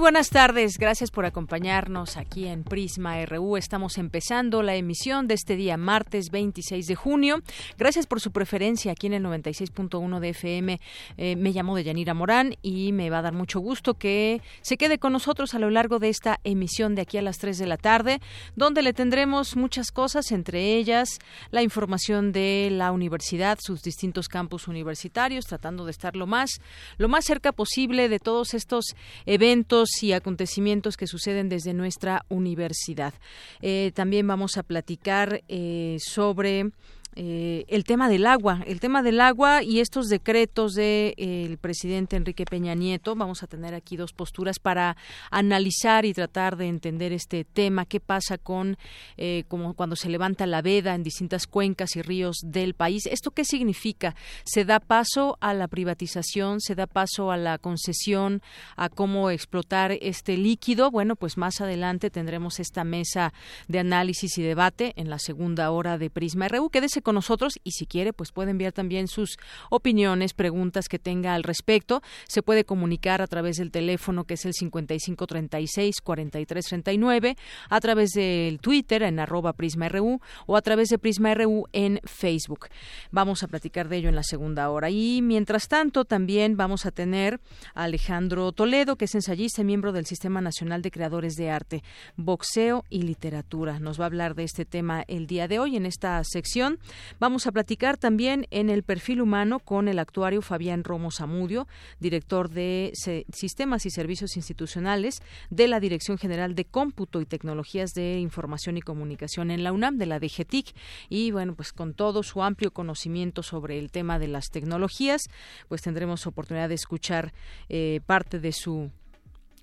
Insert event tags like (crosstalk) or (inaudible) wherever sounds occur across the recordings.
Buenas tardes, gracias por acompañarnos aquí en Prisma RU. Estamos empezando la emisión de este día martes 26 de junio. Gracias por su preferencia aquí en el 96.1 de FM. Eh, me llamo Deyanira Morán y me va a dar mucho gusto que se quede con nosotros a lo largo de esta emisión de aquí a las 3 de la tarde, donde le tendremos muchas cosas, entre ellas la información de la universidad, sus distintos campus universitarios, tratando de estar lo más, lo más cerca posible de todos estos eventos y acontecimientos que suceden desde nuestra universidad. Eh, también vamos a platicar eh, sobre eh, el tema del agua, el tema del agua y estos decretos del de, el presidente Enrique Peña Nieto. Vamos a tener aquí dos posturas para analizar y tratar de entender este tema, qué pasa con eh, como cuando se levanta la veda en distintas cuencas y ríos del país. ¿Esto qué significa? ¿Se da paso a la privatización? ¿Se da paso a la concesión? ¿A cómo explotar este líquido? Bueno, pues más adelante tendremos esta mesa de análisis y debate en la segunda hora de Prisma RU. Quédese con nosotros y si quiere, pues puede enviar también sus opiniones, preguntas que tenga al respecto. Se puede comunicar a través del teléfono que es el 5536-4339, a través del Twitter en arroba PrismaRU o a través de PrismaRU en Facebook. Vamos a platicar de ello en la segunda hora. Y mientras tanto, también vamos a tener a Alejandro Toledo, que es ensayista y miembro del Sistema Nacional de Creadores de Arte, Boxeo y Literatura. Nos va a hablar de este tema el día de hoy en esta sección. Vamos a platicar también en el perfil humano con el actuario Fabián Romo Zamudio, director de Sistemas y Servicios Institucionales de la Dirección General de Cómputo y Tecnologías de Información y Comunicación en la UNAM, de la DGTIC. Y bueno, pues con todo su amplio conocimiento sobre el tema de las tecnologías, pues tendremos oportunidad de escuchar eh, parte de su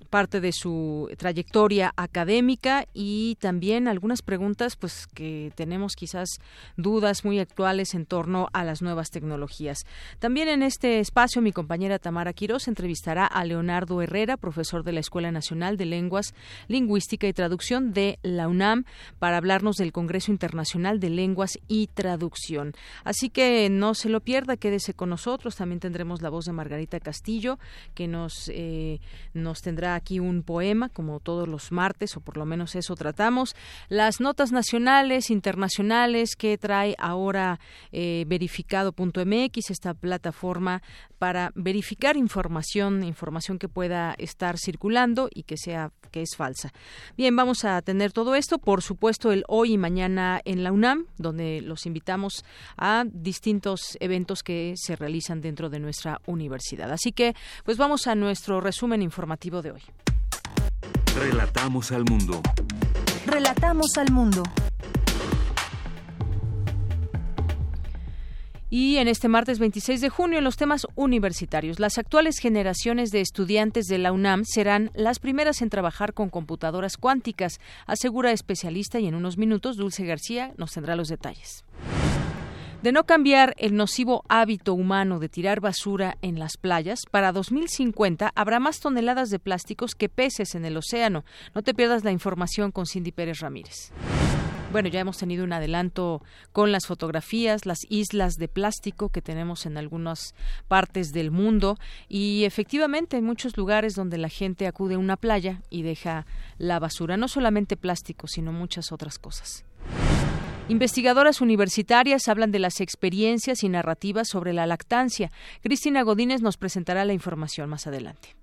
parte de su trayectoria académica y también algunas preguntas pues que tenemos quizás dudas muy actuales en torno a las nuevas tecnologías. También en este espacio mi compañera Tamara Quiroz entrevistará a Leonardo Herrera, profesor de la Escuela Nacional de Lenguas, Lingüística y Traducción de la UNAM para hablarnos del Congreso Internacional de Lenguas y Traducción. Así que no se lo pierda, quédese con nosotros. También tendremos la voz de Margarita Castillo que nos eh, nos tendrá aquí un poema, como todos los martes, o por lo menos eso tratamos. Las notas nacionales, internacionales que trae ahora eh, verificado.mx, esta plataforma para verificar información, información que pueda estar circulando y que sea que es falsa. Bien, vamos a tener todo esto, por supuesto, el hoy y mañana en la UNAM, donde los invitamos a distintos eventos que se realizan dentro de nuestra universidad. Así que, pues vamos a nuestro resumen informativo de hoy. Relatamos al mundo. Relatamos al mundo. Y en este martes 26 de junio, en los temas universitarios, las actuales generaciones de estudiantes de la UNAM serán las primeras en trabajar con computadoras cuánticas, asegura especialista y en unos minutos Dulce García nos tendrá los detalles. De no cambiar el nocivo hábito humano de tirar basura en las playas, para 2050 habrá más toneladas de plásticos que peces en el océano. No te pierdas la información con Cindy Pérez Ramírez. Bueno, ya hemos tenido un adelanto con las fotografías, las islas de plástico que tenemos en algunas partes del mundo y efectivamente en muchos lugares donde la gente acude a una playa y deja la basura, no solamente plástico, sino muchas otras cosas. Investigadoras universitarias hablan de las experiencias y narrativas sobre la lactancia. Cristina Godínez nos presentará la información más adelante.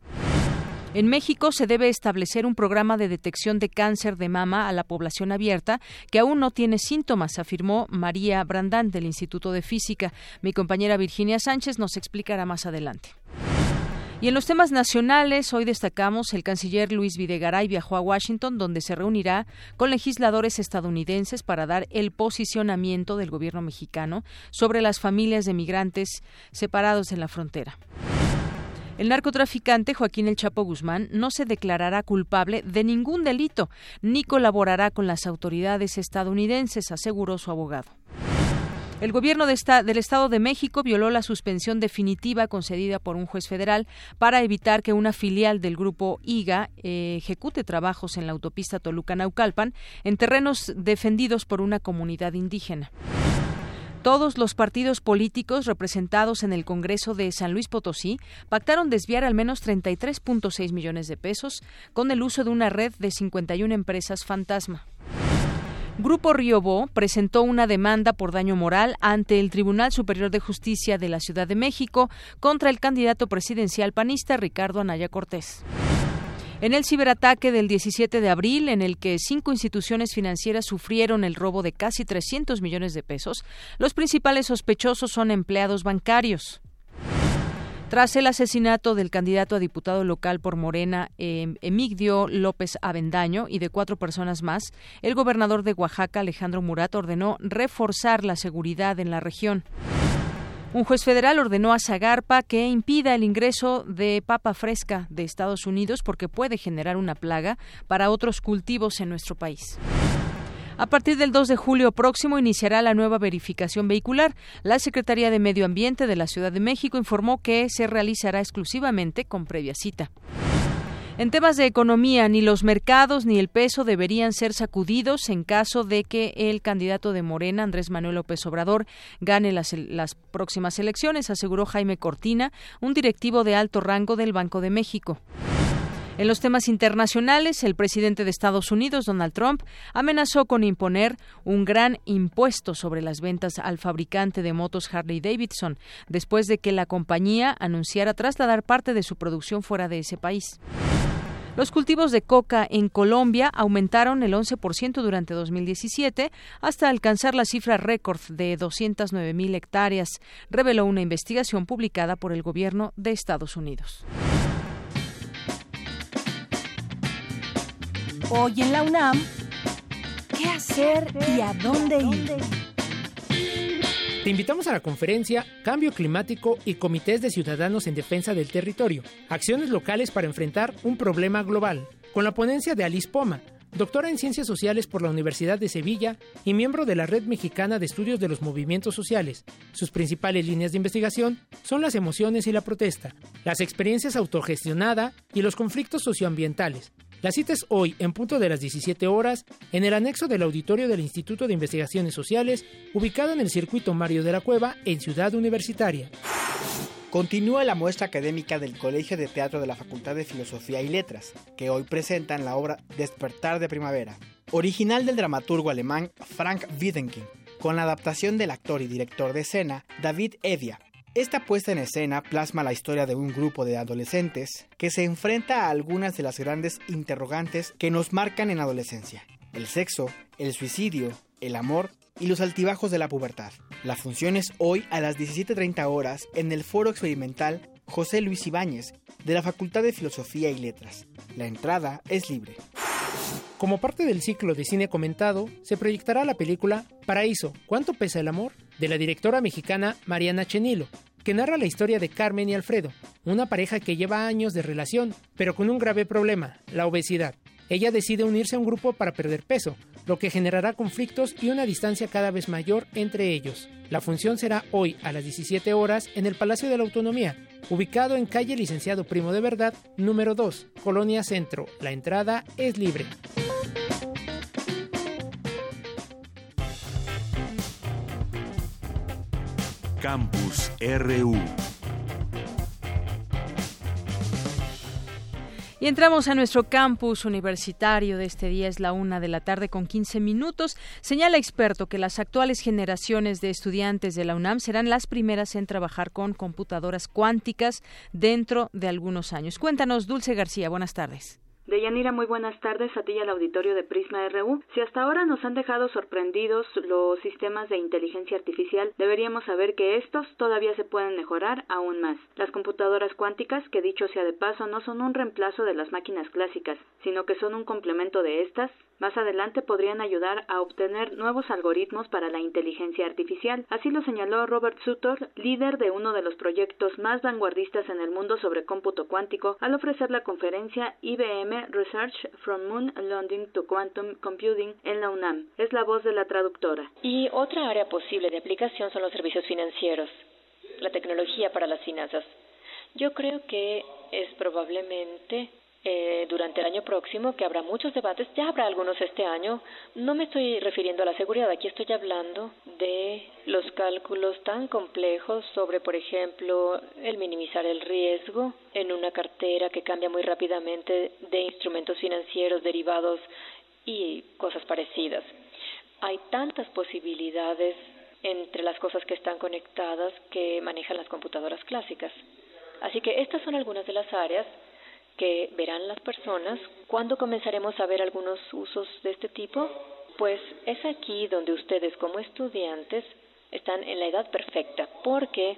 En México se debe establecer un programa de detección de cáncer de mama a la población abierta que aún no tiene síntomas, afirmó María Brandán del Instituto de Física. Mi compañera Virginia Sánchez nos explicará más adelante. Y en los temas nacionales, hoy destacamos el canciller Luis Videgaray viajó a Washington, donde se reunirá con legisladores estadounidenses para dar el posicionamiento del gobierno mexicano sobre las familias de migrantes separados en la frontera. El narcotraficante Joaquín El Chapo Guzmán no se declarará culpable de ningún delito ni colaborará con las autoridades estadounidenses, aseguró su abogado. El gobierno del Estado de México violó la suspensión definitiva concedida por un juez federal para evitar que una filial del grupo IGA eh, ejecute trabajos en la autopista Toluca-Naucalpan en terrenos defendidos por una comunidad indígena. Todos los partidos políticos representados en el Congreso de San Luis Potosí pactaron desviar al menos 33.6 millones de pesos con el uso de una red de 51 empresas fantasma. Grupo Riobó presentó una demanda por daño moral ante el Tribunal Superior de Justicia de la Ciudad de México contra el candidato presidencial panista Ricardo Anaya Cortés. En el ciberataque del 17 de abril, en el que cinco instituciones financieras sufrieron el robo de casi 300 millones de pesos, los principales sospechosos son empleados bancarios. Tras el asesinato del candidato a diputado local por Morena, em, Emigdio López Avendaño, y de cuatro personas más, el gobernador de Oaxaca, Alejandro Murat, ordenó reforzar la seguridad en la región. Un juez federal ordenó a Zagarpa que impida el ingreso de papa fresca de Estados Unidos porque puede generar una plaga para otros cultivos en nuestro país. A partir del 2 de julio próximo iniciará la nueva verificación vehicular. La Secretaría de Medio Ambiente de la Ciudad de México informó que se realizará exclusivamente con previa cita. En temas de economía, ni los mercados ni el peso deberían ser sacudidos en caso de que el candidato de Morena, Andrés Manuel López Obrador, gane las, las, próximas elecciones, aseguró Jaime Cortina, un directivo de alto rango del Banco de México. En los temas internacionales, el presidente de Estados Unidos, Donald Trump, amenazó con imponer un gran impuesto sobre las ventas al fabricante de motos Harley Davidson, después de que la compañía anunciara trasladar parte de su producción fuera de ese país. Los cultivos de coca en Colombia aumentaron el 11% durante 2017 hasta alcanzar la cifra récord de 209 mil hectáreas, reveló una investigación publicada por el gobierno de Estados Unidos. Hoy en la UNAM, ¿qué hacer y a dónde ir? Te invitamos a la conferencia Cambio Climático y Comités de Ciudadanos en Defensa del Territorio, acciones locales para enfrentar un problema global, con la ponencia de Alice Poma, doctora en Ciencias Sociales por la Universidad de Sevilla y miembro de la Red Mexicana de Estudios de los Movimientos Sociales. Sus principales líneas de investigación son las emociones y la protesta, las experiencias autogestionada y los conflictos socioambientales, la cita es hoy, en punto de las 17 horas, en el anexo del auditorio del Instituto de Investigaciones Sociales, ubicado en el circuito Mario de la Cueva, en Ciudad Universitaria. Continúa la muestra académica del Colegio de Teatro de la Facultad de Filosofía y Letras, que hoy presentan la obra Despertar de Primavera, original del dramaturgo alemán Frank Wiedenkind, con la adaptación del actor y director de escena David Edia, esta puesta en escena plasma la historia de un grupo de adolescentes que se enfrenta a algunas de las grandes interrogantes que nos marcan en la adolescencia. El sexo, el suicidio, el amor y los altibajos de la pubertad. La función es hoy a las 17.30 horas en el Foro Experimental José Luis Ibáñez de la Facultad de Filosofía y Letras. La entrada es libre. Como parte del ciclo de cine comentado, se proyectará la película Paraíso, ¿cuánto pesa el amor? De la directora mexicana Mariana Chenilo, que narra la historia de Carmen y Alfredo, una pareja que lleva años de relación, pero con un grave problema, la obesidad. Ella decide unirse a un grupo para perder peso, lo que generará conflictos y una distancia cada vez mayor entre ellos. La función será hoy a las 17 horas en el Palacio de la Autonomía, ubicado en calle Licenciado Primo de Verdad, número 2, Colonia Centro. La entrada es libre. Campus RU. Y entramos a nuestro campus universitario de este día, es la una de la tarde con 15 minutos. Señala experto que las actuales generaciones de estudiantes de la UNAM serán las primeras en trabajar con computadoras cuánticas dentro de algunos años. Cuéntanos, Dulce García, buenas tardes. Deyanira, muy buenas tardes a ti y al auditorio de Prisma RU. Si hasta ahora nos han dejado sorprendidos los sistemas de inteligencia artificial, deberíamos saber que estos todavía se pueden mejorar aún más. Las computadoras cuánticas, que dicho sea de paso, no son un reemplazo de las máquinas clásicas, sino que son un complemento de estas, más adelante podrían ayudar a obtener nuevos algoritmos para la inteligencia artificial. Así lo señaló Robert Sutor, líder de uno de los proyectos más vanguardistas en el mundo sobre cómputo cuántico, al ofrecer la conferencia IBM Research from Moon Landing to Quantum Computing en la UNAM. Es la voz de la traductora. Y otra área posible de aplicación son los servicios financieros, la tecnología para las finanzas. Yo creo que es probablemente eh, durante el año próximo, que habrá muchos debates, ya habrá algunos este año. No me estoy refiriendo a la seguridad, aquí estoy hablando de los cálculos tan complejos sobre, por ejemplo, el minimizar el riesgo en una cartera que cambia muy rápidamente de instrumentos financieros derivados y cosas parecidas. Hay tantas posibilidades entre las cosas que están conectadas que manejan las computadoras clásicas. Así que estas son algunas de las áreas que verán las personas. ¿Cuándo comenzaremos a ver algunos usos de este tipo? Pues es aquí donde ustedes como estudiantes están en la edad perfecta, porque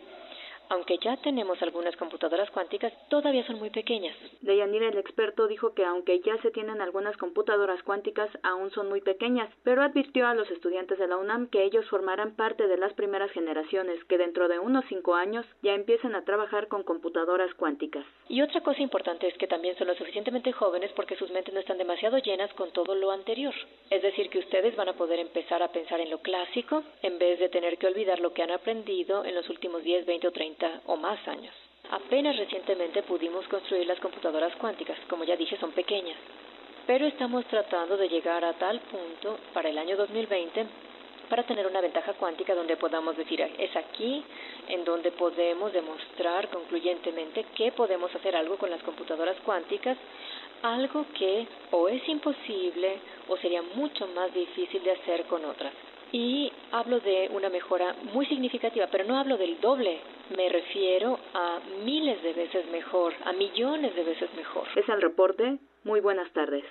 aunque ya tenemos algunas computadoras cuánticas, todavía son muy pequeñas. Deyanira, el experto, dijo que aunque ya se tienen algunas computadoras cuánticas, aún son muy pequeñas, pero advirtió a los estudiantes de la UNAM que ellos formarán parte de las primeras generaciones, que dentro de unos cinco años ya empiecen a trabajar con computadoras cuánticas. Y otra cosa importante es que también son lo suficientemente jóvenes porque sus mentes no están demasiado llenas con todo lo anterior. Es decir, que ustedes van a poder empezar a pensar en lo clásico en vez de tener que olvidar lo que han aprendido en los últimos 10, 20 o 30 o más años. Apenas recientemente pudimos construir las computadoras cuánticas, como ya dije, son pequeñas, pero estamos tratando de llegar a tal punto para el año 2020 para tener una ventaja cuántica donde podamos decir, es aquí en donde podemos demostrar concluyentemente que podemos hacer algo con las computadoras cuánticas, algo que o es imposible o sería mucho más difícil de hacer con otras y hablo de una mejora muy significativa, pero no hablo del doble, me refiero a miles de veces mejor, a millones de veces mejor. Es el reporte. Muy buenas tardes.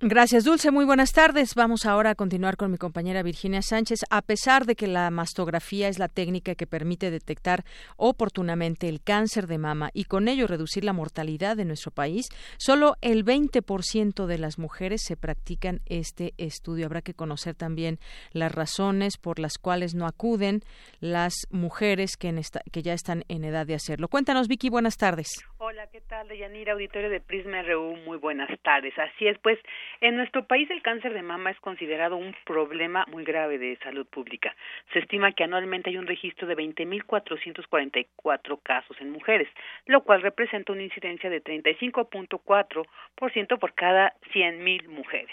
Gracias, Dulce. Muy buenas tardes. Vamos ahora a continuar con mi compañera Virginia Sánchez. A pesar de que la mastografía es la técnica que permite detectar oportunamente el cáncer de mama y con ello reducir la mortalidad de nuestro país, solo el 20% de las mujeres se practican este estudio. Habrá que conocer también las razones por las cuales no acuden las mujeres que, ya están en edad de hacerlo. Cuéntanos, Vicky. Buenas tardes. Hola, ¿qué tal? Deyanira, auditorio de Prisma RU. Muy buenas tardes. Así es, pues en nuestro país el cáncer de mama es considerado un problema muy grave de salud pública. Se estima que anualmente hay un registro de 20.444 casos en mujeres, lo cual representa una incidencia de 35.4% por cada 100.000 mujeres.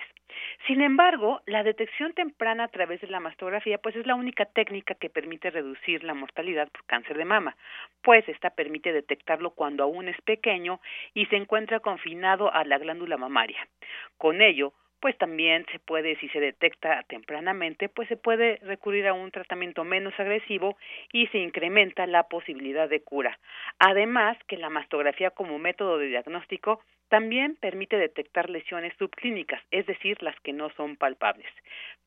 Sin embargo, la detección temprana a través de la mastografía pues es la única técnica que permite reducir la mortalidad por cáncer de mama, pues esta permite detectarlo cuando aún es pequeño y se encuentra confinado a la glándula mamaria. Con ello, pues también se puede, si se detecta tempranamente, pues se puede recurrir a un tratamiento menos agresivo y se incrementa la posibilidad de cura. Además, que la mastografía como método de diagnóstico también permite detectar lesiones subclínicas, es decir, las que no son palpables.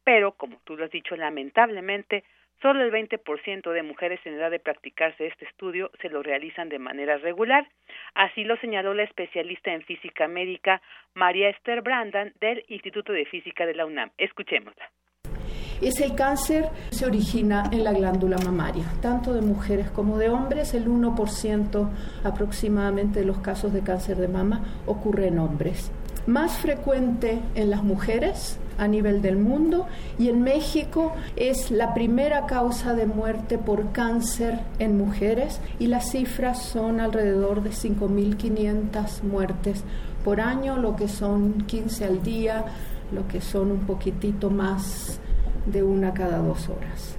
Pero, como tú lo has dicho, lamentablemente, solo el 20% de mujeres en edad de practicarse este estudio se lo realizan de manera regular. Así lo señaló la especialista en física médica María Esther Brandan del Instituto de Física de la UNAM. Escuchémosla es el cáncer se origina en la glándula mamaria, tanto de mujeres como de hombres. El 1% aproximadamente de los casos de cáncer de mama ocurre en hombres. Más frecuente en las mujeres a nivel del mundo y en México es la primera causa de muerte por cáncer en mujeres y las cifras son alrededor de 5.500 muertes por año, lo que son 15 al día, lo que son un poquitito más de una cada dos horas.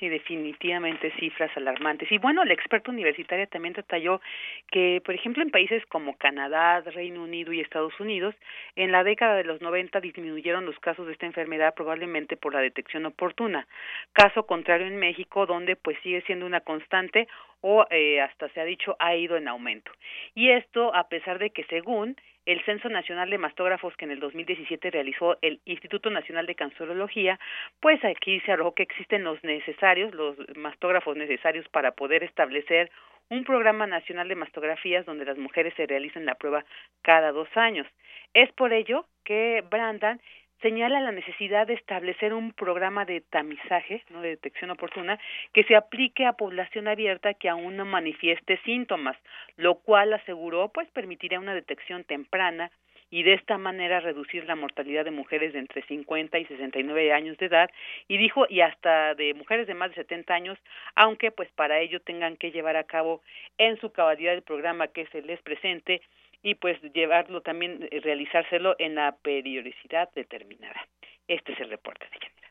Sí, definitivamente cifras alarmantes. Y bueno, la experta universitaria también detalló que, por ejemplo, en países como Canadá, Reino Unido y Estados Unidos, en la década de los 90 disminuyeron los casos de esta enfermedad probablemente por la detección oportuna. Caso contrario en México, donde pues sigue siendo una constante o eh, hasta se ha dicho ha ido en aumento. Y esto a pesar de que según el Censo Nacional de Mastógrafos que en el 2017 realizó el Instituto Nacional de Cancerología, pues aquí se arrojó que existen los necesarios, los mastógrafos necesarios para poder establecer un programa nacional de mastografías donde las mujeres se realicen la prueba cada dos años. Es por ello que Brandan señala la necesidad de establecer un programa de tamizaje, no de detección oportuna, que se aplique a población abierta que aún no manifieste síntomas, lo cual aseguró pues permitiría una detección temprana y de esta manera reducir la mortalidad de mujeres de entre 50 y 69 años de edad y dijo y hasta de mujeres de más de 70 años, aunque pues para ello tengan que llevar a cabo en su cabalidad el programa que se les presente y pues llevarlo también, eh, realizárselo en la periodicidad determinada. Este es el reporte de Yanira.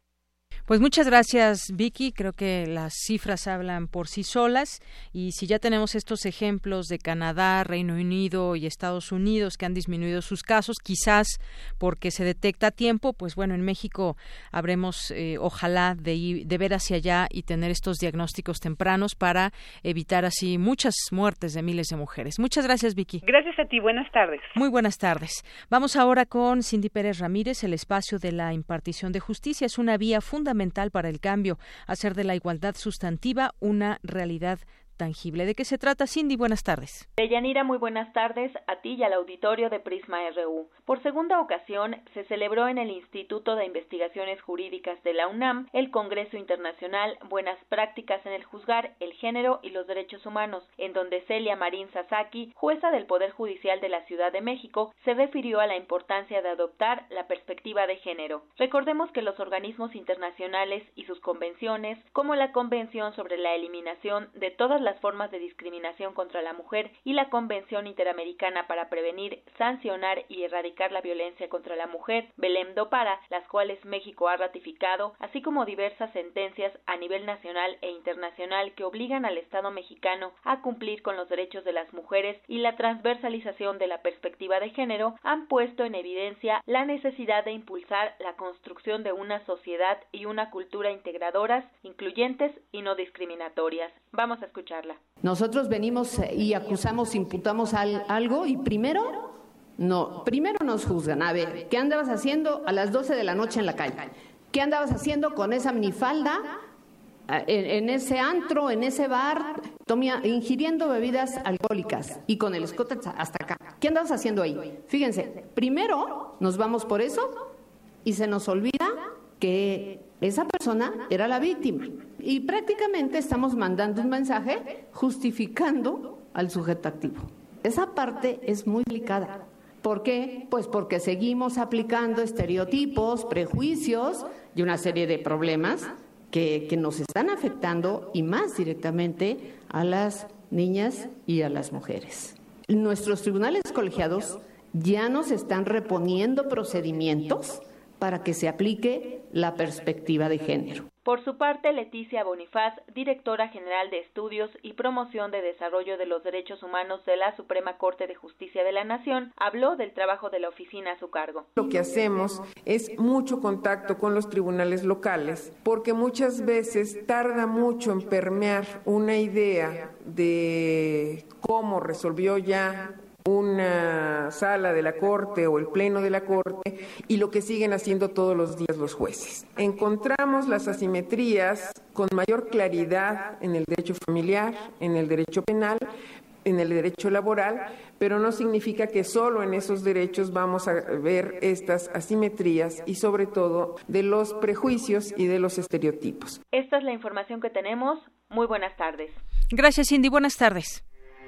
Pues muchas gracias, Vicky. Creo que las cifras hablan por sí solas y si ya tenemos estos ejemplos de Canadá, Reino Unido y Estados Unidos que han disminuido sus casos, quizás porque se detecta a tiempo, pues bueno, en México habremos, eh, ojalá, de, de ver hacia allá y tener estos diagnósticos tempranos para evitar así muchas muertes de miles de mujeres. Muchas gracias, Vicky. Gracias a ti. Buenas tardes. Muy buenas tardes. Vamos ahora con Cindy Pérez Ramírez. El espacio de la impartición de justicia es una vía fundamental para el cambio, hacer de la igualdad sustantiva una realidad tangible. ¿De qué se trata, Cindy? Buenas tardes. Deyanira, muy buenas tardes a ti y al auditorio de Prisma RU. Por segunda ocasión se celebró en el Instituto de Investigaciones Jurídicas de la UNAM el Congreso Internacional Buenas Prácticas en el Juzgar, el Género y los Derechos Humanos, en donde Celia Marín Sasaki, jueza del Poder Judicial de la Ciudad de México, se refirió a la importancia de adoptar la perspectiva de género. Recordemos que los organismos internacionales y sus convenciones, como la Convención sobre la Eliminación de todas las las formas de discriminación contra la mujer y la Convención Interamericana para prevenir, sancionar y erradicar la violencia contra la mujer, Belém do Para, las cuales México ha ratificado, así como diversas sentencias a nivel nacional e internacional que obligan al Estado mexicano a cumplir con los derechos de las mujeres y la transversalización de la perspectiva de género, han puesto en evidencia la necesidad de impulsar la construcción de una sociedad y una cultura integradoras, incluyentes y no discriminatorias. Vamos a escuchar. Nosotros venimos y acusamos, imputamos algo y primero, no, primero nos juzgan. A ver, ¿qué andabas haciendo a las 12 de la noche en la calle? ¿Qué andabas haciendo con esa minifalda en, ese antro, en ese bar, ingiriendo bebidas alcohólicas y con el escote hasta acá. ¿Qué andabas haciendo ahí? Fíjense, primero nos vamos por eso y se nos olvida que esa persona era la víctima. Y prácticamente estamos mandando un mensaje justificando al sujeto activo. Esa parte es muy delicada. ¿Por qué? Pues porque seguimos aplicando estereotipos, prejuicios y una serie de problemas que, que nos están afectando y más directamente a las niñas y a las mujeres. Nuestros tribunales colegiados ya nos están reponiendo procedimientos para que se aplique la perspectiva de género. Por su parte, Leticia Bonifaz, directora general de Estudios y Promoción de Desarrollo de los Derechos Humanos de la Suprema Corte de Justicia de la Nación, habló del trabajo de la oficina a su cargo. Lo que hacemos es mucho contacto con los tribunales locales, porque muchas veces tarda mucho en permear una idea de cómo resolvió ya una sala de la Corte o el Pleno de la Corte y lo que siguen haciendo todos los días los jueces. Encontramos las asimetrías con mayor claridad en el derecho familiar, en el derecho penal, en el derecho laboral, pero no significa que solo en esos derechos vamos a ver estas asimetrías y sobre todo de los prejuicios y de los estereotipos. Esta es la información que tenemos. Muy buenas tardes. Gracias, Cindy. Buenas tardes.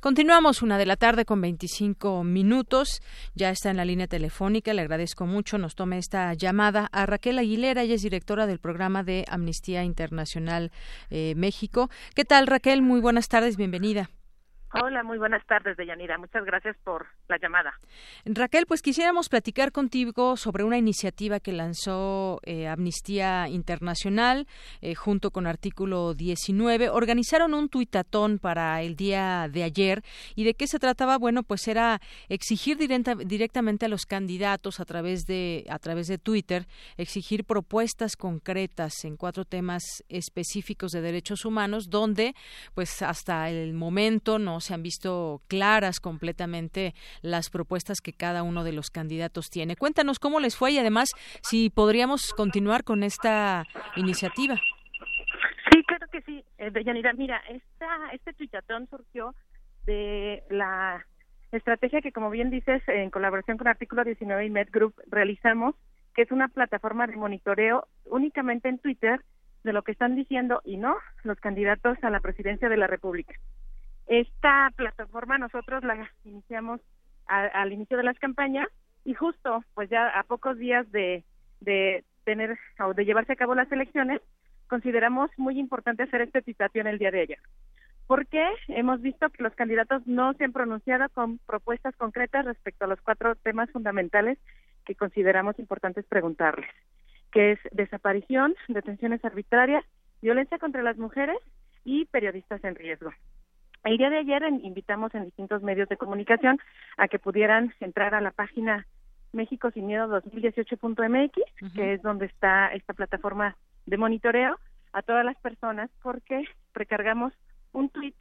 Continuamos una de la tarde con 25 minutos. Ya está en la línea telefónica. Le agradezco mucho. Nos tome esta llamada a Raquel Aguilera. Ella es directora del programa de Amnistía Internacional eh, México. ¿Qué tal, Raquel? Muy buenas tardes. Bienvenida. Hola, muy buenas tardes, Deyanira. Muchas gracias por la llamada. Raquel, pues quisiéramos platicar contigo sobre una iniciativa que lanzó eh, Amnistía Internacional eh, junto con Artículo 19. Organizaron un tuitatón para el día de ayer y de qué se trataba. Bueno, pues era exigir directamente a los candidatos a través de a través de Twitter exigir propuestas concretas en cuatro temas específicos de derechos humanos, donde pues hasta el momento no se han visto claras completamente las propuestas que cada uno de los candidatos tiene. Cuéntanos cómo les fue y además si podríamos continuar con esta iniciativa. Sí, claro que sí, eh, Deyanira. Mira, esta, este tuitatón surgió de la estrategia que, como bien dices, en colaboración con Artículo 19 y MedGroup realizamos, que es una plataforma de monitoreo únicamente en Twitter de lo que están diciendo y no los candidatos a la presidencia de la República. Esta plataforma nosotros la iniciamos al inicio de las campañas y justo pues ya a pocos días de, de tener o de llevarse a cabo las elecciones consideramos muy importante hacer esta citación el día de ayer porque hemos visto que los candidatos no se han pronunciado con propuestas concretas respecto a los cuatro temas fundamentales que consideramos importantes preguntarles, que es desaparición, detenciones arbitrarias, violencia contra las mujeres y periodistas en riesgo. El día de ayer invitamos en distintos medios de comunicación a que pudieran entrar a la página México sin miedo 2018.mx, que es donde está esta plataforma de monitoreo, a todas las personas porque precargamos un tweet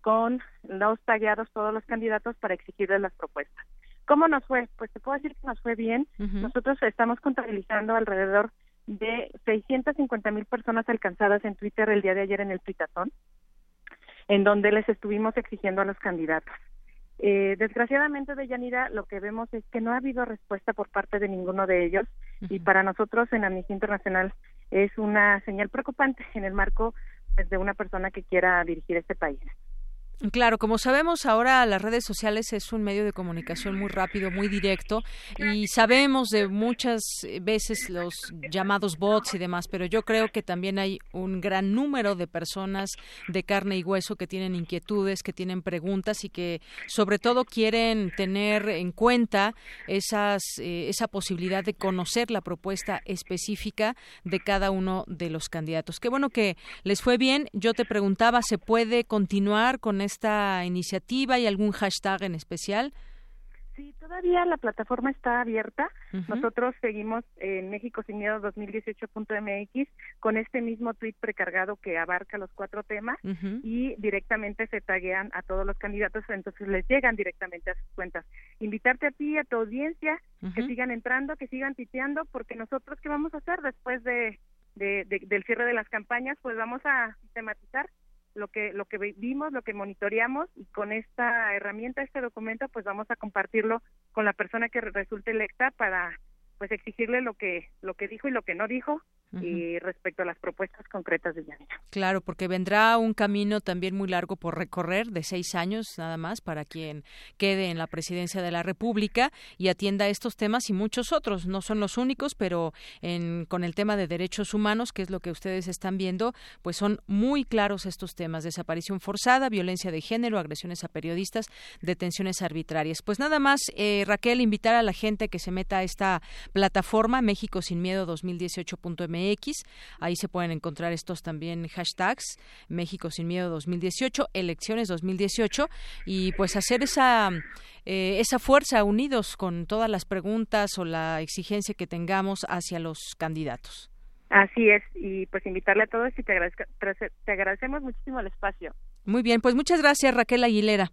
con los tagueados todos los candidatos para exigirles las propuestas. ¿Cómo nos fue? Pues te puedo decir que nos fue bien. Nosotros estamos contabilizando alrededor de 650 mil personas alcanzadas en Twitter el día de ayer en el Twitatón en donde les estuvimos exigiendo a los candidatos. Eh, desgraciadamente, de Yanira, lo que vemos es que no ha habido respuesta por parte de ninguno de ellos y para nosotros en Amnistía Internacional es una señal preocupante en el marco pues, de una persona que quiera dirigir este país. Claro, como sabemos ahora las redes sociales es un medio de comunicación muy rápido, muy directo y sabemos de muchas veces los llamados bots y demás, pero yo creo que también hay un gran número de personas de carne y hueso que tienen inquietudes, que tienen preguntas y que sobre todo quieren tener en cuenta esas, eh, esa posibilidad de conocer la propuesta específica de cada uno de los candidatos. Qué bueno que les fue bien. Yo te preguntaba, ¿se puede continuar con esta iniciativa y algún hashtag en especial? Sí, todavía la plataforma está abierta. Nosotros seguimos en México Sin Miedo 2018.mx con este mismo tweet precargado que abarca los cuatro temas y directamente se taguean a todos los candidatos, entonces les llegan directamente a sus cuentas. Invitarte a ti, a tu audiencia, que sigan entrando, que sigan titeando, porque nosotros, ¿qué vamos a hacer después de, del cierre de las campañas? Pues vamos a sistematizar lo que lo que vimos, lo que monitoreamos y con esta herramienta, este documento, pues vamos a compartirlo con la persona que resulte electa para pues exigirle lo que lo que dijo y lo que no dijo y respecto a las propuestas concretas de Yanira. Claro, porque vendrá un camino también muy largo por recorrer de seis años nada más para quien quede en la presidencia de la República y atienda estos temas y muchos otros. No son los únicos, pero en, con el tema de derechos humanos, que es lo que ustedes están viendo, pues son muy claros estos temas: desaparición forzada, violencia de género, agresiones a periodistas, detenciones arbitrarias. Pues nada más, eh, Raquel, invitar a la gente que se meta a esta plataforma México sin miedo 2018.mx X. Ahí se pueden encontrar estos también hashtags, México sin miedo 2018, elecciones 2018, y pues hacer esa, eh, esa fuerza unidos con todas las preguntas o la exigencia que tengamos hacia los candidatos. Así es, y pues invitarle a todos y te, te agradecemos muchísimo el espacio. Muy bien, pues muchas gracias Raquel Aguilera.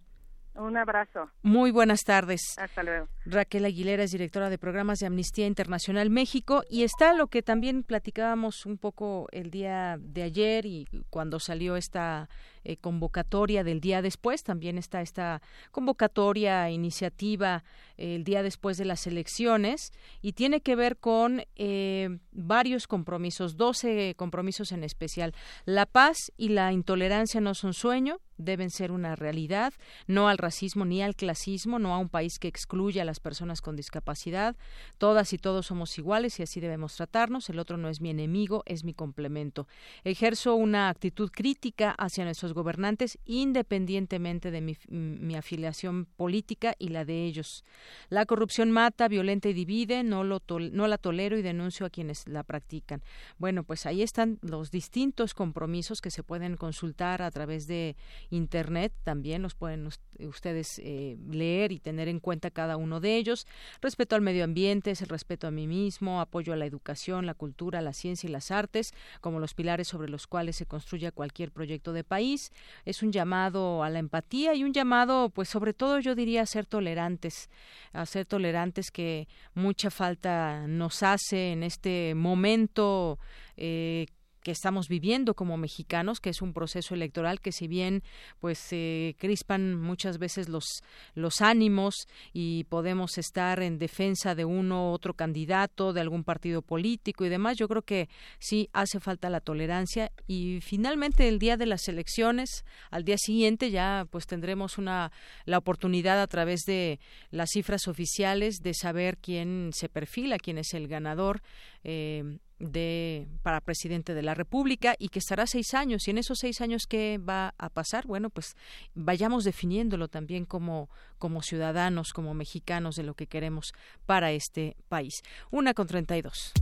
Un abrazo. Muy buenas tardes. Hasta luego. Raquel Aguilera es directora de programas de Amnistía Internacional México y está lo que también platicábamos un poco el día de ayer y cuando salió esta eh, convocatoria del día después, también está esta convocatoria, iniciativa eh, el día después de las elecciones y tiene que ver con eh, varios compromisos, 12 compromisos en especial. La paz y la intolerancia no son sueño, deben ser una realidad, no al racismo ni al clasismo, no a un país que excluya a las personas con discapacidad. Todas y todos somos iguales y así debemos tratarnos. El otro no es mi enemigo, es mi complemento. Ejerzo una actitud crítica hacia nuestros gobernantes independientemente de mi, afiliación política y la de ellos. La corrupción mata, violenta y divide, no, lo no la tolero y denuncio a quienes la practican. Bueno, pues ahí están los distintos compromisos que se pueden consultar a través de Internet, también los pueden ustedes eh, leer y tener en cuenta cada uno de ellos. Respeto al medio ambiente, es el respeto a mí mismo, apoyo a la educación, la cultura, la ciencia y las artes, como los pilares sobre los cuales se construya cualquier proyecto de país. Es un llamado a la empatía y un llamado, pues sobre todo yo diría a ser tolerantes, a ser tolerantes que mucha falta nos hace en este momento eh, que estamos viviendo como mexicanos, que es un proceso electoral que si bien pues se crispan muchas veces los los ánimos y podemos estar en defensa de uno u otro candidato, de algún partido político y demás, yo creo que sí hace falta la tolerancia y finalmente el día de las elecciones, al día siguiente ya pues tendremos una la oportunidad a través de las cifras oficiales de saber quién se perfila, quién es el ganador eh, de para presidente de la República y que estará seis años. Y en esos seis años, ¿qué va a pasar? Bueno, pues vayamos definiéndolo también como, como ciudadanos, como mexicanos de lo que queremos para este país. Una con treinta y dos.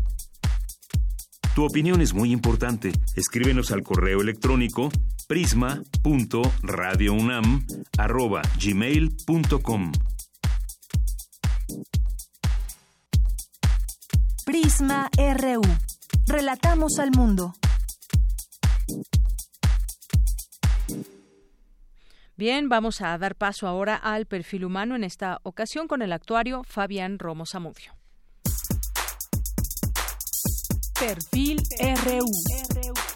Tu opinión es muy importante. Escríbenos al correo electrónico prisma.radiounam@gmail.com. Prisma RU. Relatamos al mundo. Bien, vamos a dar paso ahora al perfil humano, en esta ocasión con el actuario Fabián Romo Zamudio. Perfil RU.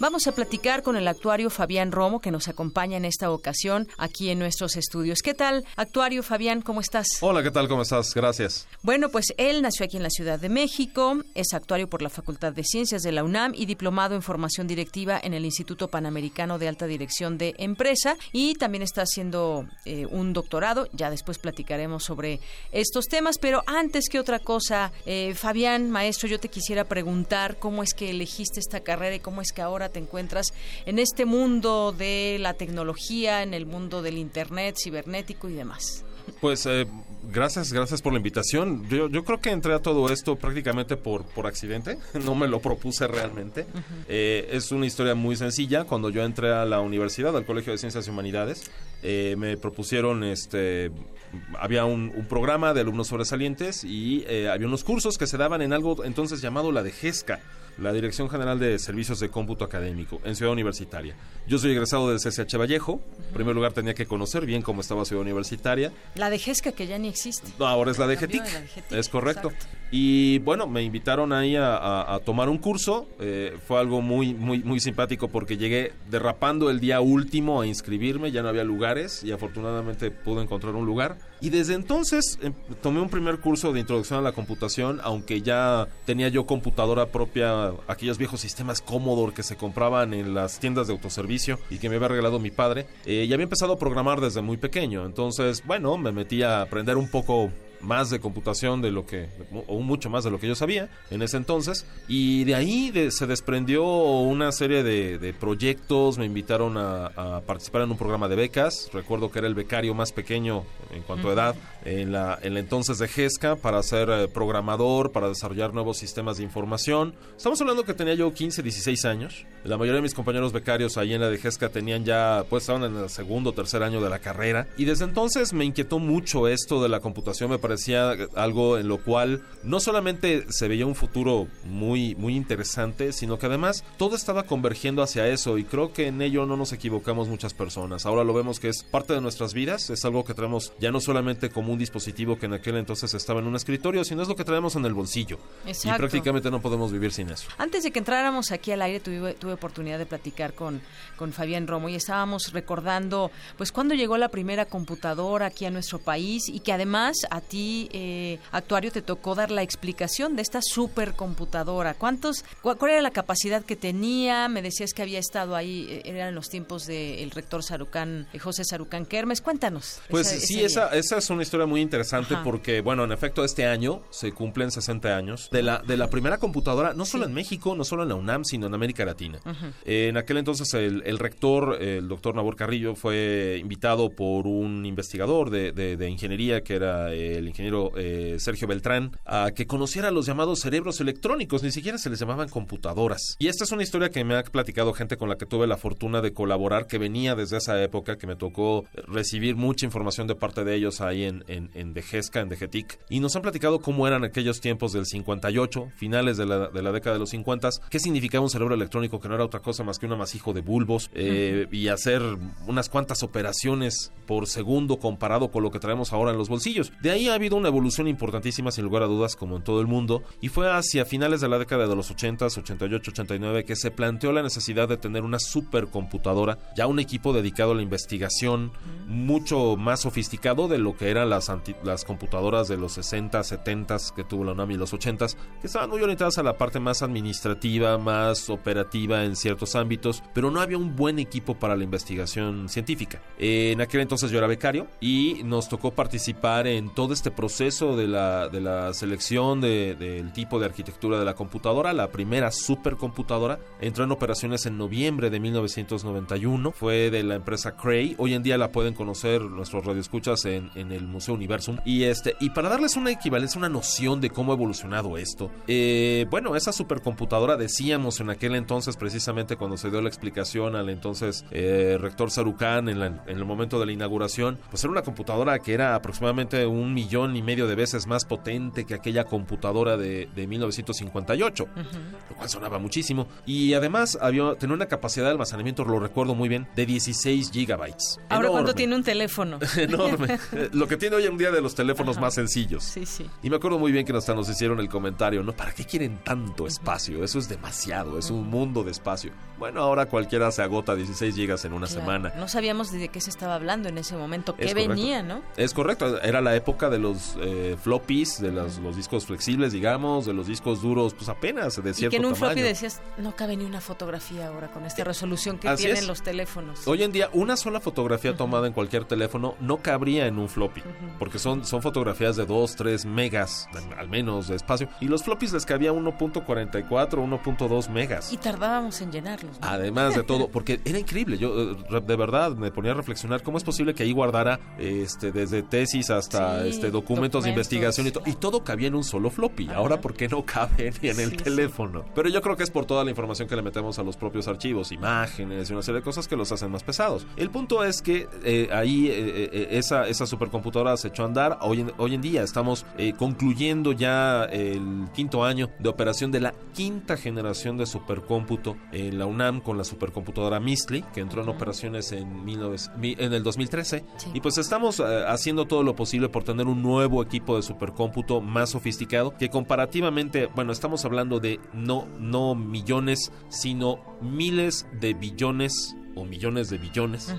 Vamos a platicar con el actuario Fabián Romo, que nos acompaña en esta ocasión aquí en nuestros estudios. ¿Qué tal, actuario Fabián? ¿Cómo estás? Hola, ¿qué tal? ¿Cómo estás? Gracias. Bueno, pues él nació aquí en la Ciudad de México, es actuario por la Facultad de Ciencias de la UNAM y diplomado en formación directiva en el Instituto Panamericano de Alta Dirección de Empresa y también está haciendo eh, un doctorado. Ya después platicaremos sobre estos temas, pero antes que otra cosa, eh, Fabián, maestro, yo te quisiera preguntar cómo es que elegiste esta carrera y cómo es que ahora te encuentras en este mundo de la tecnología, en el mundo del Internet, cibernético y demás. Pues eh, gracias, gracias por la invitación. Yo, yo, creo que entré a todo esto prácticamente por, por accidente, (laughs) no me lo propuse realmente. eh, es una historia muy sencilla. Cuando yo entré a la universidad, al Colegio de Ciencias y Humanidades, eh, me propusieron, este, había un, un, programa de alumnos sobresalientes y eh, había unos cursos que se daban en algo entonces llamado la de GESCA la Dirección General de Servicios de Cómputo Académico en Ciudad Universitaria. Yo soy egresado del CCH Vallejo. En primer lugar tenía que conocer bien cómo estaba Ciudad Universitaria. La de GESCA que ya ni existe. Ahora es la de GETIC. Es correcto. Exacto. Y bueno, me invitaron ahí a, a, a tomar un curso. Eh, fue algo muy, muy, muy simpático porque llegué derrapando el día último a inscribirme. Ya no había lugares y afortunadamente pude encontrar un lugar. Y desde entonces eh, tomé un primer curso de introducción a la computación, aunque ya tenía yo computadora propia, aquellos viejos sistemas Commodore que se compraban en las tiendas de autoservicio y que me había regalado mi padre. Eh, y había empezado a programar desde muy pequeño. Entonces, bueno, me metí a aprender un poco más de computación de lo que, o mucho más de lo que yo sabía en ese entonces. Y de ahí de, se desprendió una serie de, de proyectos, me invitaron a, a, participar en un programa de becas, recuerdo que era el becario más pequeño en cuanto a edad, en la, en la entonces de GESCA, para ser eh, programador, para desarrollar nuevos sistemas de información. Estamos hablando que tenía yo 15, 16 años. La mayoría de mis compañeros becarios ahí en la de GESCA tenían ya, pues estaban en el segundo o tercer año de la carrera. Y desde entonces me inquietó mucho esto de la computación, me parecía algo en lo cual no solamente se veía un futuro muy, muy interesante, sino que además todo estaba convergiendo hacia eso y creo que en ello no nos equivocamos muchas personas. Ahora lo vemos que es parte de nuestras vidas, es algo que traemos ya no solamente como un dispositivo que en aquel entonces estaba en un escritorio, sino es lo que traemos en el bolsillo. Exacto. Y prácticamente no podemos vivir sin eso. Antes de que entráramos aquí al aire, tuve, tuve oportunidad de platicar con, con Fabián Romo y estábamos recordando, pues, cuándo llegó la primera computadora aquí a nuestro país y que además a ti ti, eh, actuario, te tocó dar la explicación de esta supercomputadora. ¿Cuántos, cuál, era la capacidad que tenía? Me decías que había estado ahí, eh, eran los tiempos del rector Sarucán, eh, José Sarucán Kermes. Cuéntanos. Pues sí, esa, esa es una historia muy interesante porque, bueno, en efecto, este año se cumplen 60 años de la, de la primera computadora, no solo en México, no solo en la UNAM, sino en América Latina. en aquel entonces el, el, rector, el doctor Nabor Carrillo, fue invitado por un investigador de, de, ingeniería, que era el ingeniero eh, Sergio Beltrán, a que conociera los llamados cerebros electrónicos, ni siquiera se les llamaban computadoras. Y esta es una historia que me ha platicado gente con la que tuve la fortuna de colaborar, que venía desde esa época, que me tocó recibir mucha información de parte de ellos ahí en, en, en Dejesca, en Dejetic, y nos han platicado cómo eran aquellos tiempos del 58, finales de la, de la década de los 50, qué significaba un cerebro electrónico que no era otra cosa más que un amasijo de bulbos eh, y hacer unas cuantas operaciones por segundo comparado con lo que traemos ahora en los bolsillos. De ahí ha habido una evolución importantísima sin lugar a dudas como en todo el mundo y fue hacia finales de la década de los 80, 88, 89 que se planteó la necesidad de tener una supercomputadora, ya un equipo dedicado a la investigación mucho más sofisticado de lo que eran las, las computadoras de los 60, 70 que tuvo la UNAM y los 80 que estaban muy orientadas a la parte más administrativa, más operativa en ciertos ámbitos, pero no había un buen equipo para la investigación científica. en aquel entonces yo era becario y nos tocó participar en todo este proceso de la, de la selección del tipo de arquitectura de la computadora. La primera supercomputadora entró en operaciones en noviembre de 1991. Fue de la empresa Cray. Hoy en día la pueden conocer nuestros radioescuchas en, en el Museo Universum. Y, este, y para darles una equivalencia, una noción de cómo ha evolucionado esto, eh, bueno, esa supercomputadora decíamos en aquel entonces, precisamente cuando se dio la explicación al entonces eh, rector Sarucán en, en, el momento de la inauguración, pues era una computadora que era aproximadamente un millón y medio de veces más potente que aquella computadora de, de 1958, lo cual sonaba muchísimo. Y además había, tenía una capacidad de almacenamiento, lo recuerdo muy bien, de 16 gigabytes. Ahora, ¿cuánto tiene un teléfono? (laughs) Enorme. (laughs) lo que tiene hoy en día de los teléfonos más sencillos. Sí, sí. Y me acuerdo muy bien que hasta nos hicieron el comentario, ¿no? ¿Para qué quieren tanto espacio? Eso es demasiado, es un mundo de espacio. Bueno, ahora cualquiera se agota 16 gigas en una semana. No sabíamos de qué se estaba hablando en ese momento, qué venía, ¿no? Es correcto, era la época de los eh, floppies, de los, los, discos flexibles, digamos, de los discos duros, pues apenas de cierto Y que en un tamaño. floppy decías, no cabe ni una fotografía ahora con esta resolución que Así tienen es. los teléfonos. Hoy en día, una sola fotografía tomada en cualquier teléfono no cabría en un floppy, porque son, son fotografías de 2, 3 megas, al menos, de espacio. Y los floppies les cabía 1.44, 1.2 megas. Y tardábamos en llenarlos. ¿no? Además de todo, (laughs) porque era increíble. Yo eh, de verdad me ponía a reflexionar cómo es posible que ahí guardara este desde tesis hasta Sí, este documentos, de investigación y, to- y todo cabía en un solo floppy. Ahora, ¿por qué no cabe ni en el Sí, sí. teléfono? Pero yo creo que es por toda la información que le metemos a los propios archivos, imágenes y una serie de cosas que los hacen más pesados. El punto es que eh, ahí eh, eh, esa, esa supercomputadora se echó a andar. Hoy en, hoy en día estamos eh, concluyendo ya el quinto año de operación de la quinta generación de supercómputo en la UNAM con la supercomputadora Mistly, que entró en operaciones en, 19 mi- en el 2013. Y pues estamos haciendo todo lo posible por tener un nuevo equipo de supercómputo más sofisticado, que comparativamente, bueno, estamos hablando de no, no millones, sino miles de billones o millones de billones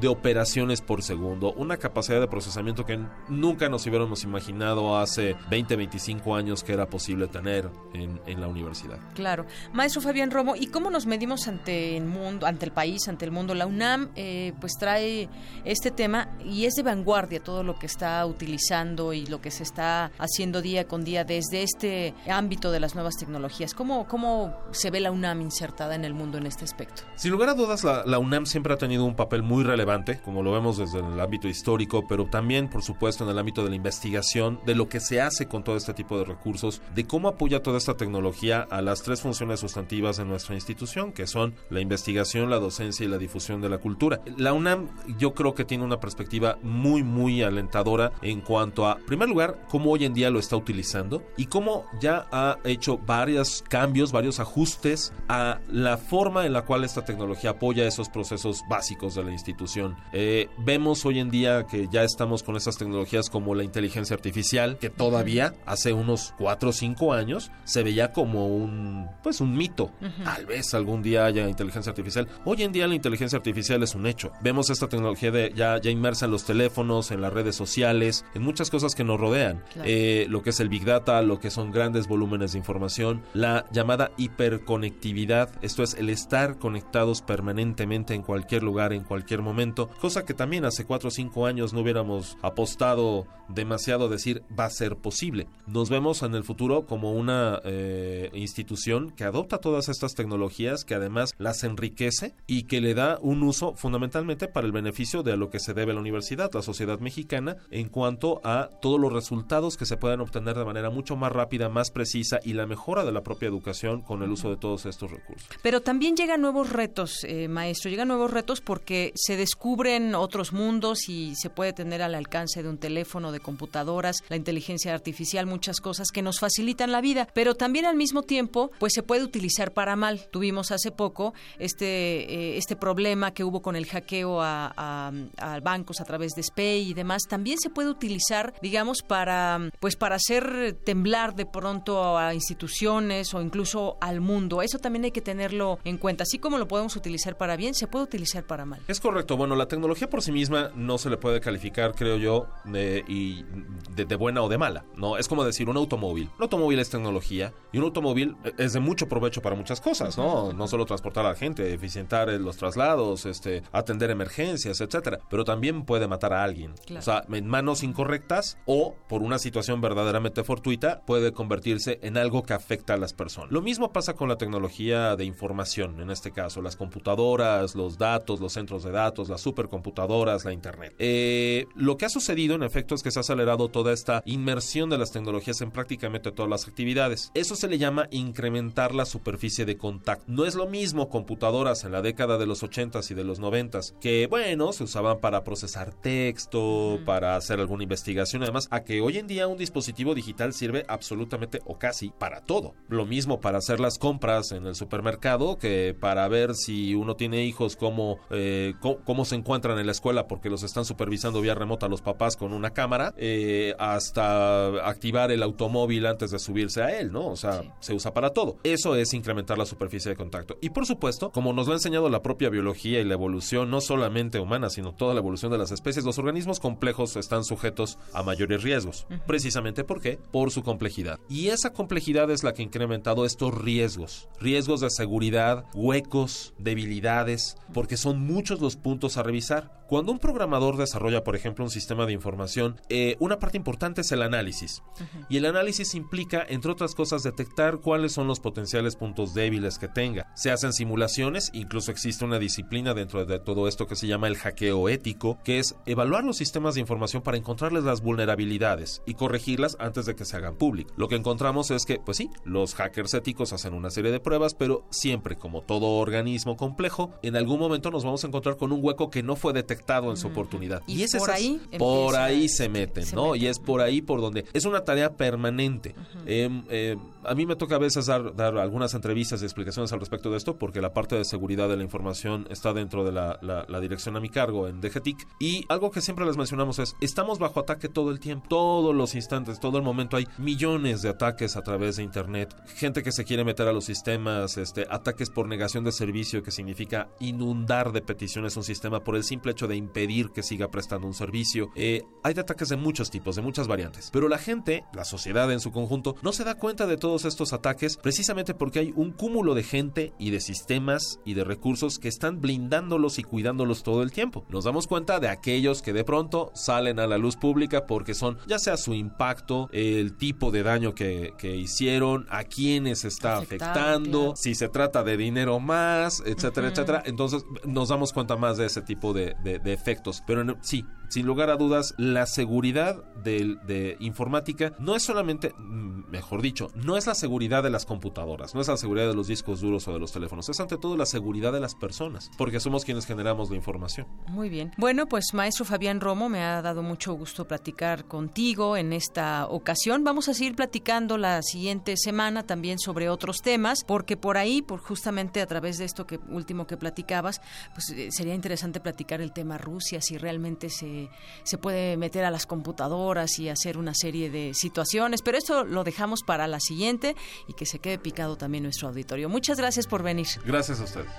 de operaciones por segundo, una capacidad de procesamiento que nunca nos hubiéramos imaginado hace 20, 25 años que era posible tener en, en la universidad. Claro. Maestro Fabián Romo, ¿y cómo nos medimos ante el mundo, ante el país, ante el mundo? La UNAM eh, pues trae este tema y es de vanguardia todo lo que está utilizando y lo que se está haciendo día con día desde este ámbito de las nuevas tecnologías. ¿Cómo, cómo se ve la UNAM insertada en el mundo en este aspecto? Sin lugar a dudas, la, la UNAM siempre ha tenido un papel muy relevante, como lo vemos desde el ámbito histórico, pero también, por supuesto, en el ámbito de la investigación, de lo que se hace con todo este tipo de recursos, de cómo apoya toda esta tecnología a las tres funciones sustantivas de nuestra institución, que son la investigación, la docencia y la difusión de la cultura. La UNAM yo creo que tiene una perspectiva muy, muy alentadora en cuanto a, en primer lugar, cómo hoy en día lo está utilizando y cómo ya ha hecho varios cambios, varios ajustes a la forma en la cual esta tecnología apoya esos procesos básicos de la institución. Eh, vemos hoy en día que ya estamos con esas tecnologías como la inteligencia artificial, que todavía hace unos 4 o 5 años se veía como un, pues un mito. Tal vez algún día haya inteligencia artificial. Hoy en día la inteligencia artificial es un hecho. Vemos esta tecnología de, ya, ya inmersa en los teléfonos, en las redes sociales, en muchas cosas que nos rodean. Eh, lo que es el Big Data, lo que son grandes volúmenes de información, la llamada hiperconectividad, esto es el estar conectados permanentemente en cualquier lugar, en cualquier momento, cosa que también hace 4 o 5 años no hubiéramos apostado demasiado a decir va a ser posible. Nos vemos en el futuro como una eh, institución que adopta todas estas tecnologías, que además las enriquece y que le da un uso fundamentalmente para el beneficio de a lo que se debe la universidad, la sociedad mexicana, en cuanto a todos los resultados que se puedan obtener de manera mucho más rápida, más precisa y la mejora de la propia educación con el uso de todos estos recursos. Pero también llegan nuevos retos, eh, maestro, llegan nuevos retos porque se descubren otros mundos y se puede tener al alcance de un teléfono, de computadoras, la inteligencia artificial, muchas cosas que nos facilitan la vida, pero también al mismo tiempo, pues se puede utilizar para mal. Tuvimos hace poco este, eh, este problema que hubo con el hackeo a, bancos a través de SPEI y demás. También se puede utilizar, digamos, para, pues para hacer temblar de pronto a instituciones o incluso al mundo. Eso también hay que tenerlo en cuenta. Así como lo podemos utilizar para bien, se puede utilizar para mal. Es correcto. Bueno, la tecnología por sí misma no se le puede calificar, creo yo, de, y de, buena o de mala. No, es como decir un automóvil. Un automóvil es tecnología y un automóvil es de mucho provecho para muchas cosas, ¿no? No solo transportar a la gente, eficientar los traslados, este, atender emergencias, etcétera, pero también puede matar a alguien. O sea, en manos incorrectas o por una situación verdaderamente fortuita puede convertirse en algo que afecta a las personas. Lo mismo pasa con la tecnología de información, en este caso, las computadoras, los datos, los centros de datos, las supercomputadoras, la internet. Eh, lo que ha sucedido en efecto es que se ha acelerado toda esta inmersión de las tecnologías en prácticamente todas las actividades. Eso se le llama incrementar la superficie de contacto. No es lo mismo computadoras en la década de los 80s y de los 90s que, bueno, se usaban para procesar texto, para hacer alguna investigación, además, a que hoy en día un dispositivo digital sirve absolutamente o casi para todo. Lo mismo para hacer las compras en el supermercado que para ver si uno tiene hijos, cómo, eh, cómo, se encuentran en la escuela porque los están supervisando vía remota los papás con una cámara, eh, hasta activar el automóvil antes de subirse a él, ¿no? O sea, se usa para todo. Eso es incrementar la superficie de contacto. Y por supuesto, como nos lo ha enseñado la propia biología y la evolución, no solamente humana, sino toda la evolución de las especies, los organismos complejos están sujetos a mayores riesgos. Precisamente ¿por qué? Por su complejidad. Y esa complejidad es la que ha incrementado estos riesgos. Riesgos de seguridad, huecos, debilidades, porque son muchos los puntos a revisar. Cuando un programador desarrolla, por ejemplo, un sistema de información, eh, una parte importante es el análisis. Y el análisis implica, entre otras cosas, detectar cuáles son los potenciales puntos débiles que tenga. Se hacen simulaciones, incluso existe una disciplina dentro de todo esto que se llama el hackeo ético, que es evaluar los sistemas de información para encontrarles las vulnerabilidades y corregirlas antes de que se hagan públicas. Lo que encontramos es que, pues sí, los hackers éticos hacen una serie de pruebas, pero siempre, como todo organismo complejo, en algún momento nos vamos a encontrar con un hueco que no fue detectado en su oportunidad. Y, es por ahí por ahí se meten, ¿no? Y es por ahí por donde es una tarea permanente. Em, em, a mí me toca a veces dar, dar, algunas entrevistas y explicaciones al respecto de esto, porque la parte de seguridad de la información está dentro de la, la, dirección a mi cargo en DGTIC. Y algo que siempre les mencionamos es, estamos bajo ataque todo el tiempo, todos los instantes, todo el momento hay millones de ataques a través de Internet, gente que se quiere meter a los sistemas, este, ataques por negación de servicio, que significa inundar de peticiones un sistema por el simple hecho de impedir que siga prestando un servicio. Eh, hay ataques de muchos tipos, de muchas variantes. Pero la gente, la sociedad en su conjunto, no se da cuenta de todos estos ataques precisamente porque hay un cúmulo de gente y de sistemas y de recursos que están blindándolos y cuidándolos todo el tiempo. Nos damos cuenta de aquellos que de pronto salen a la luz pública porque son ya sea su impacto, el tipo de daño que, hicieron, a quienes está afectando, si se trata de dinero más, etcétera, etcétera. Entonces nos damos cuenta más de ese tipo de, efectos. Pero sí, sin lugar a dudas, la seguridad de, informática no es solamente, mm, mejor dicho, no es la seguridad de las computadoras, no es la seguridad de los discos duros o de los teléfonos, es ante todo la seguridad de las personas, porque somos quienes generamos la información. Muy bien. Bueno, pues maestro Fabián Romo, me ha dado mucho gusto platicar contigo en esta ocasión. Vamos a seguir platicando la siguiente semana también sobre otros temas, porque por ahí, por justamente a través de esto que último que platicabas, pues eh, sería interesante platicar el tema Rusia, si realmente se, se puede meter a las computadoras y hacer una serie de situaciones, pero esto lo dejamos para la siguiente y que se quede picado también nuestro auditorio. Muchas gracias por venir. Gracias a ustedes.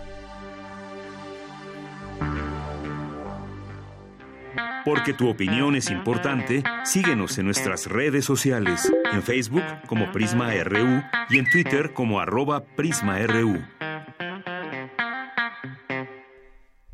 Porque tu opinión es importante, síguenos en nuestras redes sociales, en Facebook como Prisma RU y en Twitter como arroba PrismaRU.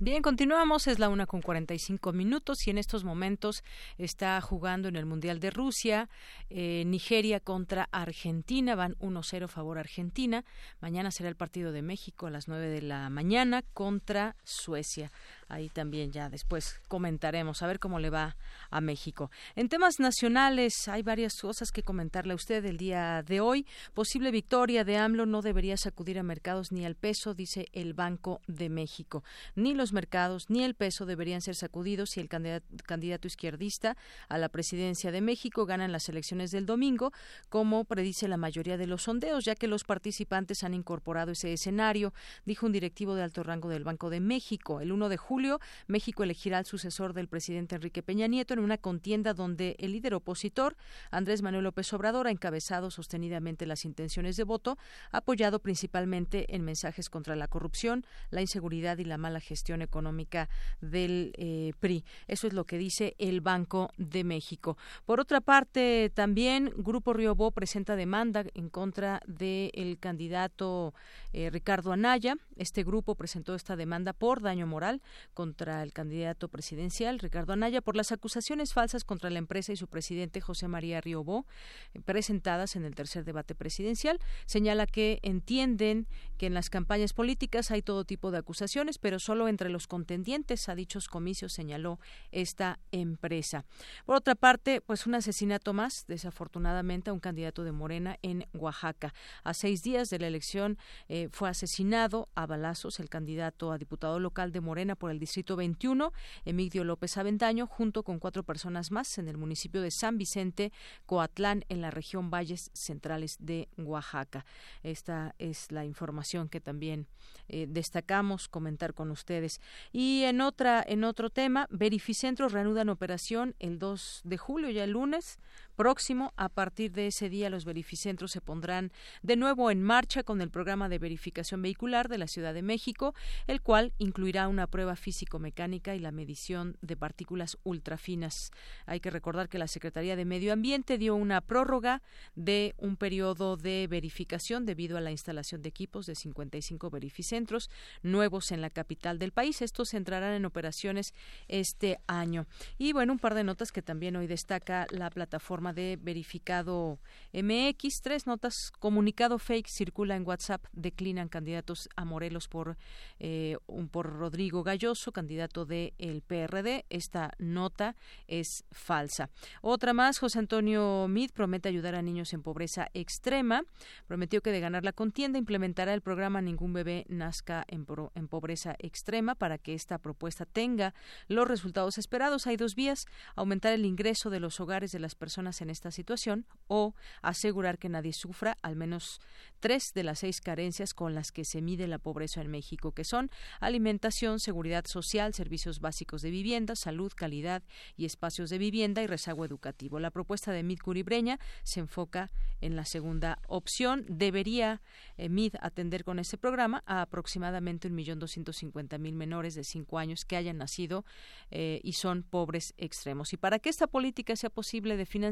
Bien, continuamos, es la una con 45 minutos y en estos momentos está jugando en el Mundial de Rusia, eh, Nigeria contra Argentina, van 1-0 favor Argentina. Mañana será el partido de México a las 9 de la mañana contra Suecia ahí también ya después comentaremos a ver cómo le va a México. En temas nacionales hay varias cosas que comentarle a usted el día de hoy. Posible victoria de AMLO no debería sacudir a mercados ni al peso, dice el Banco de México. Ni los mercados ni el peso deberían ser sacudidos si el candidato, izquierdista a la presidencia de México gana en las elecciones del domingo, como predice la mayoría de los sondeos, ya que los participantes han incorporado ese escenario, dijo un directivo de alto rango del Banco de México. El 1 de julio México elegirá al sucesor del presidente Enrique Peña Nieto en una contienda donde el líder opositor, Andrés Manuel López Obrador, ha encabezado sostenidamente las intenciones de voto, apoyado principalmente en mensajes contra la corrupción, la inseguridad y la mala gestión económica del eh, PRI. Eso es lo que dice el Banco de México. Por otra parte, también Grupo Riobó presenta demanda en contra del candidato eh, Ricardo Anaya. Este grupo presentó esta demanda por daño moral contra el candidato presidencial Ricardo Anaya por las acusaciones falsas contra la empresa y su presidente José María Riobó eh, presentadas en el tercer debate presidencial. Señala que entienden que en las campañas políticas hay todo tipo de acusaciones, pero solo entre los contendientes a dichos comicios señaló esta empresa. Por otra parte, pues un asesinato más, desafortunadamente, a un candidato de Morena en Oaxaca. A seis días de la elección eh, fue asesinado a balazos el candidato a diputado local de Morena por el Distrito 21, Emilio López Aventaño, junto con cuatro personas más en el municipio de San Vicente, Coatlán, en la región Valles Centrales de Oaxaca. Esta es la información que también eh, destacamos comentar con ustedes. Y en otra, en otro tema, Verificentros reanudan operación el 2 de julio, ya el lunes, próximo. A partir de ese día, los verificentros se pondrán de nuevo en marcha con el programa de verificación vehicular de la Ciudad de México, el cual incluirá una prueba físico-mecánica y la medición de partículas ultrafinas. Hay que recordar que la Secretaría de Medio Ambiente dio una prórroga de un periodo de verificación debido a la instalación de equipos de 55 verificentros nuevos en la capital del país. Estos entrarán en operaciones este año. Y bueno, un par de notas que también hoy destaca la plataforma de verificado MX. Tres notas. Comunicado fake circula en WhatsApp. Declinan candidatos a Morelos por, eh, un, por Rodrigo Galloso, candidato del el PRD. Esta nota es falsa. Otra más. José Antonio Mid promete ayudar a niños en pobreza extrema. Prometió que de ganar la contienda implementará el programa Ningún bebé nazca en pobreza extrema para que esta propuesta tenga los resultados esperados. Hay dos vías. Aumentar el ingreso de los hogares de las personas en esta situación o asegurar que nadie sufra al menos tres de las seis carencias con las que se mide la pobreza en México, que son alimentación, seguridad social, servicios básicos de vivienda, salud, calidad y espacios de vivienda y rezago educativo. La propuesta de MID Curibreña se enfoca en la segunda opción. Debería eh, MID atender con ese programa a aproximadamente un millón doscientos cincuenta mil menores de cinco años que hayan nacido eh, y son pobres extremos. Y para que esta política sea posible de financiar,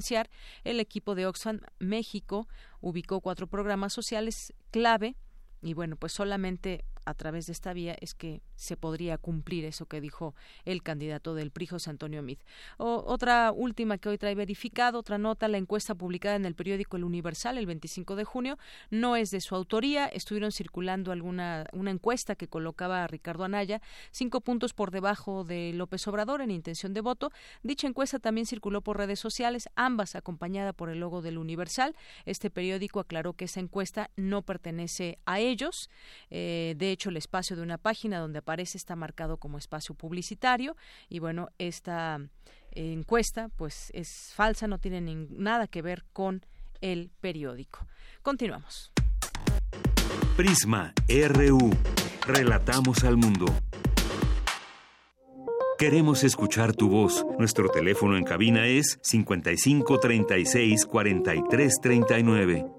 el equipo de Oxfam México ubicó cuatro programas sociales clave y bueno, pues solamente a través de esta vía es que se podría cumplir eso que dijo el candidato del PRI, José Antonio Mid. otra última que hoy trae verificado, otra nota, la encuesta publicada en el periódico El Universal el 25 de junio, no es de su autoría, estuvieron circulando alguna una encuesta que colocaba a Ricardo Anaya cinco puntos por debajo de López Obrador en intención de voto. Dicha encuesta también circuló por redes sociales, ambas acompañada por el logo del Universal. Este periódico aclaró que esa encuesta no pertenece a ellos. Eh, de hecho, el espacio de una página donde aparece está marcado como espacio publicitario y bueno, esta eh, encuesta pues es falsa, no tiene nada que ver con el periódico. Continuamos. Prisma RU. Relatamos al mundo. Queremos escuchar tu voz. Nuestro teléfono en cabina es 55 36 43 39.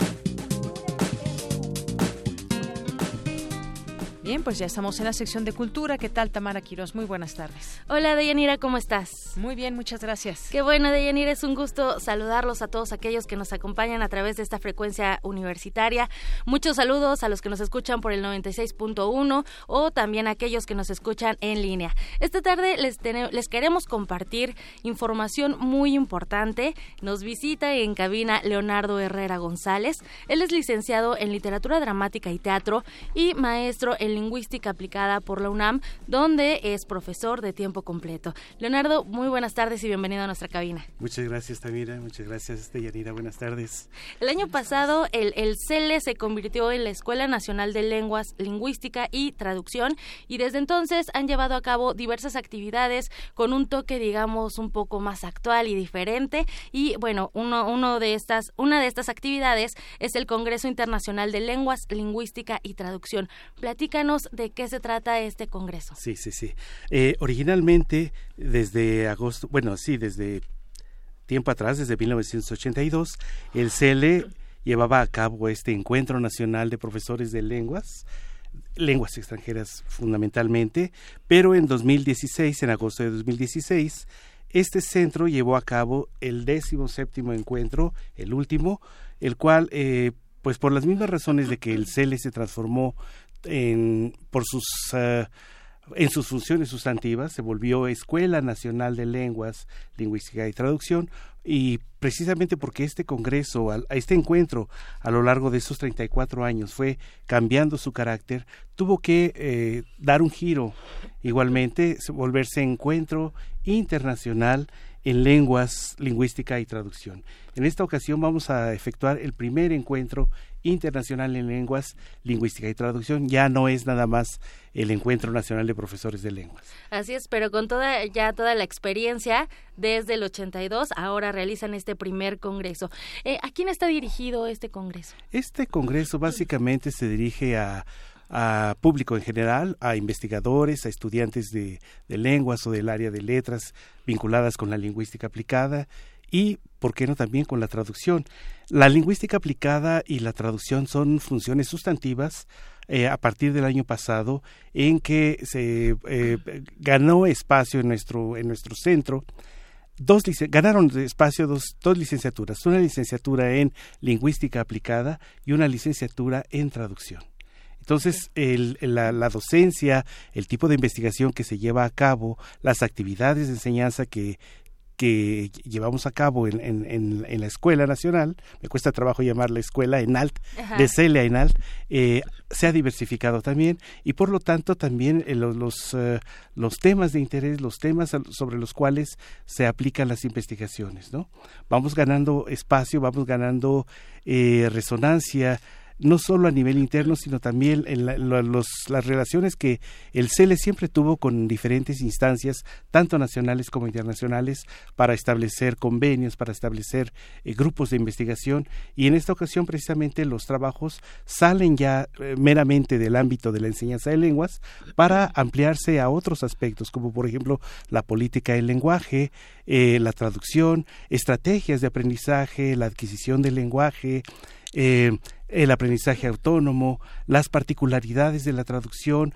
Bien, pues ya estamos en la sección de cultura. ¿Qué tal, Tamara Quiroz? Muy buenas tardes. Hola, Deyanira, ¿cómo estás? Muy bien, muchas gracias. Qué bueno, Deyanira, es un gusto saludarlos a todos aquellos que nos acompañan a través de esta frecuencia universitaria. Muchos saludos a los que nos escuchan por el 96.1 o también a aquellos que nos escuchan en línea. Esta tarde les, les queremos compartir información muy importante. Nos visita en cabina Leonardo Herrera González. Él es licenciado en literatura dramática y teatro y maestro en Lingüística Aplicada por la UNAM, donde es profesor de tiempo completo. Leonardo, muy buenas tardes y bienvenido a nuestra cabina. Muchas gracias, Tamira. Muchas gracias, Deyanira. Buenas tardes. El año pasado, el, el CELE se convirtió en la Escuela Nacional de Lenguas, Lingüística y Traducción, y desde entonces han llevado a cabo diversas actividades con un toque, digamos, un poco más actual y diferente. Y bueno, uno, uno de estas, una de estas actividades es el Congreso Internacional de Lenguas, Lingüística y Traducción. Platícanos de qué se trata este congreso. Sí, sí, sí. Eh, originalmente, desde agosto, bueno, sí, desde tiempo atrás, desde 1982, el CELE llevaba a cabo este encuentro nacional de profesores de lenguas lenguas extranjeras fundamentalmente, pero en 2016, en agosto de 2016, este centro llevó a cabo el décimo séptimo encuentro, el último, el cual, eh, pues por las mismas razones de que el CELE se transformó en, por sus, eh, en sus funciones sustantivas, se volvió Escuela Nacional de Lenguas, Lingüística y Traducción, y precisamente porque este congreso, este encuentro a lo largo de esos 34 años fue cambiando su carácter, tuvo que eh, dar un giro, igualmente volverse encuentro internacional en lenguas, lingüística y traducción. En esta ocasión vamos a efectuar el primer encuentro internacional en lenguas, lingüística y traducción. Ya no es nada más el Encuentro Nacional de Profesores de Lenguas. Así es, pero con toda ya toda la experiencia desde el 82, ahora realizan este primer congreso. Eh, ¿A quién está dirigido este congreso? Este congreso básicamente se dirige a a público en general, a investigadores, a estudiantes de, lenguas o del área de letras vinculadas con la lingüística aplicada y, ¿por qué no también con la traducción? La lingüística aplicada y la traducción son funciones sustantivas eh, a partir del año pasado en que se eh, ganó espacio en nuestro, en nuestro centro. Dos, ganaron espacio dos, dos licenciaturas, una licenciatura en lingüística aplicada y una licenciatura en traducción. Entonces, el, la, la, docencia, el tipo de investigación que se lleva a cabo, las actividades de enseñanza que que llevamos a cabo en, en, en, la Escuela Nacional, me cuesta trabajo llamar la escuela en alt, de Celia en alt, eh, se ha diversificado también y por lo tanto también eh, los, los, eh, los, temas de interés, los temas sobre los cuales se aplican las investigaciones, ¿no? Vamos ganando espacio, vamos ganando resonancia, no solo a nivel interno, sino también en las relaciones que el CELE siempre tuvo con diferentes instancias, tanto nacionales como internacionales, para establecer convenios, para establecer eh, grupos de investigación. Y en esta ocasión, precisamente, los trabajos salen ya eh, meramente del ámbito de la enseñanza de lenguas para ampliarse a otros aspectos, como por ejemplo la política del lenguaje, eh, la traducción, estrategias de aprendizaje, la adquisición del lenguaje, el aprendizaje autónomo, las particularidades de la traducción,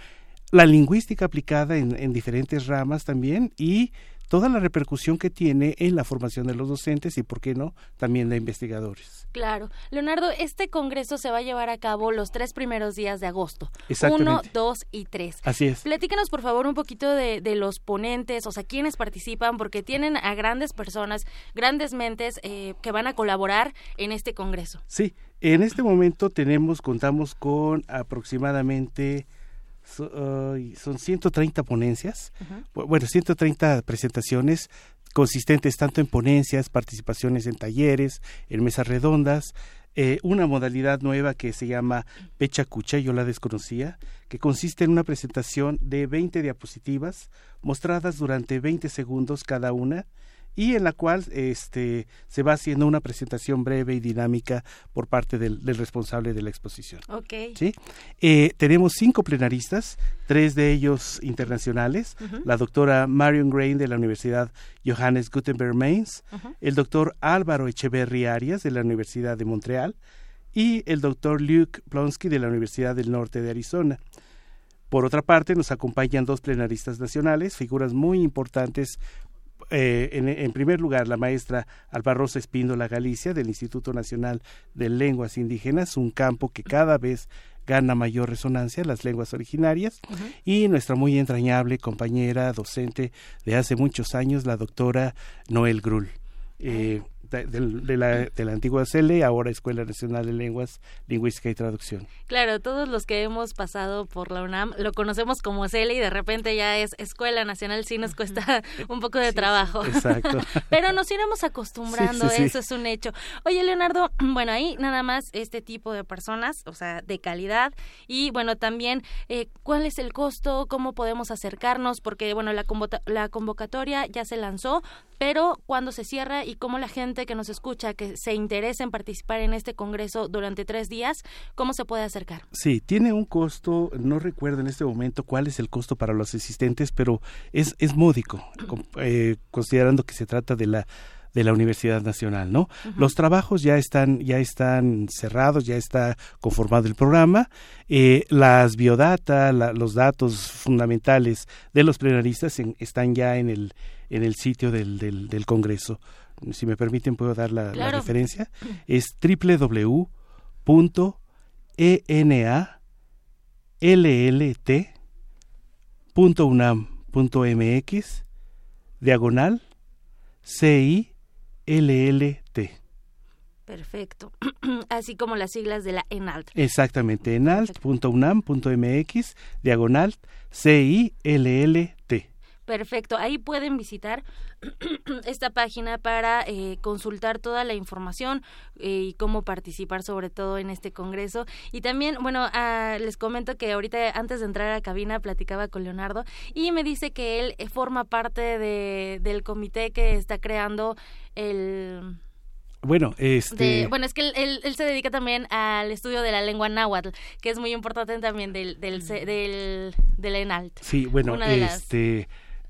la lingüística aplicada en, en diferentes ramas también y toda la repercusión que tiene en la formación de los docentes y, por qué no, también de investigadores. Claro. Leonardo, este congreso se va a llevar a cabo los tres primeros días de agosto. Exactamente. Uno, dos y tres. Así es. Platícanos, por favor, un poquito de, de los ponentes, o sea, quiénes participan, porque tienen a grandes personas, grandes mentes eh, que van a colaborar en este congreso. Sí, en este momento tenemos, contamos con aproximadamente son 130 ponencias, bueno, 130 presentaciones consistentes tanto en ponencias, participaciones en talleres, en mesas redondas, eh, una modalidad nueva que se llama Pecha Cucha, yo la desconocía, que consiste en una presentación de 20 diapositivas mostradas durante 20 segundos cada una y en la cual este, se va haciendo una presentación breve y dinámica por parte del, responsable de la exposición. Okay. ¿sí? Eh, tenemos cinco plenaristas, tres de ellos internacionales, la doctora Marion Grain de la Universidad Johannes Gutenberg Mainz, el doctor Álvaro Echeverry Arias de la Universidad de Montreal y el doctor Luke Plonsky de la Universidad del Norte de Arizona. Por otra parte, nos acompañan dos plenaristas nacionales, figuras muy importantes eh, en, primer lugar, la maestra Albarrosa Espíndola Galicia del Instituto Nacional de Lenguas Indígenas, un campo que cada vez gana mayor resonancia, las lenguas originarias, y nuestra muy entrañable compañera docente de hace muchos años, la doctora Noel Grull. Eh, de, la, de la antigua CELE, ahora Escuela Nacional de Lenguas, Lingüística y Traducción. Claro, todos los que hemos pasado por la UNAM lo conocemos como CELE y de repente ya es Escuela Nacional, sí nos cuesta (laughs) un poco de trabajo. Exacto. (laughs) Pero nos iremos acostumbrando, eso es un hecho. Oye, Leonardo, (clears throat) bueno, ahí nada más este tipo de personas, o sea, de calidad y bueno, también eh, cuál es el costo, cómo podemos acercarnos, porque bueno, la, la convocatoria ya se lanzó, pero cuándo se cierra y cómo la gente que nos escucha, que se interesa en participar en este congreso durante tres días, ¿cómo se puede acercar? Sí, tiene un costo, no recuerdo en este momento cuál es el costo para los asistentes, pero es, es módico, eh, considerando que se trata de la de la Universidad Nacional, ¿no? Los trabajos ya están, ya están cerrados, ya está conformado el programa. Eh, las biodata, los datos fundamentales de los plenaristas están ya en el, en el sitio del, del, del Congreso. Si me permiten, puedo dar la, referencia. Es www.enallt.unam.mx diagonal CILLT. Perfecto. (clears throat) Así como las siglas de la ENALT. Exactamente, enalt.unam.mx, diagonal CILLT. Perfecto, ahí pueden visitar (clears throat) esta página para eh, consultar toda la información eh, y cómo participar sobre todo en este congreso. Y también, bueno, ah, les comento que ahorita antes de entrar a cabina platicaba con Leonardo y me dice que él eh, forma parte de, del comité que está creando el... Bueno, este... bueno, es que él, él, se dedica también al estudio de la lengua náhuatl, que es muy importante también del, del, del, del ENALT. Sí, bueno, este...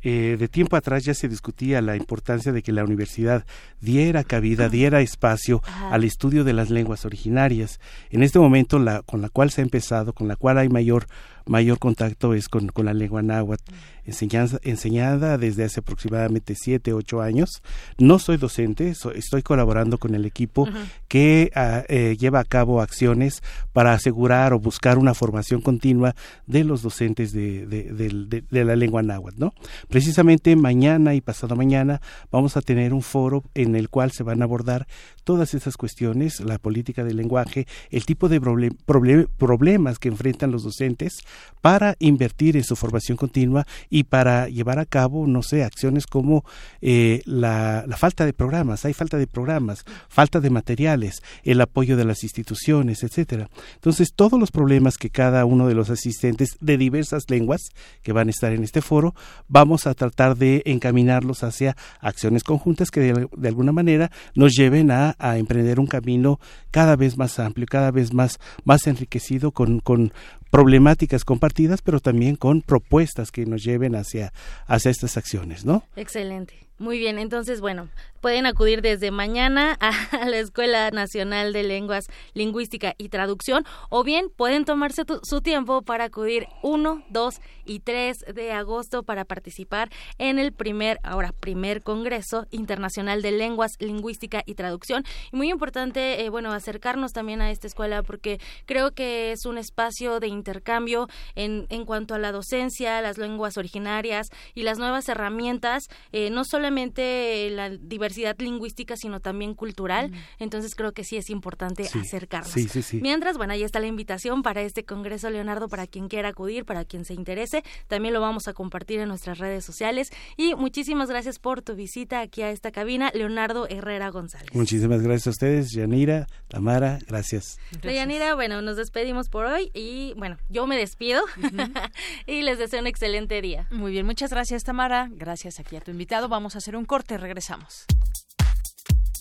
Eh, de tiempo atrás ya se discutía la importancia de que la universidad diera cabida, diera espacio al estudio de las lenguas originarias. En este momento, la, con la cual se ha empezado, con la cual hay mayor mayor contacto es con, con la lengua náhuatl, enseñanza, enseñada desde hace aproximadamente siete, ocho años. No soy docente, estoy colaborando con el equipo que ah, eh, lleva a cabo acciones para asegurar o buscar una formación continua de los docentes de, de, de, la lengua náhuatl. ¿no? Precisamente mañana y pasado mañana vamos a tener un foro en el cual se van a abordar todas esas cuestiones, la política del lenguaje, el tipo de problemas que enfrentan los docentes para invertir en su formación continua y para llevar a cabo, no sé, acciones como eh, la, falta de programas, hay falta de programas, falta de materiales, el apoyo de las instituciones, etcétera. Entonces, todos los problemas que cada uno de los asistentes de diversas lenguas que van a estar en este foro, vamos a tratar de encaminarlos hacia acciones conjuntas que de, de alguna manera nos lleven a, a, emprender un camino cada vez más amplio, cada vez más, más enriquecido con, con, problemáticas compartidas, pero también con propuestas que nos lleven hacia, hacia estas acciones, ¿no? Excelente. Muy bien, entonces, bueno, pueden acudir desde mañana (laughs) a la Escuela Nacional de Lenguas, Lingüística y Traducción, o bien pueden tomarse su tiempo para acudir 1, 2 y 3 de agosto para participar en el primer, ahora primer Congreso Internacional de Lenguas, Lingüística y Traducción. Y muy importante, eh, bueno, acercarnos también a esta escuela porque creo que es un espacio de intercambio en, en cuanto a la docencia, las lenguas originarias y las nuevas herramientas, eh, no solamente la diversidad lingüística, sino también cultural. Entonces creo que sí es importante acercarnos. Mientras, bueno, ahí está la invitación para este Congreso, Leonardo, para quien quiera acudir, para quien se interese. También lo vamos a compartir en nuestras redes sociales. Y muchísimas gracias por tu visita aquí a esta cabina, Leonardo Herrera González. Muchísimas gracias a ustedes, Yanira, Tamara, gracias. Yanira, bueno, nos despedimos por hoy y bueno, yo me despido (laughs) y les deseo un excelente día. Muy bien, muchas gracias, Tamara. Gracias aquí a tu invitado. Vamos a hacer un corte, regresamos.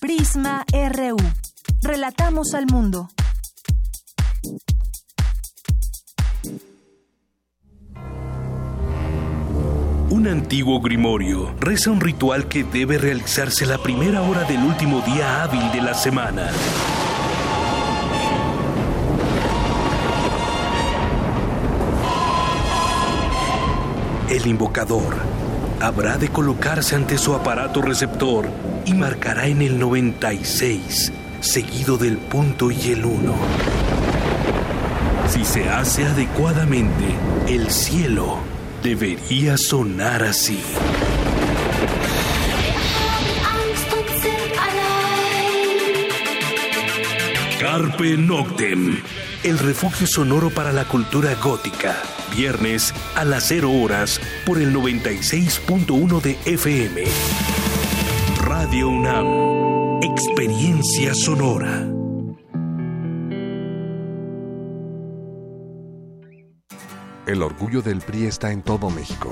Prisma RU. Relatamos al mundo. Un antiguo grimorio reza un ritual que debe realizarse la primera hora del último día hábil de la semana. El invocador habrá de colocarse ante su aparato receptor y marcará en el 96, seguido del punto y el 1. Si se hace adecuadamente, el cielo debería sonar así. Carpe Noctem, el refugio sonoro para la cultura gótica viernes a las 0 horas por el 96.1 de FM. Radio. Experiencia sonora. El orgullo del PRI está en todo México.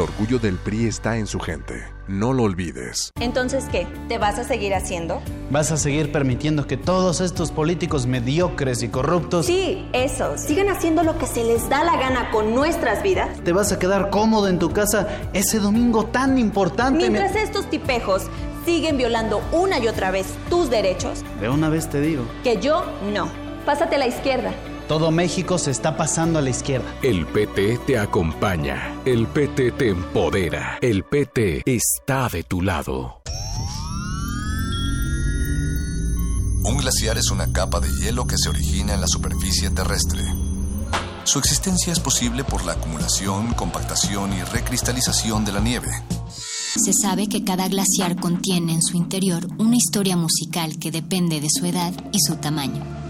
El orgullo del PRI está en su gente. No lo olvides. Entonces, ¿qué? ¿Te vas a seguir haciendo? ¿Vas a seguir permitiendo que todos estos políticos mediocres y corruptos... Sí, esos. Sigan haciendo lo que se les da la gana con nuestras vidas. ¿Te vas a quedar cómodo en tu casa ese domingo tan importante? Mientras estos tipejos siguen violando una y otra vez tus derechos. De una vez te digo. Que yo no. Pásate a la izquierda. Todo México se está pasando a la izquierda. El PT te acompaña. El PT te empodera. El PT está de tu lado. Un glaciar es una capa de hielo que se origina en la superficie terrestre. Su existencia es posible por la acumulación, compactación y recristalización de la nieve. Se sabe que cada glaciar contiene en su interior una historia musical que depende de su edad y su tamaño.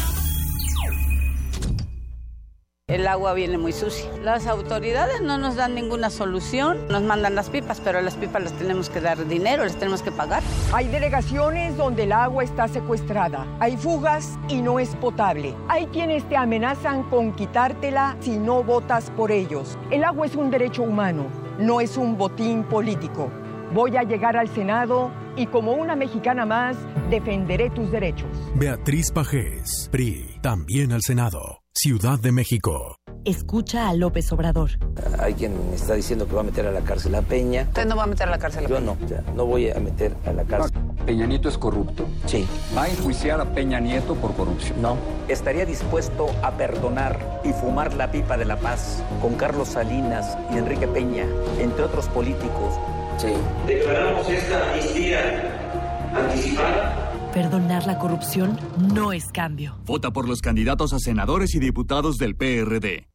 El agua viene muy sucia. Las autoridades no nos dan ninguna solución. Nos mandan las pipas, pero las pipas las tenemos que dar dinero, las tenemos que pagar. Hay delegaciones donde el agua está secuestrada. Hay fugas y no es potable. Hay quienes te amenazan con quitártela si no votas por ellos. El agua es un derecho humano, no es un botín político. Voy a llegar al Senado y como una mexicana más, defenderé tus derechos. Beatriz Pajés, PRI, también al Senado. Ciudad de México. Escucha a López Obrador. Hay quien está diciendo que va a meter a la cárcel a Peña. Usted no va a meter a la cárcel a Peña. Yo no, no voy a meter a la cárcel. Peña Nieto es corrupto. Sí. ¿Va a enjuiciar a Peña Nieto por corrupción? No. ¿Estaría dispuesto a perdonar y fumar la pipa de la paz con Carlos Salinas y Enrique Peña, entre otros políticos? Sí. Declaramos esta amnistía anticipada Perdonar la corrupción no es cambio. Vota por los candidatos a senadores y diputados del PRD.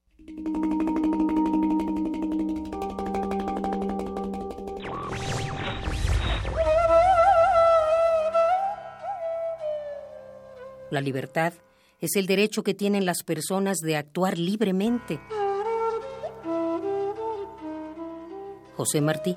La libertad es el derecho que tienen las personas de actuar libremente. José Martí.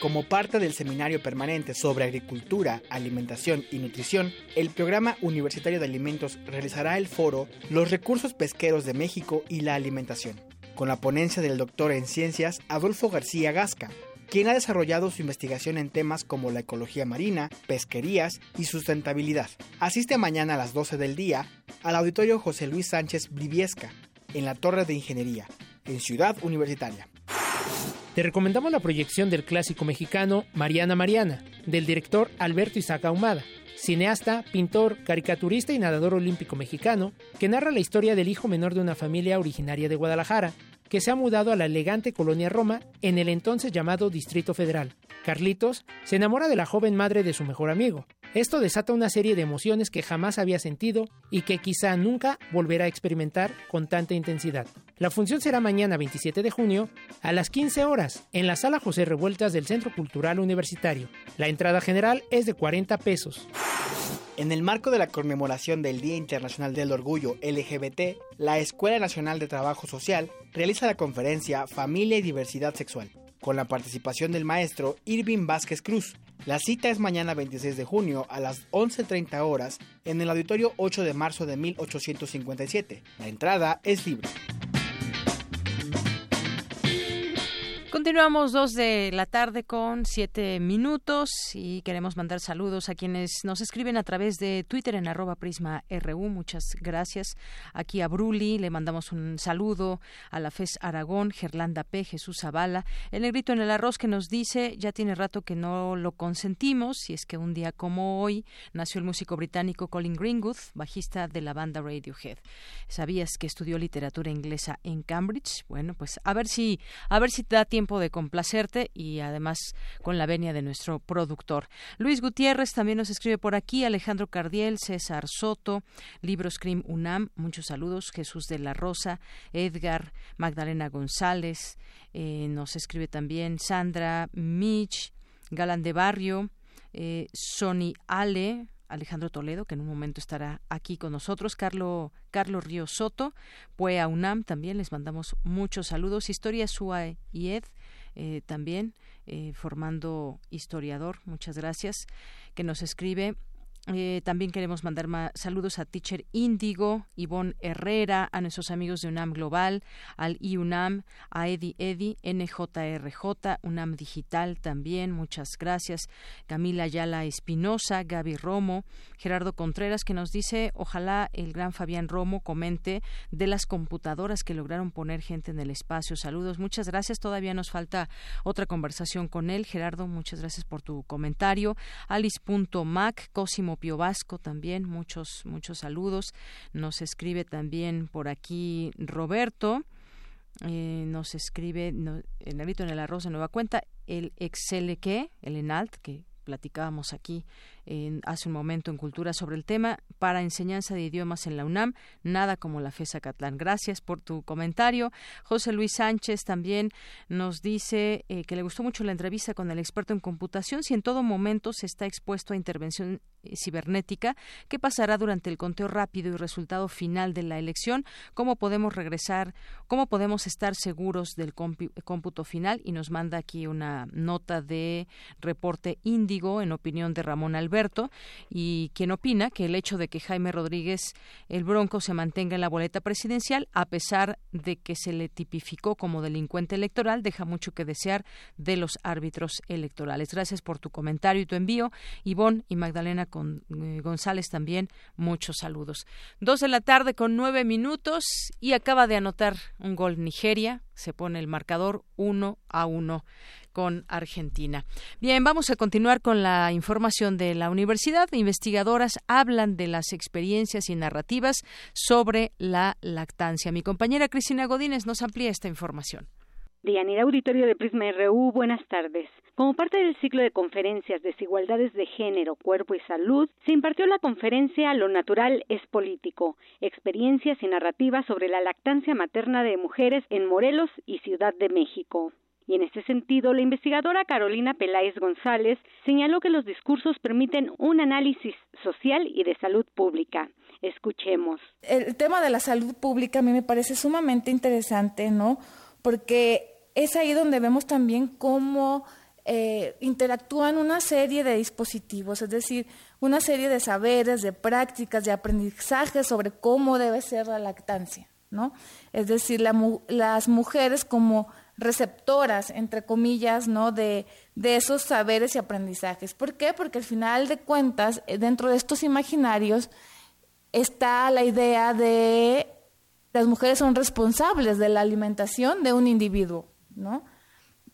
Como parte del seminario permanente sobre agricultura, alimentación y nutrición, el Programa Universitario de Alimentos realizará el foro Los recursos pesqueros de México y la alimentación, con la ponencia del doctor en ciencias Adolfo García Gasca, quien ha desarrollado su investigación en temas como la ecología marina, pesquerías y sustentabilidad. Asiste mañana a las 12 del día al auditorio José Luis Sánchez Briviesca, en la Torre de Ingeniería, en Ciudad Universitaria. Te recomendamos la proyección del clásico mexicano Mariana Mariana, del director Alberto Isaac Ahumada, cineasta, pintor, caricaturista y nadador olímpico mexicano, que narra la historia del hijo menor de una familia originaria de Guadalajara, que se ha mudado a la elegante colonia Roma en el entonces llamado Distrito Federal. Carlitos se enamora de la joven madre de su mejor amigo. Esto desata una serie de emociones que jamás había sentido y que quizá nunca volverá a experimentar con tanta intensidad. La función será mañana 27 de junio a las 15 horas en la sala José Revueltas del Centro Cultural Universitario. La entrada general es de 40 pesos. En el marco de la conmemoración del Día Internacional del Orgullo LGBT, la Escuela Nacional de Trabajo Social realiza la conferencia Familia y Diversidad Sexual, con la participación del maestro Irving Vázquez Cruz. La cita es mañana 26 de junio a las 11.30 horas en el auditorio 8 de marzo de 1857. La entrada es libre. Continuamos dos de la tarde con siete minutos y queremos mandar saludos a quienes nos escriben a través de Twitter en arroba prisma RU. Muchas gracias. Aquí a Bruli le mandamos un saludo a la FES Aragón, Gerlanda P, Jesús Zavala. El negrito en el arroz que nos dice ya tiene rato que no lo consentimos y es que un día como hoy nació el músico británico Colin Greenwood, bajista de la banda Radiohead. ¿Sabías que estudió literatura inglesa en Cambridge? Bueno, pues a ver si a ver si da tiempo de complacerte y además con la venia de nuestro productor. Luis Gutiérrez también nos escribe por aquí, Alejandro Cardiel, César Soto, Libros Crim UNAM, muchos saludos, Jesús de la Rosa, Edgar, Magdalena González, eh, nos escribe también Sandra Mich, Galán de Barrio, eh, Sony Ale, Alejandro Toledo, que en un momento estará aquí con nosotros, Carlos Carlos Río Soto, Puea UNAM, también les mandamos muchos saludos, Historia SUA y Ed, eh, también eh, formando historiador, muchas gracias, que nos escribe eh, también queremos mandar saludos a Teacher Índigo, Ivonne Herrera, a nuestros amigos de UNAM Global, al IUNAM, a Edi Edi, NJRJ, UNAM Digital también, muchas gracias. Camila Ayala Espinosa, Gaby Romo, Gerardo Contreras, que nos dice, ojalá el gran Fabián Romo comente de las computadoras que lograron poner gente en el espacio. Saludos, muchas gracias. Todavía nos falta otra conversación con él. Gerardo, muchas gracias por tu comentario. Alice.mac, Cosimo Pio Vasco también, muchos, muchos saludos. Nos escribe también por aquí Roberto. Eh, nos escribe el negrito en el arroz de nueva cuenta, el Excel que, el Enalt, que platicábamos aquí en, hace un momento en Cultura sobre el tema para enseñanza de idiomas en la UNAM, nada como la FESA Catlán. Gracias por tu comentario. José Luis Sánchez también nos dice eh, que le gustó mucho la entrevista con el experto en computación. Si en todo momento se está expuesto a intervención eh, cibernética, ¿qué pasará durante el conteo rápido y resultado final de la elección? ¿Cómo podemos regresar? ¿Cómo podemos estar seguros del cómputo final? Y nos manda aquí una nota de reporte índigo en opinión de Ramón Alberto Y quien opina que el hecho de que Jaime Rodríguez el Bronco se mantenga en la boleta presidencial, a pesar de que se le tipificó como delincuente electoral, deja mucho que desear de los árbitros electorales. Gracias por tu comentario y tu envío. Ivonne y Magdalena con, eh, González también, muchos saludos. Dos de la tarde con nueve minutos y acaba de anotar un gol Nigeria. Se pone el marcador uno a uno con Argentina. Bien, vamos a continuar con la información de la universidad. Investigadoras hablan de las experiencias y narrativas sobre la lactancia. Mi compañera Cristina Godínez nos amplía esta información. Auditorio de Prisma RU, buenas tardes. Como parte del ciclo de conferencias Desigualdades de Género, Cuerpo y Salud, se impartió la conferencia Lo Natural es Político, experiencias y narrativas sobre la lactancia materna de mujeres en Morelos y Ciudad de México. Y en este sentido, la investigadora Carolina Peláez González señaló que los discursos permiten un análisis social y de salud pública. Escuchemos. El tema de la salud pública a mí me parece sumamente interesante, ¿no? Porque es ahí donde vemos también cómo eh, interactúan una serie de dispositivos, es decir, una serie de saberes, de prácticas, de aprendizajes sobre cómo debe ser la lactancia, ¿no? Es decir, las mujeres como receptoras, entre comillas, ¿no? De, de esos saberes y aprendizajes. ¿Por qué? Porque al final de cuentas, eh, dentro de estos imaginarios, está la idea de las mujeres son responsables de la alimentación de un individuo, ¿no?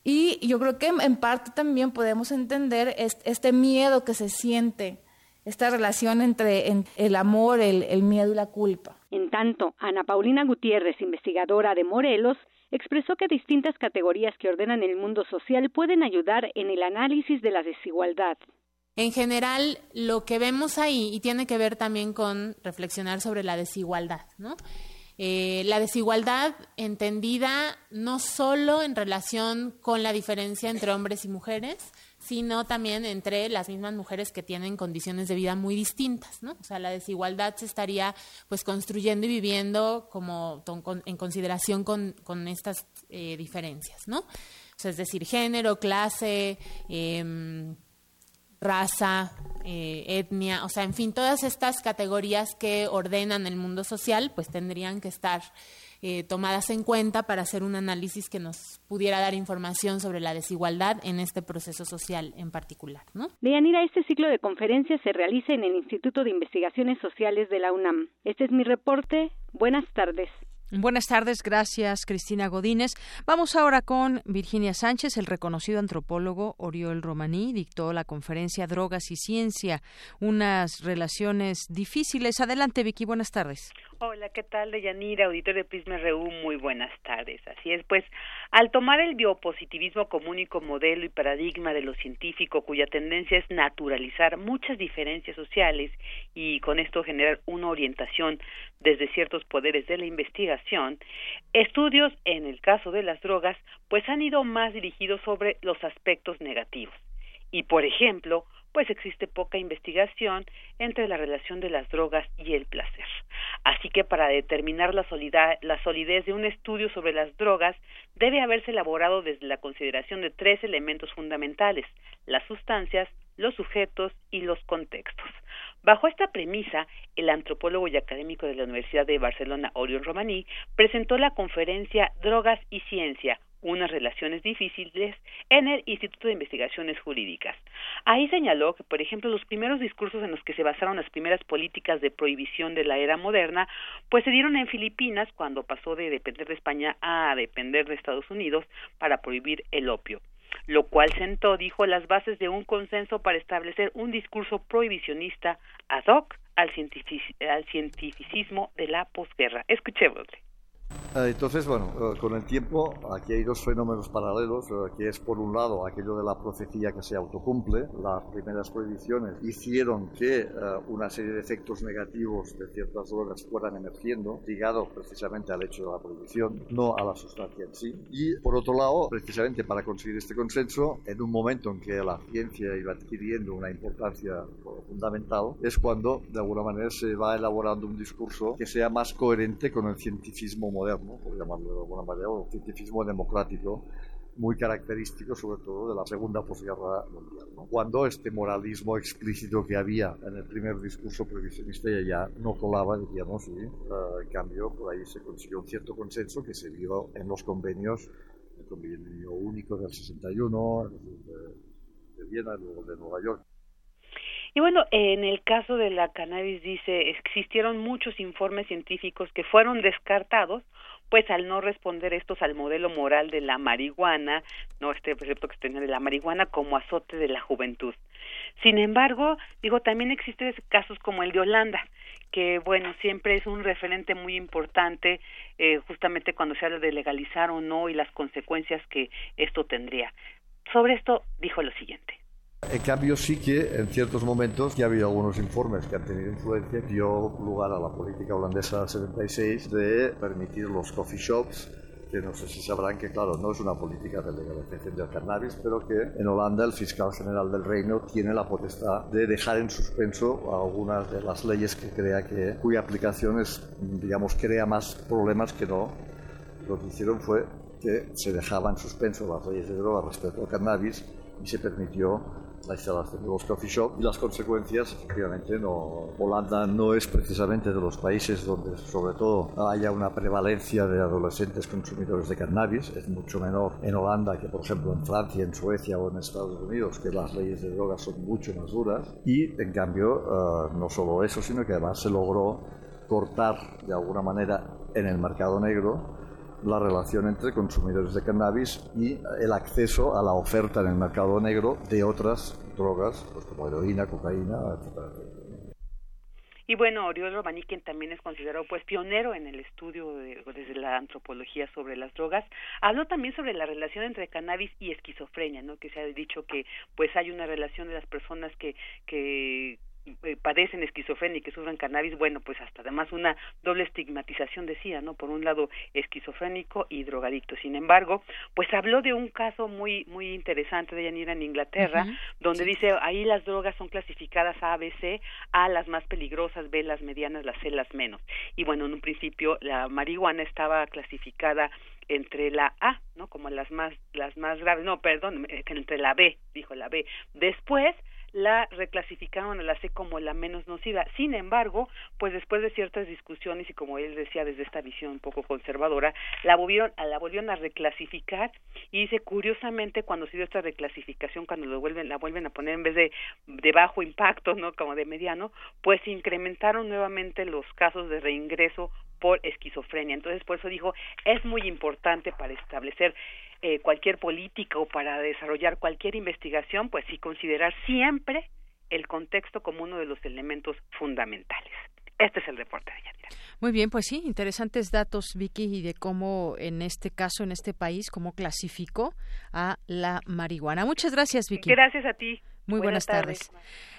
Y yo creo que en parte también podemos entender este miedo que se siente, esta relación entre el amor, el, miedo y la culpa. En tanto, Ana Paulina Gutiérrez, investigadora de Morelos, expresó que distintas categorías que ordenan el mundo social pueden ayudar en el análisis de la desigualdad. En general, lo que vemos ahí, y tiene que ver también con reflexionar sobre la desigualdad, ¿no? Eh, la desigualdad entendida no solo en relación con la diferencia entre hombres y mujeres, sino también entre las mismas mujeres que tienen condiciones de vida muy distintas, ¿no? O sea, la desigualdad se estaría pues construyendo y viviendo como en consideración con, estas eh, diferencias, ¿no? Es decir, género, clase, eh, raza, eh, etnia, o sea, en fin, todas estas categorías que ordenan el mundo social, pues tendrían que estar eh, tomadas en cuenta para hacer un análisis que nos pudiera dar información sobre la desigualdad en este proceso social en particular. ¿no? Deyanira, este ciclo de conferencias se realiza en el Instituto de Investigaciones Sociales de la UNAM. Este es mi reporte. Buenas tardes. Buenas tardes, gracias Cristina Godínez. Vamos ahora con Virginia Sánchez, el reconocido antropólogo Oriol Romaní, dictó la conferencia Drogas y Ciencia, unas relaciones difíciles. Adelante Vicky, buenas tardes. Hola, ¿qué tal, Deyanira, auditor de Prisma RU? Muy buenas tardes. Así es, pues, al tomar el biopositivismo como único modelo y paradigma de lo científico, cuya tendencia es naturalizar muchas diferencias sociales y con esto generar una orientación desde ciertos poderes de la investigación, estudios en el caso de las drogas, pues han ido más dirigidos sobre los aspectos negativos. Y, por ejemplo, pues existe poca investigación entre la relación de las drogas y el placer. Así que para determinar la, solidez de un estudio sobre las drogas debe haberse elaborado desde la consideración de tres elementos fundamentales, las sustancias, los sujetos y los contextos. Bajo esta premisa, el antropólogo y académico de la Universidad de Barcelona, Oriol Romaní, presentó la conferencia Drogas y Ciencia, unas relaciones difíciles en el Instituto de Investigaciones Jurídicas. Ahí señaló que, por ejemplo, los primeros discursos en los que se basaron las primeras políticas de prohibición de la era moderna, pues se dieron en Filipinas cuando pasó de depender de España a depender de Estados Unidos para prohibir el opio lo cual sentó, dijo, las bases de un consenso para establecer un discurso prohibicionista ad hoc al, cientificismo de la posguerra. Escuchémosle. Eh, entonces, bueno, eh, con el tiempo aquí hay dos fenómenos paralelos, eh, que es por un lado aquello de la profecía que se autocumple. Las primeras prohibiciones hicieron que una serie de efectos negativos de ciertas drogas fueran emergiendo, ligado precisamente al hecho de la prohibición, no a la sustancia en sí. Y por otro lado, precisamente para conseguir este consenso, en un momento en que la ciencia iba adquiriendo una importancia fundamental, es cuando de alguna manera se va elaborando un discurso que sea más coherente con el cientificismo moderno por llamarlo de alguna manera, o cientifismo democrático, muy característico sobre todo de la segunda posguerra mundial, cuando este moralismo explícito que había en el primer discurso prohibicionista ya no colaba, digamos, y eh, en cambio por ahí se consiguió un cierto consenso que se vio en los convenios, el convenio único del 61, de, de Viena, luego de Nueva York. Y bueno, en el caso de la cannabis dice, existieron muchos informes científicos que fueron descartados pues al no responder estos al modelo moral de la marihuana, no este precepto que se tenía de la marihuana como azote de la juventud. Sin embargo, digo, también existen casos como el de Holanda, que bueno, siempre es un referente muy importante eh, justamente cuando se habla de legalizar o no y las consecuencias que esto tendría. Sobre esto dijo lo siguiente. En cambio, sí que en ciertos momentos ya ha habido algunos informes que han tenido influencia, dio lugar a la política holandesa del 76 de permitir los coffee shops que no sé si sabrán que, claro, no es una política de legalización del cannabis, pero que en Holanda el fiscal general del reino tiene la potestad de dejar en suspenso algunas de las leyes que crea que, cuya aplicación es, digamos, crea más problemas que no. Lo que hicieron fue que se dejaban en suspenso las leyes de droga respecto al cannabis y se permitió la instalación de los coffee shop y las consecuencias, efectivamente, no, Holanda no es precisamente de los países donde sobre todo haya una prevalencia de adolescentes consumidores de cannabis, es mucho menor en Holanda que por ejemplo en Francia, en Suecia o en Estados Unidos, que las leyes de drogas son mucho más duras. Y en cambio eh, no solo eso, sino que además se logró cortar de alguna manera en el mercado negro la relación entre consumidores de cannabis y el acceso a la oferta en el mercado negro de otras drogas, pues como heroína, cocaína, etc. Y bueno, Oriol Romani, quien también es considerado pues pionero en el estudio desde la antropología sobre las drogas, habló también sobre la relación entre cannabis y esquizofrenia, ¿no? Que se ha dicho que pues hay una relación de las personas que que padecen esquizofrenia y que sufren cannabis, bueno, pues hasta además una doble estigmatización decía, ¿no? Por un lado esquizofrénico y drogadicto. Sin embargo, pues habló de un caso muy muy interesante de Yanira en Inglaterra, donde dice ahí las drogas son clasificadas A, B, C, A las más peligrosas, B las medianas, las C las menos. Y bueno, en un principio la marihuana estaba clasificada entre la A, ¿no? Como las más las más graves, no, perdón, eh, entre la B, dijo la B. Después la reclasificaron a la C como la menos nociva. Sin embargo, pues después de ciertas discusiones y como él decía desde esta visión un poco conservadora, la volvieron, la volvieron a reclasificar y dice curiosamente cuando se dio esta reclasificación, cuando lo vuelven, la vuelven a poner en vez de de bajo impacto, no como de mediano, pues incrementaron nuevamente los casos de reingreso por esquizofrenia. Entonces, por eso dijo, es muy importante para establecer eh, cualquier política o para desarrollar cualquier investigación, pues sí considerar siempre el contexto como uno de los elementos fundamentales. Este es el reporte de Yanira. Muy bien, pues sí, interesantes datos, Vicky, y de cómo en este caso, en este país, cómo clasificó a la marihuana. Muchas gracias, Vicky. Gracias a ti. Muy buenas, tardes.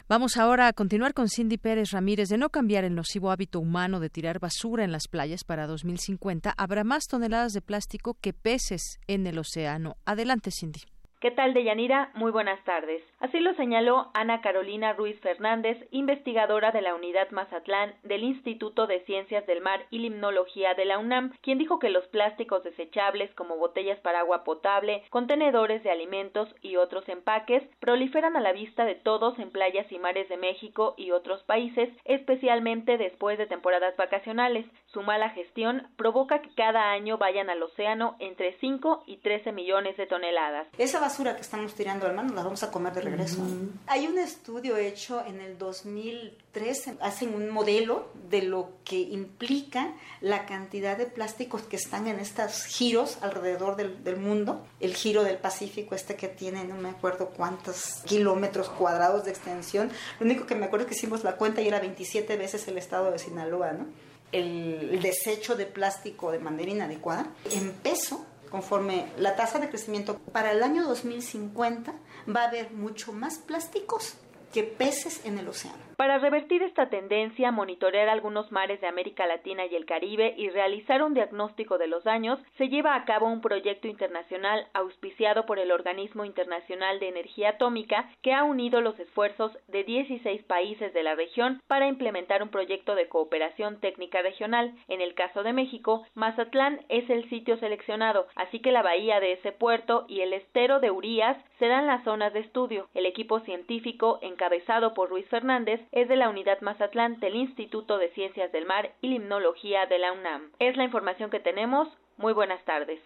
Vamos ahora a continuar con Cindy Pérez Ramírez. De no cambiar el nocivo hábito humano de tirar basura en las playas para 2050, habrá más toneladas de plástico que peces en el océano. Adelante, Cindy. ¿Qué tal, Deyanira? Muy buenas tardes. Así lo señaló Ana Carolina Ruiz Fernández, investigadora de la Unidad Mazatlán del Instituto de Ciencias del Mar y Limnología de la UNAM, quien dijo que los plásticos desechables como botellas para agua potable, contenedores de alimentos y otros empaques proliferan a la vista de todos en playas y mares de México y otros países, especialmente después de temporadas vacacionales. Su mala gestión provoca que cada año vayan al océano entre 5 y 13 millones de toneladas basura que estamos tirando al mar nos la vamos a comer de regreso. Hay un estudio hecho en el 2003, hacen un modelo de lo que implica la cantidad de plásticos que están en estos giros alrededor del, del mundo. El giro del Pacífico, este que tiene no me acuerdo cuántos kilómetros cuadrados de extensión. Lo único que me acuerdo es que hicimos la cuenta y era 27 veces el estado de Sinaloa, ¿no? El desecho de plástico de manera inadecuada. En peso, conforme la tasa de crecimiento para el año 2050 va a haber mucho más plásticos que peces en el océano. Para revertir esta tendencia, monitorear algunos mares de América Latina y el Caribe y realizar un diagnóstico de los daños, se lleva a cabo un proyecto internacional auspiciado por el Organismo Internacional de Energía Atómica que ha unido los esfuerzos de 16 países de la región para implementar un proyecto de cooperación técnica regional. En el caso de México, Mazatlán es el sitio seleccionado, así que la bahía de ese puerto y el estero de Urias serán las zonas de estudio. El equipo científico, encabezado por Ruiz Fernández, es de la Unidad Mazatlán del Instituto de Ciencias del Mar y Limnología de la UNAM. Es la información que tenemos. Muy buenas tardes.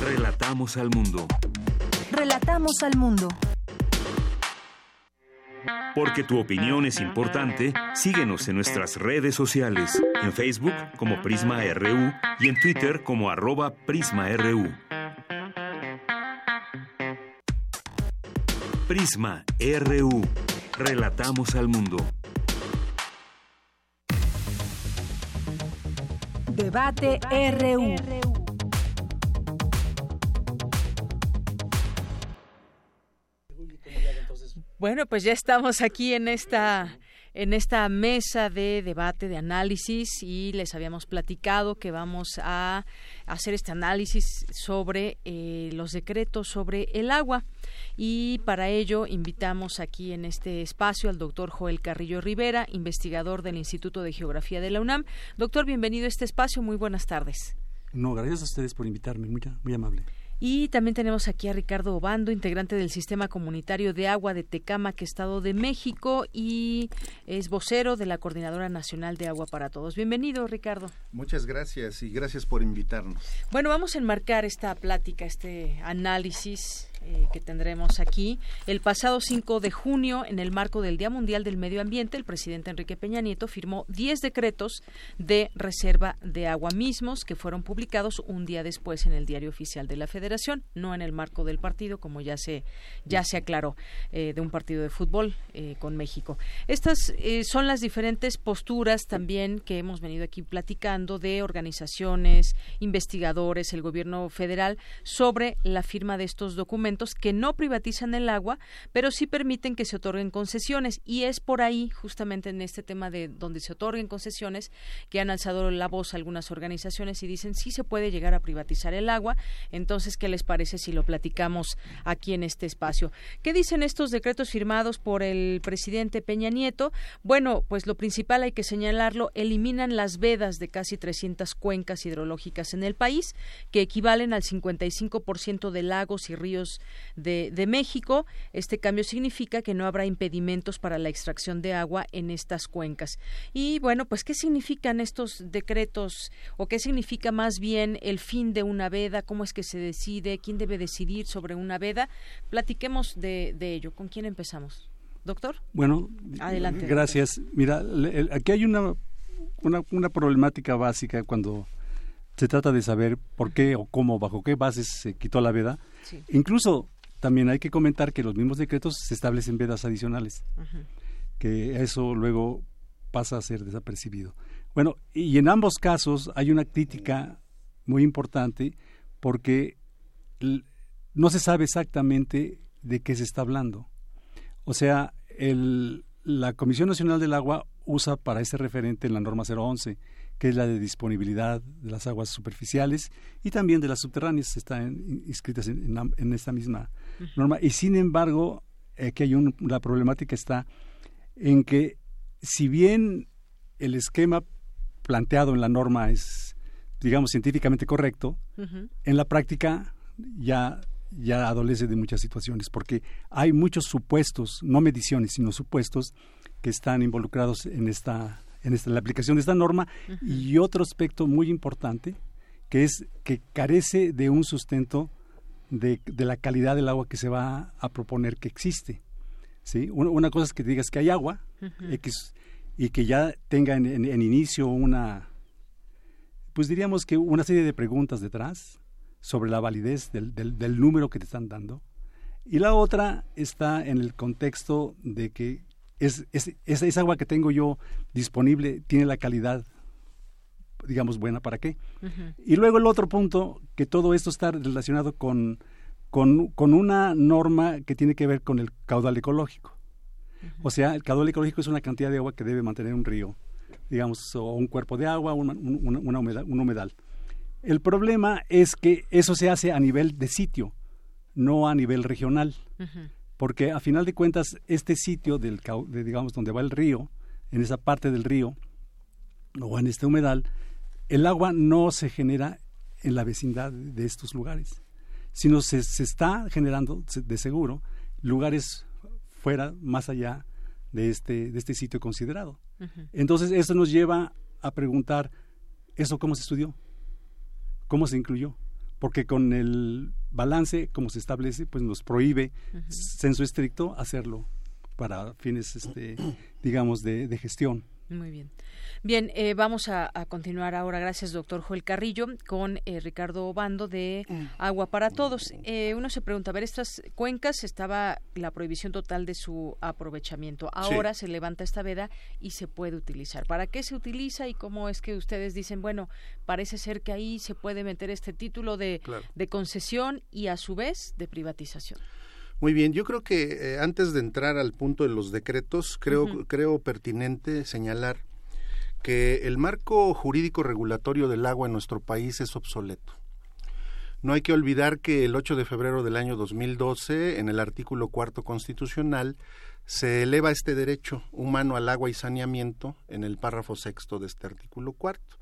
Relatamos al mundo. Relatamos al mundo. Porque tu opinión es importante, síguenos en nuestras redes sociales, en Facebook como Prisma RU y en Twitter como arroba PrismaRU. Prisma RU. Relatamos al mundo. Debate RU. Bueno, pues ya estamos aquí en esta en esta mesa de debate, de análisis, y les habíamos platicado que vamos a hacer este análisis sobre eh, los decretos sobre el agua. Y para ello invitamos aquí en este espacio al doctor Joel Carrillo Rivera, investigador del Instituto de Geografía de la UNAM. Doctor, bienvenido a este espacio. Muy buenas tardes. No, gracias a ustedes por invitarme. Muy, muy amable. Y también tenemos aquí a Ricardo Obando, integrante del Sistema Comunitario de Agua de Tecamac, Estado de México, y es vocero de la Coordinadora Nacional de Agua para Todos. Bienvenido, Ricardo. Muchas gracias y gracias por invitarnos. Bueno, vamos a enmarcar esta plática, este análisis eh, que tendremos aquí. El pasado 5 de junio, en el marco del Día Mundial del Medio Ambiente, el presidente Enrique Peña Nieto firmó 10 decretos de reserva de agua mismos que fueron publicados un día después en el Diario Oficial de la Federación, no en el marco del partido, como ya se, ya se aclaró, eh, de un partido de fútbol eh, con México. Estas son las diferentes posturas también que hemos venido aquí platicando de organizaciones, investigadores, el gobierno federal sobre la firma de estos documentos que no privatizan el agua, pero sí permiten que se otorguen concesiones. Y es por ahí, justamente en este tema de donde se otorguen concesiones, que han alzado la voz algunas organizaciones y dicen sí se puede llegar a privatizar el agua. Entonces, ¿qué les parece si lo platicamos aquí en este espacio? ¿Qué dicen estos decretos firmados por el presidente Peña Nieto? Bueno, pues lo principal hay que señalarlo, eliminan las vedas de casi 300 cuencas hidrológicas en el país, que equivalen al 55% de lagos y ríos de, México. Este cambio significa que no habrá impedimentos para la extracción de agua en estas cuencas. Y bueno, pues ¿qué significan estos decretos o qué significa más bien el fin de una veda? ¿Cómo es que se decide? ¿Quién debe decidir sobre una veda? Platiquemos de, ello. ¿Con quién empezamos? Doctor. Bueno, adelante. Gracias. Mira, aquí hay una, una, una problemática básica cuando se trata de saber por qué o cómo, bajo qué bases se quitó la veda. Incluso también hay que comentar que los mismos decretos se establecen vedas adicionales, que eso luego pasa a ser desapercibido. Bueno, y en ambos casos hay una crítica muy importante porque no se sabe exactamente de qué se está hablando. O sea, el, la Comisión Nacional del Agua usa para ese referente la norma 011 que es la de disponibilidad de las aguas superficiales y también de las subterráneas, están inscritas en, esta misma norma. Y sin embargo, aquí hay un, la problemática está en que si bien el esquema planteado en la norma es, digamos, científicamente correcto, en la práctica ya ya adolece de muchas situaciones, porque hay muchos supuestos, no mediciones, sino supuestos que están involucrados en esta en esta, la aplicación de esta norma y otro aspecto muy importante que es que carece de un sustento de, de, la calidad del agua que se va a proponer que existe. ¿sí? Una, cosa es que digas que hay agua X, y que ya tenga en, en, inicio una, pues diríamos que una serie de preguntas detrás sobre la validez del, del, del número que te están dando. Y la otra está en el contexto de que es, es, esa agua que tengo yo disponible tiene la calidad digamos buena para qué y luego el otro punto que todo esto está relacionado con, con, con una norma que tiene que ver con el caudal ecológico. O sea, el caudal ecológico es una cantidad de agua que debe mantener un río, digamos, o un cuerpo de agua, un, una humedal, un humedal. El problema es que eso se hace a nivel de sitio, no a nivel regional, porque a final de cuentas este sitio del de, digamos donde va el río, en esa parte del río o en este humedal, el agua no se genera en la vecindad de estos lugares, sino se, se está generando de seguro lugares fuera, más allá de este, de este sitio considerado. Entonces, eso nos lleva a preguntar, ¿eso cómo se estudió? ¿Cómo se incluyó? Porque con el balance, como se establece, pues nos prohíbe, censo estricto, hacerlo para fines, este, digamos, de, de gestión. Muy bien. Bien, eh, vamos a, continuar ahora, gracias doctor Joel Carrillo, con eh, Ricardo Obando de mm. Agua para Todos. Eh, uno se pregunta, a ver, estas cuencas estaba la prohibición total de su aprovechamiento. Ahora se levanta esta veda y se puede utilizar. ¿Para qué se utiliza y cómo es que ustedes dicen, bueno, parece ser que ahí se puede meter este título de, de concesión y a su vez de privatización? Muy bien, yo creo que antes de entrar al punto de los decretos, creo, creo pertinente señalar que el marco jurídico regulatorio del agua en nuestro país es obsoleto. No hay que olvidar que el 8 de febrero del año 2012, en el artículo cuarto constitucional, se eleva este derecho humano al agua y saneamiento en el párrafo sexto de este artículo cuarto.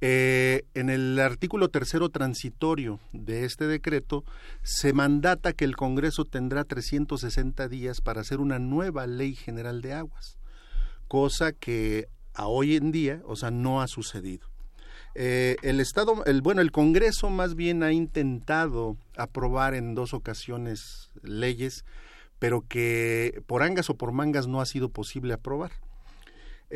Eh, en el artículo tercero transitorio de este decreto se mandata que el Congreso tendrá 360 días para hacer una nueva ley general de aguas, cosa que a hoy en día, o sea, no ha sucedido. Eh, el Estado, el, bueno, el Congreso más bien ha intentado aprobar en dos ocasiones leyes, pero que por angas o por mangas no ha sido posible aprobar.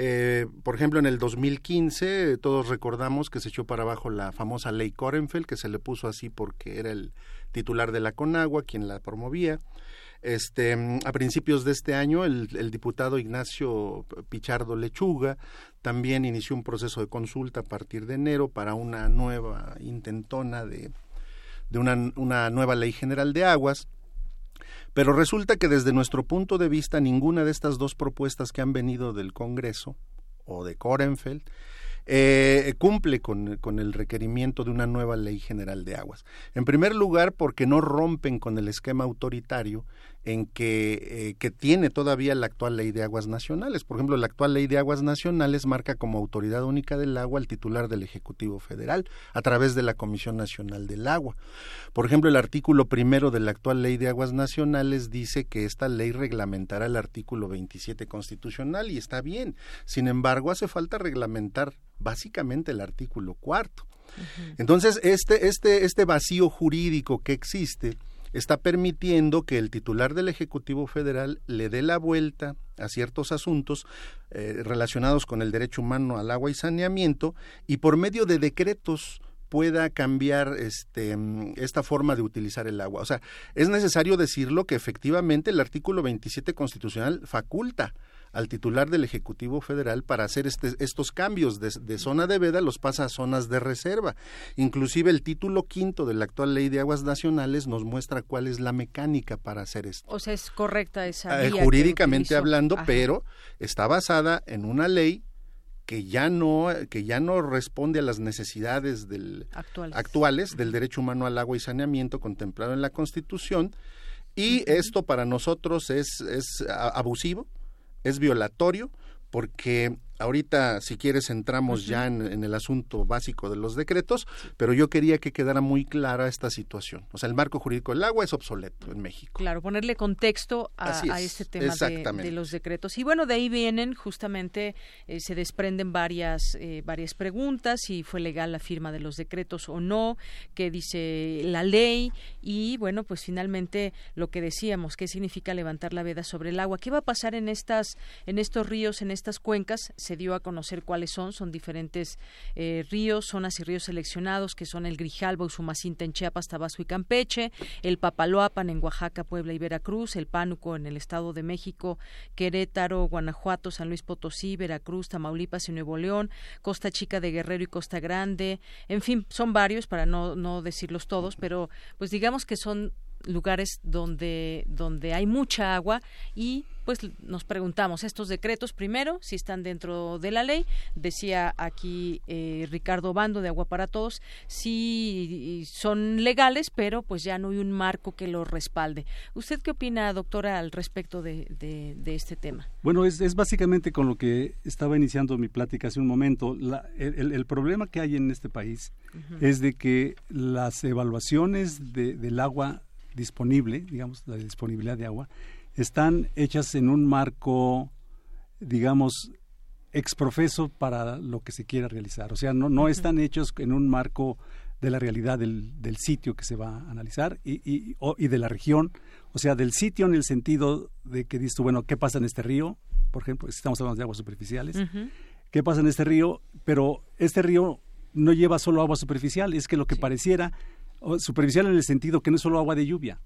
Eh, por ejemplo, en el 2015 todos recordamos que se echó para abajo la famosa ley Korenfeld, que se le puso así porque era el titular de la Conagua quien la promovía. Este, a principios de este año, el, diputado Ignacio Pichardo Lechuga también inició un proceso de consulta a partir de enero para una nueva intentona de, una nueva ley general de aguas. Pero resulta que desde nuestro punto de vista ninguna de estas dos propuestas que han venido del Congreso o de Korenfeld eh, cumple con, con, el requerimiento de una nueva ley general de aguas. En primer lugar, porque no rompen con el esquema autoritario en que, eh, que tiene todavía la actual ley de aguas nacionales. Por ejemplo, la actual ley de aguas nacionales marca como autoridad única del agua al titular del Ejecutivo Federal a través de la Comisión Nacional del Agua. Por ejemplo, el artículo primero de la actual ley de aguas nacionales dice que esta ley reglamentará el artículo 27 constitucional y está bien. Sin embargo, hace falta reglamentar básicamente el artículo cuarto. Entonces, este, este, este vacío jurídico que existe, está permitiendo que el titular del Ejecutivo Federal le dé la vuelta a ciertos asuntos eh, relacionados con el derecho humano al agua y saneamiento y por medio de decretos pueda cambiar este, esta forma de utilizar el agua. O sea, es necesario decirlo que efectivamente el artículo 27 constitucional faculta al titular del Ejecutivo Federal para hacer este, estos cambios de, zona de veda, los pasa a zonas de reserva. Inclusive el título quinto de la actual Ley de Aguas Nacionales nos muestra cuál es la mecánica para hacer esto. O sea, es correcta esa. Eh, jurídicamente hablando, pero está basada en una ley que ya no que ya no responde a las necesidades del, actuales. del derecho humano al agua y saneamiento contemplado en la Constitución y esto para nosotros es, es abusivo es violatorio porque ahorita, si quieres, entramos ya en, el asunto básico de los decretos, pero yo quería que quedara muy clara esta situación. O sea, el marco jurídico del agua es obsoleto en México. Claro, ponerle contexto a, este tema de, los decretos. Y bueno, de ahí vienen, justamente, eh, se desprenden varias, eh, varias preguntas, si fue legal la firma de los decretos o no, qué dice la ley, y bueno, pues finalmente lo que decíamos, qué significa levantar la veda sobre el agua. ¿Qué va a pasar en, estas, en estos ríos, en estas cuencas? Se dio a conocer cuáles son, son diferentes eh, ríos, zonas y ríos seleccionados, que son el Grijalbo, Usumacinta en Chiapas, Tabasco y Campeche, el Papaloapan en Oaxaca, Puebla y Veracruz, el Pánuco en el Estado de México, Querétaro, Guanajuato, San Luis Potosí, Veracruz, Tamaulipas y Nuevo León, Costa Chica de Guerrero y Costa Grande, en fin, son varios para no, no decirlos todos, pero pues digamos que son lugares donde, donde hay mucha agua y pues nos preguntamos estos decretos. Primero si están dentro de la ley decía aquí eh, Ricardo Bando de Agua para Todos si son legales pero pues ya no hay un marco que los respalde. Usted qué opina doctora al respecto de, de, este tema bueno es, es, básicamente con lo que estaba iniciando mi plática hace un momento. El, el, problema que hay en este país es de que las evaluaciones de, del agua disponible digamos la disponibilidad de agua están hechas en un marco, digamos, exprofeso para lo que se quiera realizar. O sea, no, no están hechos en un marco de la realidad del, del sitio que se va a analizar y, y, y, de la región, o sea, del sitio en el sentido de que dices bueno, ¿qué pasa en este río? Por ejemplo, estamos hablando de aguas superficiales. ¿Qué pasa en este río? Pero este río no lleva solo agua superficial, es que lo que pareciera superficial en el sentido que no es solo agua de lluvia,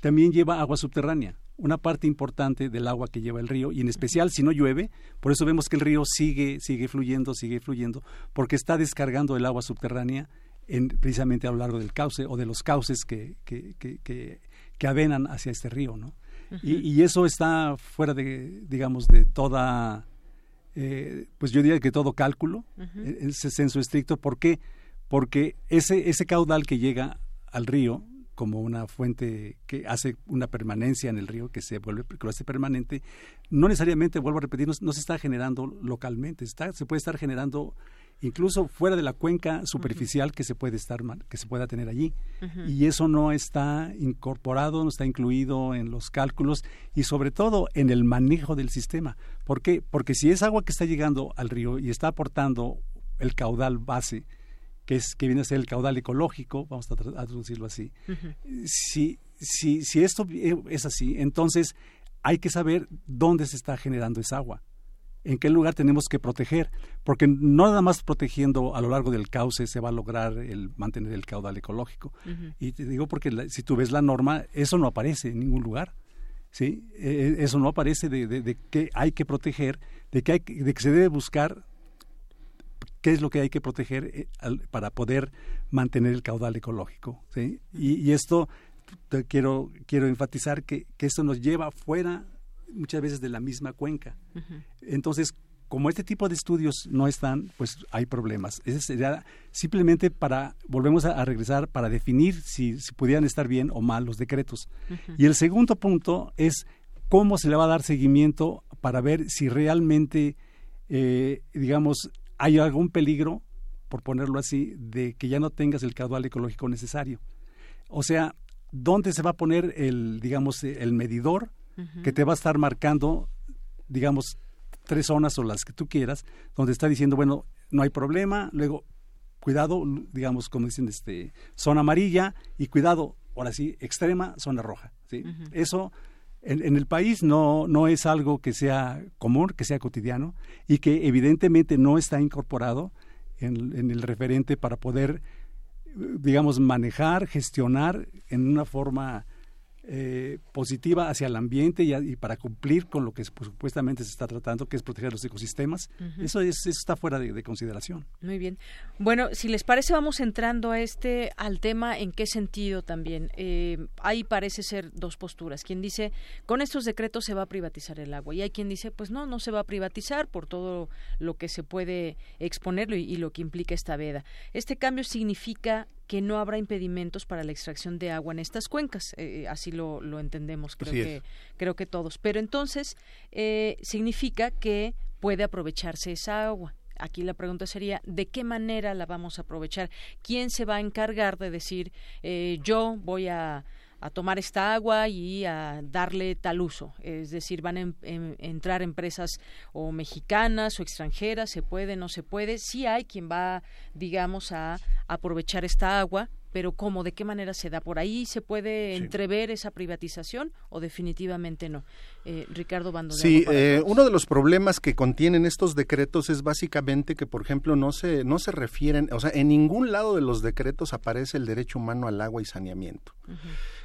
también lleva agua subterránea una parte importante del agua que lleva el río y en especial si no llueve, por eso vemos que el río sigue, sigue fluyendo, sigue fluyendo, porque está descargando el agua subterránea en, precisamente a lo largo del cauce o de los cauces que, que, que, que, avenan hacia este río, ¿no? y, y, eso está fuera de, digamos, de toda, eh, pues yo diría que todo cálculo, en ese senso estricto, ¿por qué? Porque ese, ese caudal que llega al río como una fuente que hace una permanencia en el río, que se vuelve que lo hace permanente, no necesariamente, vuelvo a repetir, no, se está generando localmente, está, se puede estar generando incluso fuera de la cuenca superficial que se puede estar que se pueda tener allí. Y eso no está incorporado no está incluido en los cálculos y sobre todo en el manejo del sistema. ¿por qué? porque si es agua que está llegando al río y está aportando el caudal base que, es, que viene a ser el caudal ecológico, vamos a, traducirlo así. si, si, si esto es así, entonces hay que saber dónde se está generando esa agua, en qué lugar tenemos que proteger, porque no nada más protegiendo a lo largo del cauce se va a lograr el mantener el caudal ecológico. Y te digo porque si tú ves la norma, eso no aparece en ningún lugar. ¿sí? E, e, eso no aparece de, de, de, que hay que proteger, de que, hay, de que se debe buscar qué es lo que hay que proteger eh, para poder mantener el caudal ecológico. ¿sí? Y, esto quiero, quiero enfatizar que, que esto nos lleva fuera muchas veces de la misma cuenca. Entonces, como este tipo de estudios no están, pues hay problemas. Ese sería simplemente para, volvemos a, regresar, para definir si, si, pudieran estar bien o mal los decretos. Y el segundo punto es cómo se le va a dar seguimiento para ver si realmente, eh, digamos, hay algún peligro, por ponerlo así, de que ya no tengas el caudal ecológico necesario. O sea, ¿dónde se va a poner el, digamos, el medidor que te va a estar marcando, digamos, tres zonas o las que tú quieras, donde está diciendo, bueno, no hay problema, luego, cuidado, digamos, como dicen, este, zona amarilla y cuidado, ahora sí, extrema, zona roja. ¿sí? Eso en, el país no, no es algo que sea común, que sea cotidiano y que evidentemente no está incorporado en, en el referente para poder, digamos, manejar, gestionar en una forma eh, positiva hacia el ambiente y, para cumplir con lo que supuestamente se está tratando, que es proteger los ecosistemas. eso, es, eso está fuera de, consideración. Muy bien. Bueno, si les parece, vamos entrando a este, al tema en qué sentido también. Eh, ahí parece ser dos posturas. Quien dice, con estos decretos se va a privatizar el agua. Y hay quien dice, pues no, no se va a privatizar por todo lo que se puede exponerlo y lo que implica esta veda. Este cambio significa que no habrá impedimentos para la extracción de agua en estas cuencas. Eh, eh, así lo, lo entendemos, creo que, creo que todos. Pero entonces eh, significa que puede aprovecharse esa agua. Aquí la pregunta sería, ¿de qué manera la vamos a aprovechar? ¿Quién se va a encargar de decir, yo voy a a tomar esta agua y a darle tal uso. Es decir, van a em, em, entrar empresas o mexicanas o extranjeras, se puede, no se puede. Sí hay quien va, digamos, a aprovechar esta agua, pero ¿cómo? ¿De qué manera se da? ¿Por ahí se puede entrever esa privatización o definitivamente no? Eh, Ricardo Bando. Sí, eh, uno de los problemas que contienen estos decretos es básicamente que, por ejemplo, no se, no se refieren, o sea, en ningún lado de los decretos aparece el derecho humano al agua y saneamiento.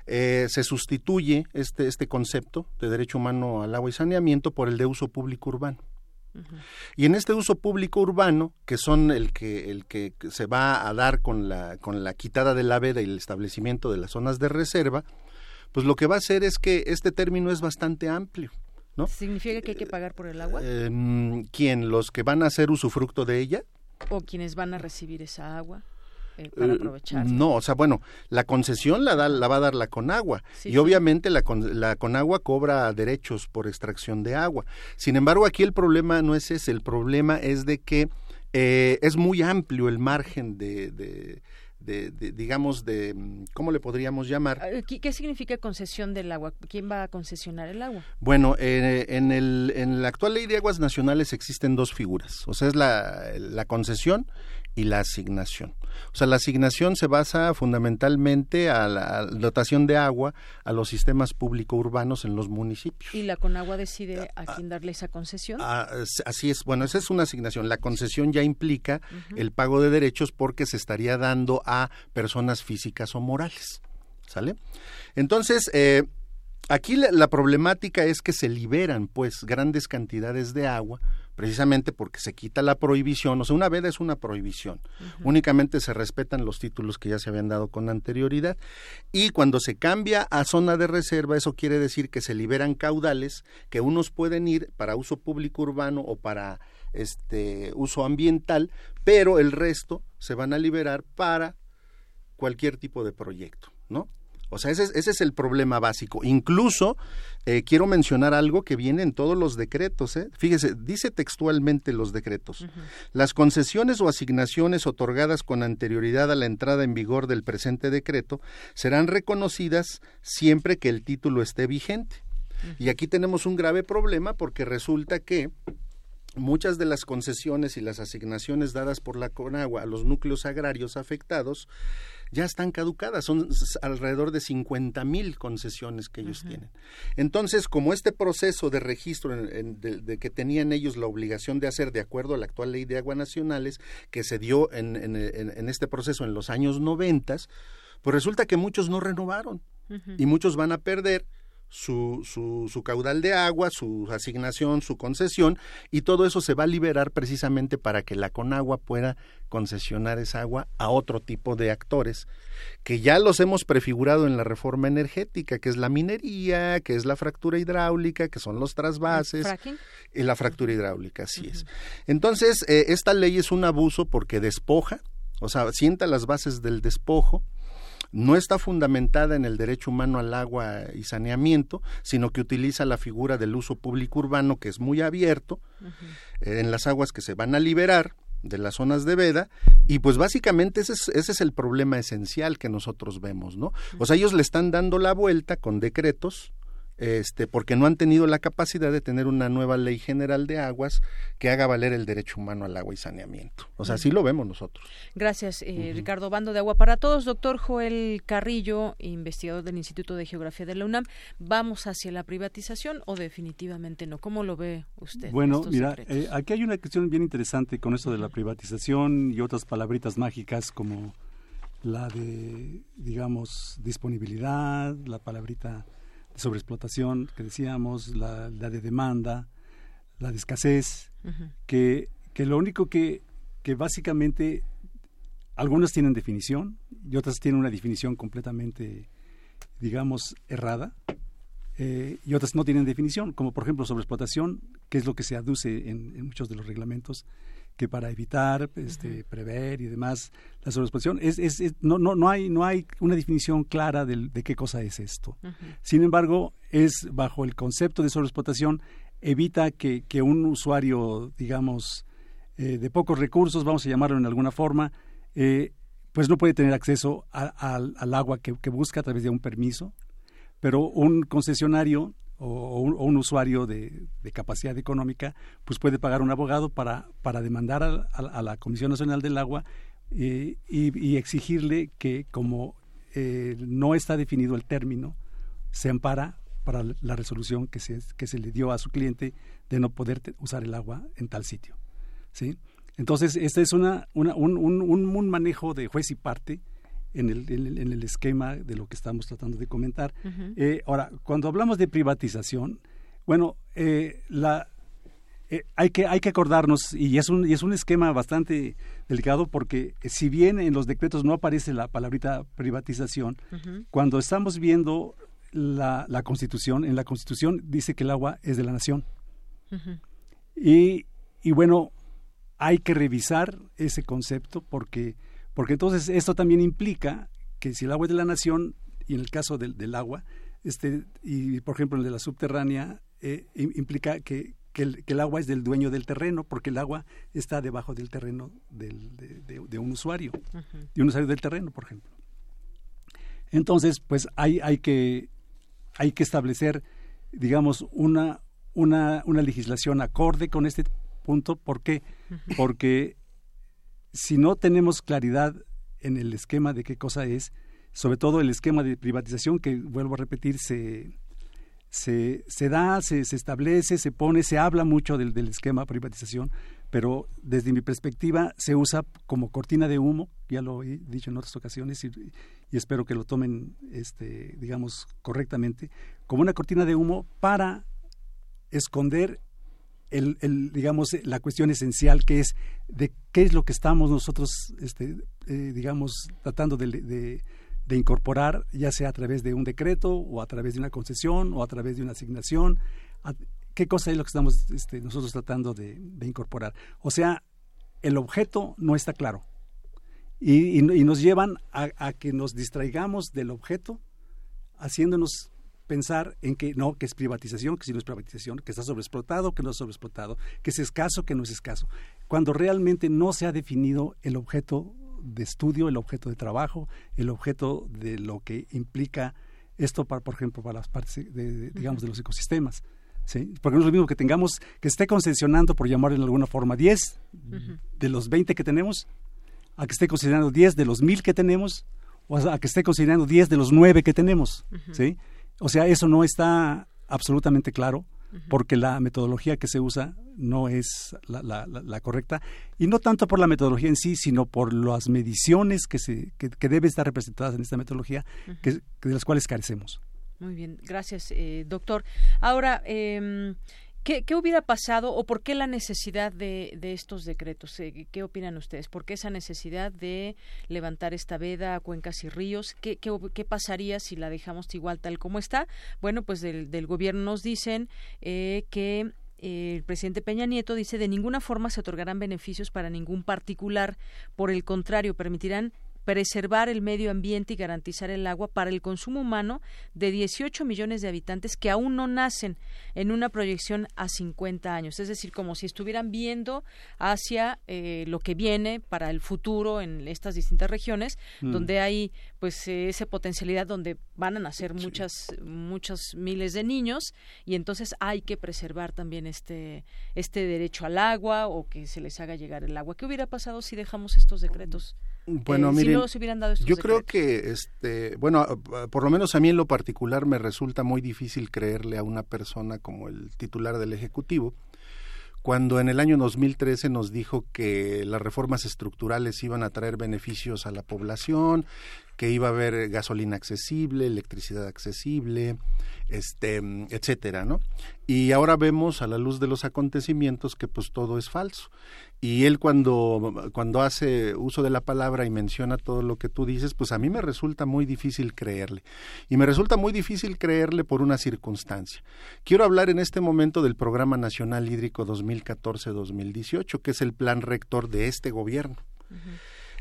Eh, se sustituye este, este concepto de derecho humano al agua y saneamiento por el de uso público urbano. Y en este uso público urbano, que son el que, el que se va a dar con la, con la quitada de la veda y el establecimiento de las zonas de reserva, pues lo que va a hacer es que este término es bastante amplio. ¿no? ¿Significa que hay que pagar por el agua? Eh, ¿Quién? ¿Los que van a hacer usufructo de ella? ¿O quienes van a recibir esa agua? Eh, para Eh, aprovechar. No, o sea, bueno, la concesión la, da, la va a dar la Conagua y obviamente la, con- la Conagua cobra derechos por extracción de agua. Sin embargo, aquí el problema no es ese, el problema es de que eh, es muy amplio el margen de, de- de- de, digamos, de, ¿cómo le podríamos llamar? Eh, ¿Qué, qué significa concesión del agua? ¿Quién va a concesionar el agua? Bueno, eh, en, el, en la actual ley de aguas nacionales existen dos figuras, o sea, es la, la concesión y la asignación. O sea, la asignación se basa fundamentalmente a la, a dotación de agua a los sistemas público-urbanos en los municipios. ¿Y la Conagua decide a quién darle esa concesión? Ah, es- así es, bueno, esa es una asignación. La concesión ya implica Ujú. el pago de derechos porque se estaría dando a personas físicas o morales. ¿Sale? Entonces, eh, aquí la, la problemática es que se liberan, pues, grandes cantidades de agua, precisamente porque se quita la prohibición. O sea, una veda es una prohibición. Únicamente se respetan los títulos que ya se habían dado con anterioridad. Y cuando se cambia a zona de reserva, eso quiere decir que se liberan caudales que unos pueden ir para uso público urbano o para este uso ambiental, pero el resto se van a liberar para cualquier tipo de proyecto, ¿no? O sea, ese es, ese es el problema básico. Incluso eh, quiero mencionar algo que viene en todos los decretos. ¿eh? Fíjese, dice textualmente los decretos. Las concesiones o asignaciones otorgadas con anterioridad a la entrada en vigor del presente decreto serán reconocidas siempre que el título esté vigente. Y aquí tenemos un grave problema porque resulta que muchas de las concesiones y las asignaciones dadas por la Conagua a los núcleos agrarios afectados ya están caducadas, son alrededor de 50 mil concesiones que ellos tienen. Entonces, como este proceso de registro en- en- de, de que tenían ellos la obligación de hacer de acuerdo a la actual ley de aguas nacionales, que se dio en, en- en- en este proceso en los años 90, pues resulta que muchos no renovaron y muchos van a perder su, su, su caudal de agua, su asignación, su concesión, y todo eso se va a liberar precisamente para que la Conagua pueda concesionar esa agua a otro tipo de actores, que ya los hemos prefigurado en la reforma energética, que es la minería, que es la fractura hidráulica, que son los trasvases. ¿Fracking? Y la fractura hidráulica, así es. Entonces, eh, esta ley es un abuso porque despoja, o sea, sienta las bases del despojo, no está fundamentada en el derecho humano al agua y saneamiento, sino que utiliza la figura del uso público urbano, que es muy abierto, eh, en las aguas que se van a liberar de las zonas de veda y pues básicamente ese es, ese es el problema esencial que nosotros vemos, ¿no? O sea, ellos le están dando la vuelta con decretos este, porque no han tenido la capacidad de tener una nueva ley general de aguas que haga valer el derecho humano al agua y saneamiento. O sea, así lo vemos nosotros. Gracias, eh, Ricardo Bando de Agua para Todos. Doctor Joel Carrillo, investigador del Instituto de Geografía de la UNAM. ¿Vamos hacia la privatización o definitivamente no? ¿Cómo lo ve usted? Bueno, mira, eh, aquí hay una cuestión bien interesante con esto de la privatización y otras palabritas mágicas como la de, digamos, disponibilidad, la palabrita de sobreexplotación que decíamos, la, la de demanda, la de escasez, que, que lo único que, que básicamente algunas tienen definición y otras tienen una definición completamente, digamos, errada. eh, y otras no tienen definición, como por ejemplo sobreexplotación, que es lo que se aduce en, en muchos de los reglamentos, que para evitar, este, prever y demás la sobreexplotación, es, es, es- no, no, no, hay, no hay una definición clara del- de, qué cosa es esto. Sin embargo, es bajo el concepto de sobreexplotación, evita que, que un usuario, digamos, eh, de pocos recursos, vamos a llamarlo en alguna forma, eh, pues no puede tener acceso a- al- al agua que, que busca a través de un permiso, pero un concesionario o, un, usuario de, capacidad económica, pues puede pagar un abogado para, para demandar a, a- la Comisión Nacional del Agua eh, y, exigirle que como eh, no está definido el término, se ampara para la resolución que se, que se le dio a su cliente de no poder usar el agua en tal sitio. ¿sí? Entonces, este es una, una- un, un- un- un manejo de juez y parte en el, en el- en el esquema de lo que estamos tratando de comentar. Eh, ahora, cuando hablamos de privatización, bueno, eh, la, eh, hay, que, hay que acordarnos, y es, un, y es un esquema bastante delicado, porque si bien en los decretos no aparece la palabrita privatización, cuando estamos viendo la, la, Constitución, en la Constitución dice que el agua es de la nación. y, y bueno, hay que revisar ese concepto porque, porque entonces esto también implica que si el agua es de la nación, y en el caso del, del agua, este, y por ejemplo el de la subterránea, eh, implica que, que, el, agua es del dueño del terreno, porque el agua está debajo del terreno del, de, un usuario, de un usuario del terreno, por ejemplo. Entonces, pues hay, hay, que, hay que establecer, digamos, una, una, una legislación acorde con este punto. ¿Por qué? Porque si no tenemos claridad en el esquema de qué cosa es, sobre todo el esquema de privatización que, vuelvo a repetir, se, se, da, se, se, establece, se pone, se habla mucho del, del esquema de privatización, pero desde mi perspectiva se usa como cortina de humo, ya lo he dicho en otras ocasiones y, y espero que lo tomen, este, digamos, correctamente, como una cortina de humo para esconder el, digamos, la cuestión esencial que es de qué es lo que estamos nosotros, este, eh, digamos, tratando de, de, incorporar, ya sea a través de un decreto o a través de una concesión o a través de una asignación, qué cosa es lo que estamos este, nosotros tratando de, incorporar. O sea, el objeto no está claro y, y, y nos llevan a que nos distraigamos del objeto haciéndonos pensar en que no, que es privatización, que si no es privatización, que está sobreexplotado, que no es sobreexplotado, que es escaso, que no es escaso, cuando realmente no se ha definido el objeto de estudio, el objeto de trabajo, el objeto de lo que implica esto, para, por ejemplo, para las partes, de, digamos, de los ecosistemas. ¿sí? Porque no es lo mismo que tengamos, que esté concesionando, por llamarlo de alguna forma, 10 de los 20 que tenemos, a que esté considerando 10 de los 1000 que tenemos, o a que esté considerando 10 de los 9 que tenemos. ¿sí? O sea, eso no está absolutamente claro porque la metodología que se usa no es la, correcta y no tanto por la metodología en sí, sino por las mediciones que, se, que, deben estar representadas en esta metodología que, de las cuales carecemos. Muy bien, gracias, eh, doctor. Ahora, eh, ¿Qué, hubiera pasado o por qué la necesidad de, estos decretos? Eh, ¿Qué opinan ustedes? ¿Por qué esa necesidad de levantar esta veda a cuencas y ríos? ¿Qué, qué, pasaría si la dejamos igual tal como está? Bueno, pues del, del gobierno nos dicen eh, que eh, el presidente Peña Nieto dice de ninguna forma se otorgarán beneficios para ningún particular, por el contrario, permitirán preservar el medio ambiente y garantizar el agua para el consumo humano de 18 millones de habitantes que aún no nacen en una proyección a 50 años. Es decir, como si estuvieran viendo hacia eh, lo que viene para el futuro en estas distintas regiones, mm. donde hay pues esa potencialidad donde van a nacer muchas muchos miles de niños y entonces hay que preservar también este este derecho al agua o que se les haga llegar el agua. ¿Qué hubiera pasado si dejamos estos decretos? Bueno, eh, yo creo que, este, bueno, por lo menos a mí en lo particular me resulta muy difícil creerle a una persona como el titular del Ejecutivo, cuando en el año 2013 nos dijo que las reformas estructurales iban a traer beneficios a la población, que iba a haber gasolina accesible, electricidad accesible, este, etcétera, ¿no? Y ahora vemos a la luz de los acontecimientos que pues todo es falso. Y él cuando, cuando hace uso de la palabra y menciona todo lo que tú dices, pues a mí me resulta muy difícil creerle. Y me resulta muy difícil creerle por una circunstancia. Quiero hablar en este momento del Programa Nacional Hídrico 2014-2018, que es el plan rector de este gobierno.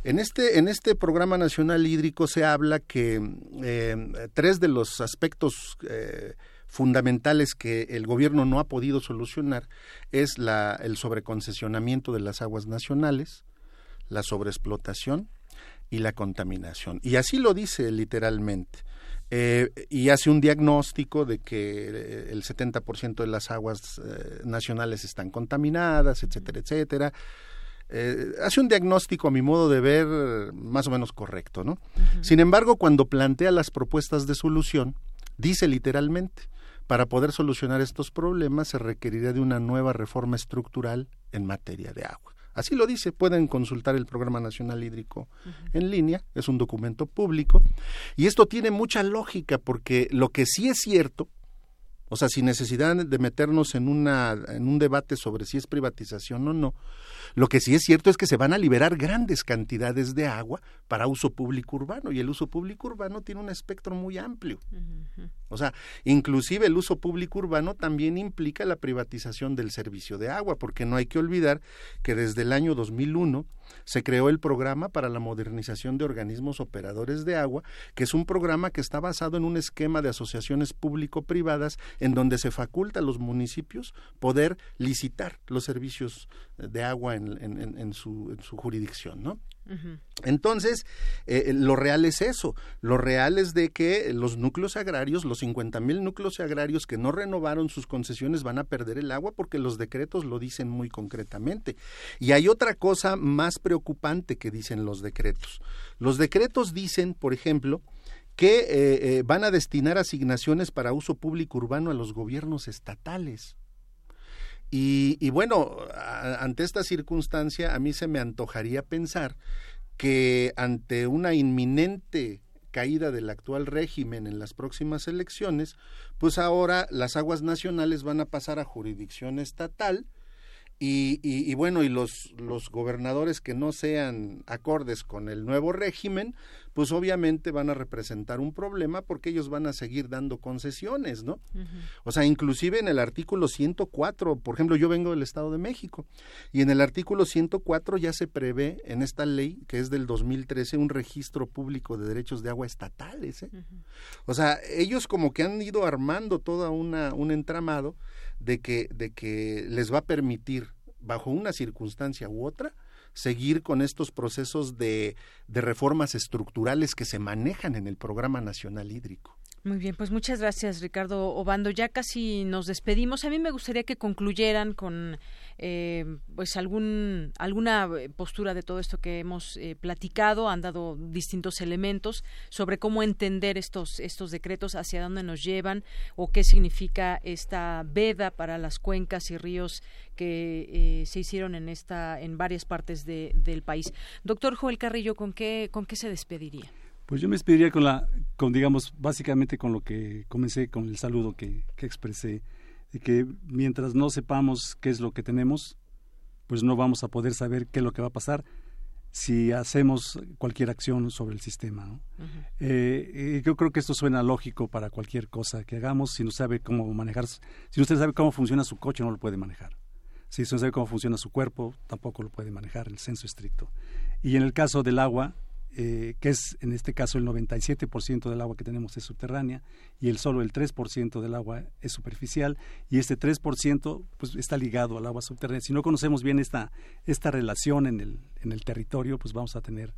En este, en este programa nacional hídrico se habla que eh, tres de los aspectos eh, fundamentales que el gobierno no ha podido solucionar es la, el sobreconcesionamiento de las aguas nacionales, la sobreexplotación y la contaminación. Y así lo dice literalmente. Eh, y hace un diagnóstico de que eh, el 70% de las aguas eh, nacionales están contaminadas, etcétera, etcétera. hace un diagnóstico, a mi modo de ver, más o menos correcto, ¿no? Sin embargo, cuando plantea las propuestas de solución, dice literalmente, para poder solucionar estos problemas se requeriría de una nueva reforma estructural en materia de agua. Así lo dice, pueden consultar el Programa Nacional Hídrico en línea, es un documento público, y esto tiene mucha lógica porque lo que sí es cierto, O sea, sin necesidad de meternos en, una, en un debate sobre si es privatización o no, lo que sí es cierto es que se van a liberar grandes cantidades de agua para uso público urbano y el uso público urbano tiene un espectro muy amplio. O sea, inclusive el uso público urbano también implica la privatización del servicio de agua, porque no hay que olvidar que desde el año 2001 se creó el programa para la modernización de organismos operadores de agua, que es un programa que está basado en un esquema de asociaciones público-privadas en donde se faculta a los municipios poder licitar los servicios de agua en, su, jurisdicción, ¿no? Entonces, eh, lo real es eso. Lo real es de que los núcleos agrarios, los 50 mil núcleos agrarios que no renovaron sus concesiones van a perder el agua porque los decretos lo dicen muy concretamente. Y hay otra cosa más preocupante que dicen los decretos. Los decretos dicen, por ejemplo, que eh, eh, van a destinar asignaciones para uso público urbano a los gobiernos estatales. Y, bueno, ante esta circunstancia a mí se me antojaría pensar que ante una inminente caída del actual régimen en las próximas elecciones, pues ahora las aguas nacionales van a pasar a jurisdicción estatal y, y, bueno, y los, los gobernadores que no sean acordes con el nuevo régimen, pues obviamente van a representar un problema porque ellos van a seguir dando concesiones, ¿no? O sea, inclusive en el artículo 104, por ejemplo, yo vengo del Estado de México y en el artículo 104 ya se prevé en esta ley que es del 2013 un registro público de derechos de agua estatales, ¿eh? O sea, ellos como que han ido armando toda una un entramado de que, de que les va a permitir, bajo una circunstancia u otra, seguir con estos procesos de, de reformas estructurales que se manejan en el Programa Nacional Hídrico. Muy bien, pues muchas gracias Ricardo Obando. Ya casi nos despedimos. A mí me gustaría que concluyeran con eh, pues algún alguna eh, postura de todo esto que hemos eh, platicado. Han dado distintos elementos sobre cómo entender estos estos decretos, hacia dónde nos llevan o qué significa esta veda para las cuencas y ríos que se hicieron en esta en varias partes del país. Doctor Joel Carrillo, ¿con qué con qué se despediría? Pues yo me despediría con la, con digamos, básicamente con lo que comencé, con el saludo que, que expresé, de que mientras no sepamos qué es lo que tenemos, pues no vamos a poder saber qué es lo que va a pasar si hacemos cualquier acción sobre el sistema. Eh, yo creo que esto suena lógico para cualquier cosa que hagamos. Si no sabe cómo manejar, si usted sabe cómo funciona su coche, no lo puede manejar. Si usted sabe cómo funciona su cuerpo, tampoco lo puede manejar, el censo estricto. Y en el caso del agua, eh, que es en este caso el 97% del agua que tenemos es subterránea y el solo el 3% del agua es superficial y este 3% pues está ligado al agua subterránea. Si no conocemos bien esta, esta relación en el, en el territorio, pues vamos a tener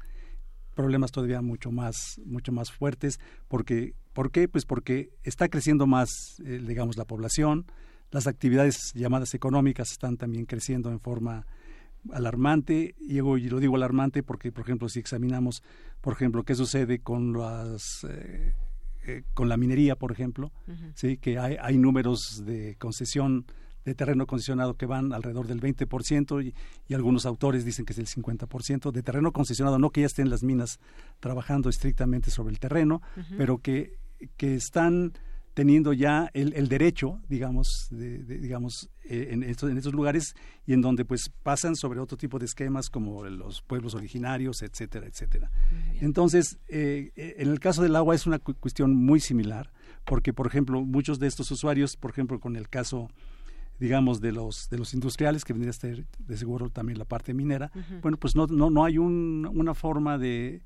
problemas todavía mucho más mucho más fuertes porque ¿por qué? Pues porque está creciendo más eh, digamos la población, las actividades llamadas económicas están también creciendo en forma alarmante, y lo digo alarmante porque, por ejemplo, si examinamos, por ejemplo, qué sucede con las... Eh, eh, con la minería, por ejemplo, sí, que hay, hay números de concesión de terreno concesionado que van alrededor del 20% y, y algunos autores dicen que es el 50% de terreno concesionado, no que ya estén las minas trabajando estrictamente sobre el terreno, pero que, que están teniendo ya el, el derecho, digamos, de, digamos eh, en, estos, en estos lugares y en donde pues pasan sobre otro tipo de esquemas como los pueblos originarios, etcétera, etcétera. Entonces, eh, eh, en el caso del agua es una cuestión muy similar, porque, por ejemplo, muchos de estos usuarios, por ejemplo, con el caso digamos de los de los industriales que vendría a ser de seguro también la parte minera bueno pues no no no hay un, una forma de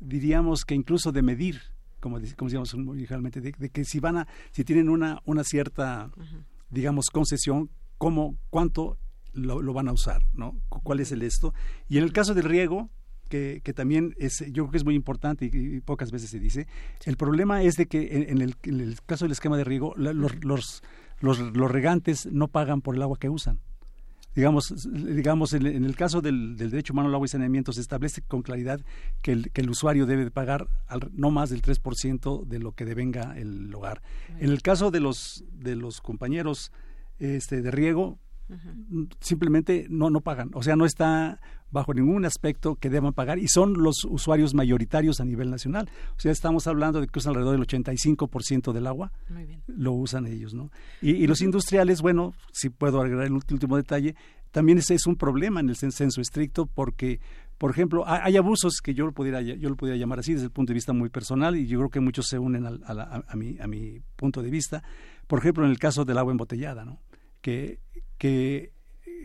diríamos que incluso de medir como, como decíamos originalmente, de, que si van a, si tienen una, una cierta, digamos, concesión, cómo, cuánto lo, van a usar, ¿no? ¿Cuál es el esto? Y en el caso del riego, que, que, también es, yo creo que es muy importante y, pocas veces se dice. El problema es de que en, el, en el, caso del esquema de riego, los, los, los, los, regantes no pagan por el agua que usan digamos, digamos en, el caso del, derecho humano al agua y saneamiento se establece con claridad que el, que el usuario debe pagar no más del 3% de lo que devenga el hogar. En el caso de los, de los compañeros este, de riego, simplemente no, no pagan. O sea, no está, bajo ningún aspecto que deban pagar y son los usuarios mayoritarios a nivel nacional. O sea, estamos hablando de que usan alrededor del 85% del agua, lo usan ellos, ¿no? Y, los industriales, bueno, si puedo agregar el último detalle, también ese es un problema en el censo estricto porque por ejemplo, hay abusos que yo lo pudiera yo lo pudiera llamar así desde el punto de vista muy personal y yo creo que muchos se unen a, a, mi, a mi punto de vista. Por ejemplo, en el caso del agua embotellada, ¿no? Que, que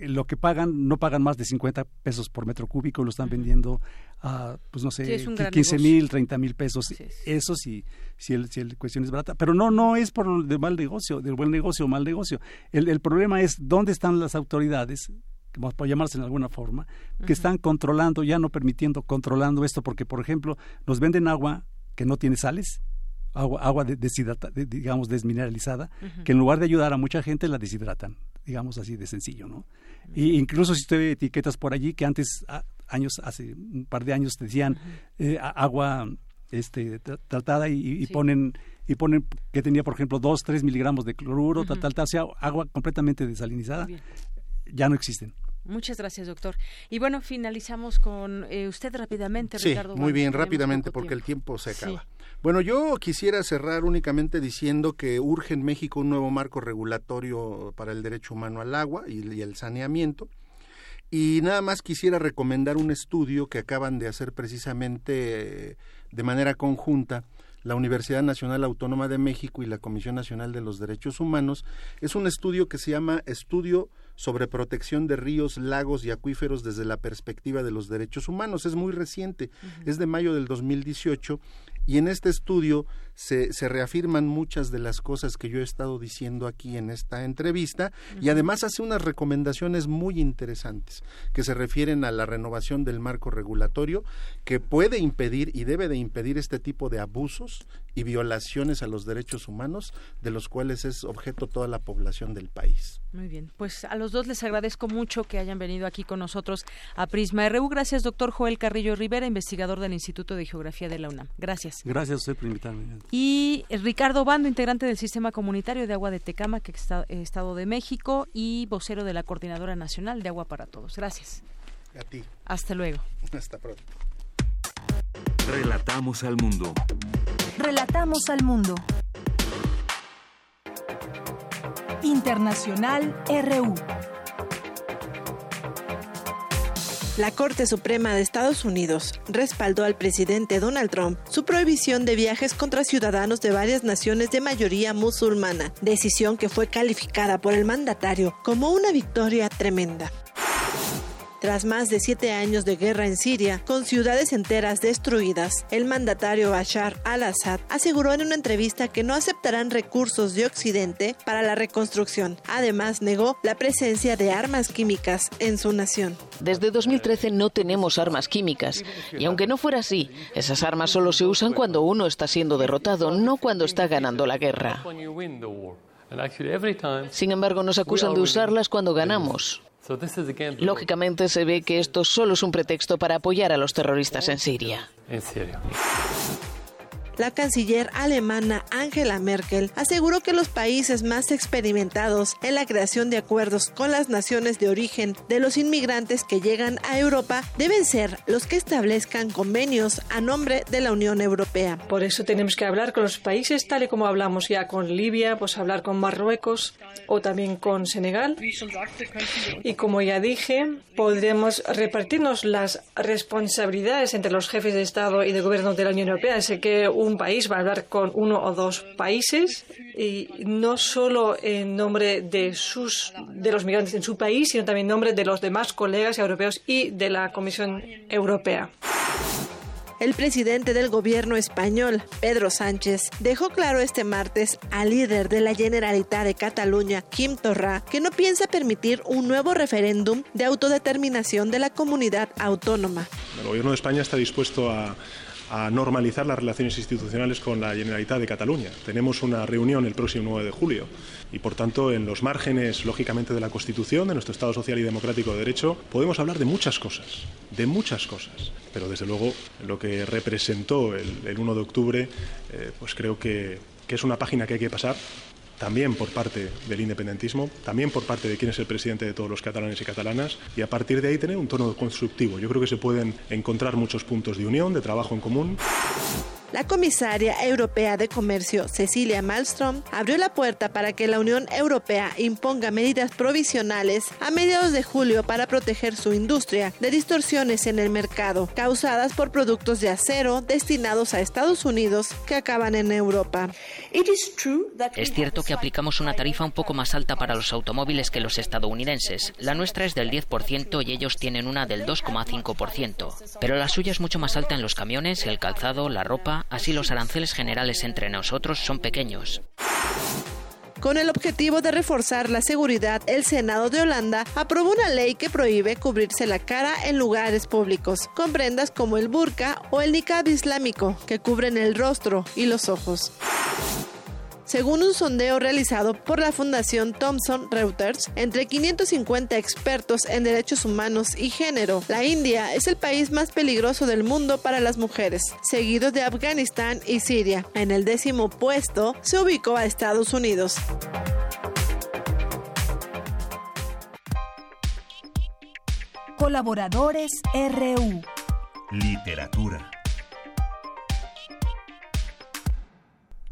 lo que pagan, no pagan más de 50 pesos por metro cúbico, lo están vendiendo a, pues no sé, 15 mil, 30 mil pesos. Eso sí, si, el, si el cuestión es barata. Pero no, no es por el mal negocio, del buen negocio o mal negocio. El, el problema es dónde están las autoridades por llamarse en alguna forma, que están controlando, ya no permitiendo, controlando esto, porque, por ejemplo, nos venden agua que no tiene sales, agua, agua digamos, desmineralizada, que en lugar de ayudar a mucha gente, la deshidratan, digamos así de sencillo, ¿no? Y incluso si usted etiquetas por allí que antes, años, hace un par de años decían eh, agua este, tratada y, ponen y ponen que tenía, por ejemplo, 2, 3 miligramos de cloruro, tal, tal, tal, sea, agua completamente desalinizada, ya no existen. Muchas gracias, doctor. Y bueno, finalizamos con eh, usted rápidamente, sí, Ricardo. Muy bien, rápidamente, porque el tiempo se acaba. Bueno, yo quisiera cerrar únicamente diciendo que urge en México un nuevo marco regulatorio para el derecho humano al agua y, el saneamiento. Y nada más quisiera recomendar un estudio que acaban de hacer precisamente de manera conjunta la Universidad Nacional Autónoma de México y la Comisión Nacional de los Derechos Humanos. Es un estudio que se llama Estudio sobre protección de ríos, lagos y acuíferos desde la perspectiva de los derechos humanos. Es muy reciente, es de mayo del 2018 y en este estudio se, se, reafirman muchas de las cosas que yo he estado diciendo aquí en esta entrevista y además hace unas recomendaciones muy interesantes que se refieren a la renovación del marco regulatorio que puede impedir y debe de impedir este tipo de abusos y violaciones a los derechos humanos de los cuales es objeto toda la población del país. Muy bien, pues a los dos les agradezco mucho que hayan venido aquí con nosotros a Prisma RU. Gracias, doctor Joel Carrillo Rivera, investigador del Instituto de Geografía de la UNAM. Gracias. Gracias a usted por invitarme. Y Ricardo Bando, integrante del Sistema Comunitario de Agua de Tecama, que está Estado de México, y vocero de la Coordinadora Nacional de Agua para Todos. Gracias. A ti. Hasta luego. Hasta pronto. Relatamos al mundo. Relatamos al mundo. Internacional RU. La Corte Suprema de Estados Unidos respaldó al presidente Donald Trump su prohibición de viajes contra ciudadanos de varias naciones de mayoría musulmana, decisión que fue calificada por el mandatario como una victoria tremenda. Tras más de siete años de guerra en Siria, con ciudades enteras destruidas, el mandatario Bashar al-Assad aseguró en una entrevista que no aceptarán recursos de Occidente para la reconstrucción. Además, negó la presencia de armas químicas en su nación. Desde 2013 no tenemos armas químicas. Y aunque no fuera así, esas armas solo se usan cuando uno está siendo derrotado, no cuando está ganando la guerra. Sin embargo, nos acusan de usarlas cuando ganamos. Lógicamente se ve que esto solo es un pretexto para apoyar a los terroristas en Siria. La canciller alemana Angela Merkel aseguró que los países más experimentados en la creación de acuerdos con las naciones de origen de los inmigrantes que llegan a Europa deben ser los que establezcan convenios a nombre de la Unión Europea. Por eso tenemos que hablar con los países tal y como hablamos ya con Libia, pues hablar con Marruecos o también con Senegal. Y como ya dije, podremos repartirnos las responsabilidades entre los jefes de Estado y de gobierno de la Unión Europea. Sé que un país va a hablar con uno o dos países y no solo en nombre de sus de los migrantes en su país, sino también en nombre de los demás colegas europeos y de la Comisión Europea. El presidente del gobierno español, Pedro Sánchez, dejó claro este martes al líder de la Generalitat de Cataluña, Quim Torra, que no piensa permitir un nuevo referéndum de autodeterminación de la comunidad autónoma. El gobierno de España está dispuesto a a normalizar las relaciones institucionales con la Generalitat de Cataluña. Tenemos una reunión el próximo 9 de julio y, por tanto, en los márgenes, lógicamente, de la Constitución, de nuestro Estado social y democrático de derecho, podemos hablar de muchas cosas, de muchas cosas. Pero, desde luego, lo que representó el, 1 de octubre, eh, pues creo que es una página que hay que pasar también por parte del independentismo, también por parte de quien es el presidente de todos los catalanes y catalanas, y a partir de ahí tener un tono constructivo. Yo creo que se pueden encontrar muchos puntos de unión, de trabajo en común. La comisaria europea de comercio, Cecilia Malmström, abrió la puerta para que la Unión Europea imponga medidas provisionales a mediados de julio para proteger su industria de distorsiones en el mercado causadas por productos de acero destinados a Estados Unidos que acaban en Europa. Es cierto que aplicamos una tarifa un poco más alta para los automóviles que los estadounidenses. La nuestra es del 10% y ellos tienen una del 2,5%. Pero la suya es mucho más alta en los camiones, el calzado, la ropa, así los aranceles generales entre nosotros son pequeños. Con el objetivo de reforzar la seguridad, el Senado de Holanda aprobó una ley que prohíbe cubrirse la cara en lugares públicos, con prendas como el burka o el niqab islámico, que cubren el rostro y los ojos. Según un sondeo realizado por la Fundación Thomson Reuters, entre 550 expertos en derechos humanos y género, la India es el país más peligroso del mundo para las mujeres, seguido de Afganistán y Siria. En el décimo puesto se ubicó a Estados Unidos. Colaboradores RU. Literatura.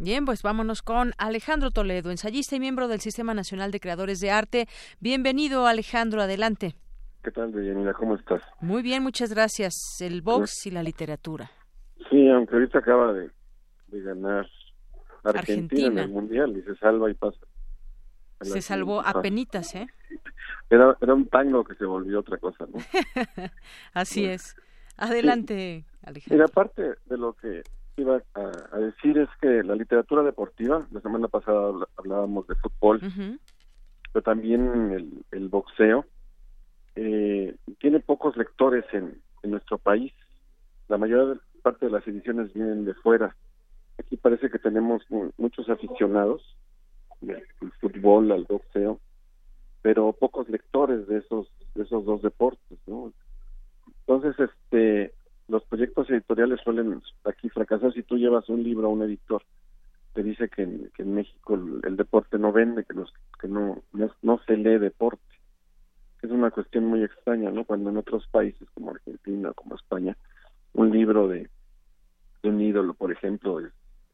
Bien, pues vámonos con Alejandro Toledo, ensayista y miembro del Sistema Nacional de Creadores de Arte. Bienvenido, Alejandro, adelante. ¿Qué tal, Deyanira? ¿Cómo estás? Muy bien, muchas gracias. El box y la literatura. Sí, aunque ahorita acaba de, ganar Argentina, en el Mundial y se salva y pasa. Se salvó a penitas, ¿eh? (laughs) Era, era un tango que se volvió otra cosa, ¿no? (laughs) Así es. Adelante, Alejandro. Mira, aparte de lo que iba a, decir es que la literatura deportiva, la semana pasada hablábamos de fútbol, pero también el, boxeo, eh, tiene pocos lectores en, nuestro país. La mayor parte de las ediciones vienen de fuera. Aquí parece que tenemos muchos aficionados al fútbol, al boxeo, pero pocos lectores de esos de esos dos deportes, ¿no? Entonces, este, los proyectos editoriales suelen aquí fracasar. Si tú llevas un libro a un editor te dice que en, México el, deporte no vende que los que no, no, se lee deporte. Es una cuestión muy extraña no cuando en otros países como Argentina como España un libro de, un ídolo por ejemplo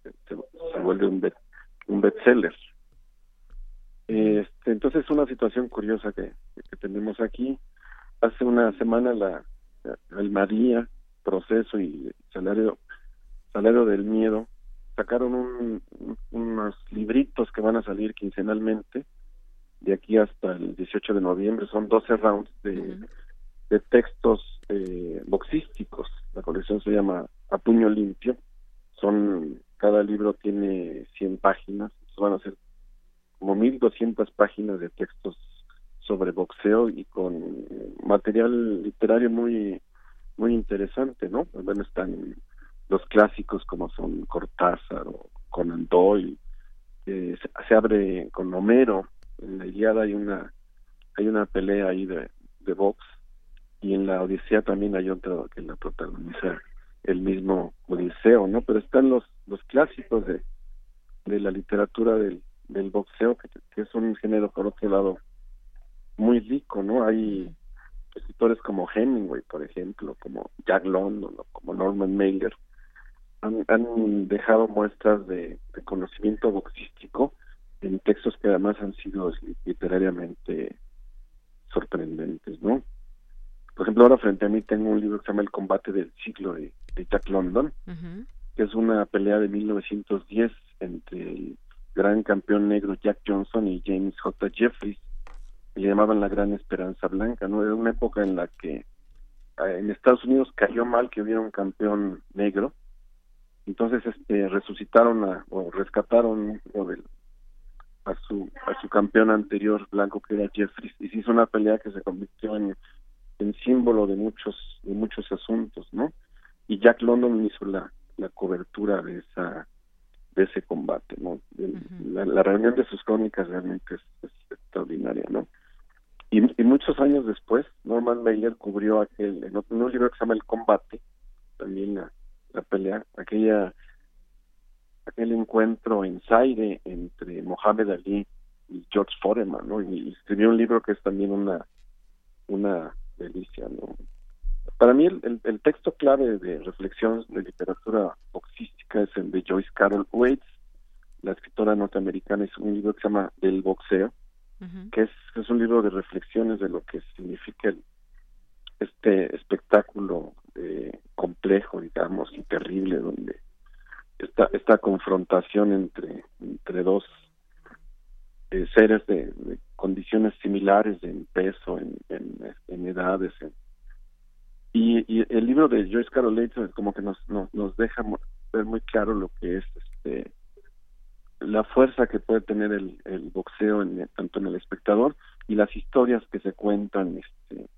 se, vuelve un un bestseller. Este entonces es una situación curiosa que, que tenemos aquí. Hace una semana la el María proceso y salario salario del miedo sacaron unos libritos que van a salir quincenalmente de aquí hasta el 18 de noviembre. Son 12 rounds de, de textos eh, boxísticos. La colección se llama a puño limpio. Son cada libro tiene 100 páginas. Van a ser como 1200 páginas de textos sobre boxeo y con material literario muy muy interesante, ¿no? Bueno, están los clásicos como son Cortázar o Conan Doyle, se, abre con Homero, en la Iliada hay una hay una pelea ahí de, de box y en la Odisea también hay otra que la protagoniza el mismo Odiseo, ¿no? Pero están los los clásicos de, de la literatura del, del boxeo, que, que es un género por otro lado muy rico, ¿no? Hay escritores como Hemingway, por ejemplo, como Jack London o como Norman Mailer, han, dejado muestras de, conocimiento boxístico en textos que además han sido literariamente sorprendentes, ¿no? Por ejemplo, ahora frente a mí tengo un libro que se llama El combate del siglo de, Jack London, que es una pelea de 1910 entre el gran campeón negro Jack Johnson y James J. Jeffries le llamaban la gran esperanza blanca, ¿no? Era una época en la que eh, en Estados Unidos cayó mal que hubiera un campeón negro, entonces este resucitaron a, o rescataron a su a su campeón anterior blanco que era Jeffries y se hizo una pelea que se convirtió en, en símbolo de muchos de muchos asuntos, ¿no? Y Jack London hizo la, la cobertura de esa de ese combate, ¿no? la, reunión de sus crónicas realmente es extraordinaria, ¿no? Y, muchos años después, Norman Mailer cubrió aquel, en, un libro que se llama El Combate, también la, la pelea, aquella aquel encuentro en Zaire entre Mohamed Ali y George Foreman, ¿no? Y, escribió un libro que es también una una delicia, ¿no? Para mí el, el, texto clave de reflexión de literatura boxística es el de Joyce Carol Waits, la escritora norteamericana, es un libro que se llama Del boxeo, que es, es un libro de reflexiones de lo que significa el, este espectáculo eh, complejo, digamos, y terrible, donde esta, esta confrontación entre, entre dos eh, seres de, condiciones similares en peso, en, en, edades. y, el libro de Joyce Carol es como que nos, nos, nos deja ver muy claro lo que es este la fuerza que puede tener el, el boxeo en, tanto en el espectador y las historias que se cuentan este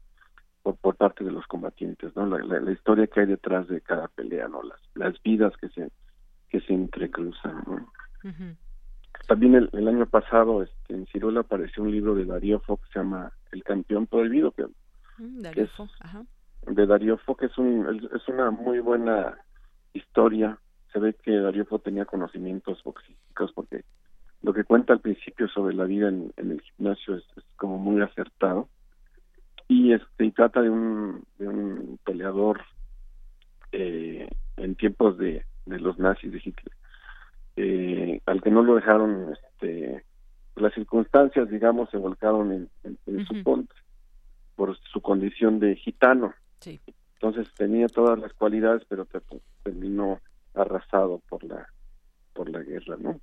por, por parte de los combatientes no la, historia que hay detrás de cada pelea no las las vidas que se que se entrecruzan ¿no? también el, año pasado este, en Ciruela apareció un libro de Darío Fo que se llama El campeón prohibido que, mm, es de Darío Fo que es un es una muy buena historia se ve que Darío Fo tenía conocimientos boxísticos porque lo que cuenta al principio sobre la vida en, el gimnasio es, como muy acertado. Y este y trata de un de un peleador eh, en tiempos de, de los nazis de Hitler eh, al que no lo dejaron, este, las circunstancias, digamos, se volcaron en, su ponte por su condición de gitano. Entonces tenía todas las cualidades, pero terminó arrasado por la por la guerra, ¿no?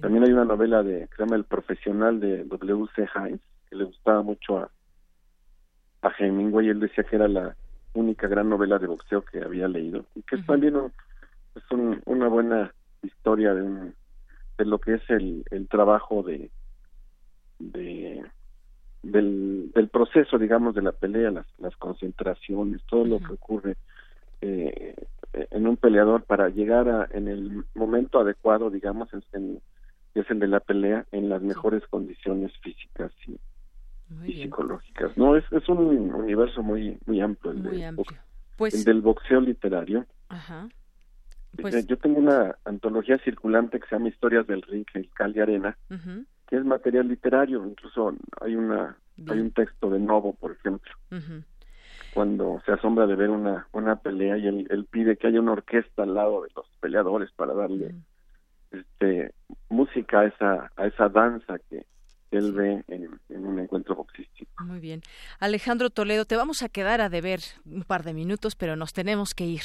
También hay una novela de que se llama El profesional de W. C. Hines que le gustaba mucho a a Hemingway. Él decía que era la única gran novela de boxeo que había leído y que es también es una buena historia de, de lo que es el, el trabajo de, de del, del proceso, digamos, de la pelea, las, las concentraciones, todo lo que ocurre eh, en un peleador para llegar a, en el momento adecuado, digamos, es, es el de la pelea en las mejores condiciones físicas y, psicológicas. No, es, es un universo muy muy amplio el, pues el del boxeo literario. Ajá. Pues... Yo tengo una antología circulante que se llama Historias del Ring, el Cali Arena, que es material literario, incluso hay una hay un texto de Novo, por ejemplo, cuando se asombra de ver una una pelea y él, pide que haya una orquesta al lado de los peleadores para darle este música a esa a esa danza que él ve en, en, un encuentro boxístico. Muy bien. Alejandro Toledo, te vamos a quedar a deber un par de minutos, pero nos tenemos que ir.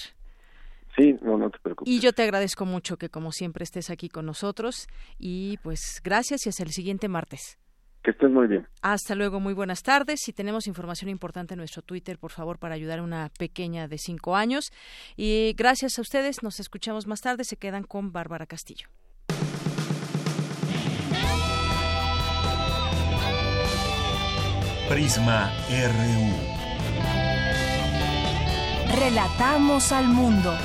Sí, no, no te preocupes. Y yo te agradezco mucho que como siempre estés aquí con nosotros y pues gracias y hasta el siguiente martes. Que estés muy bien. Hasta luego, muy buenas tardes. Si tenemos información importante en nuestro Twitter, por favor, para ayudar a una pequeña de cinco años. Y gracias a ustedes, nos escuchamos más tarde. Se quedan con Bárbara Castillo. Prisma RU. Relatamos al mundo.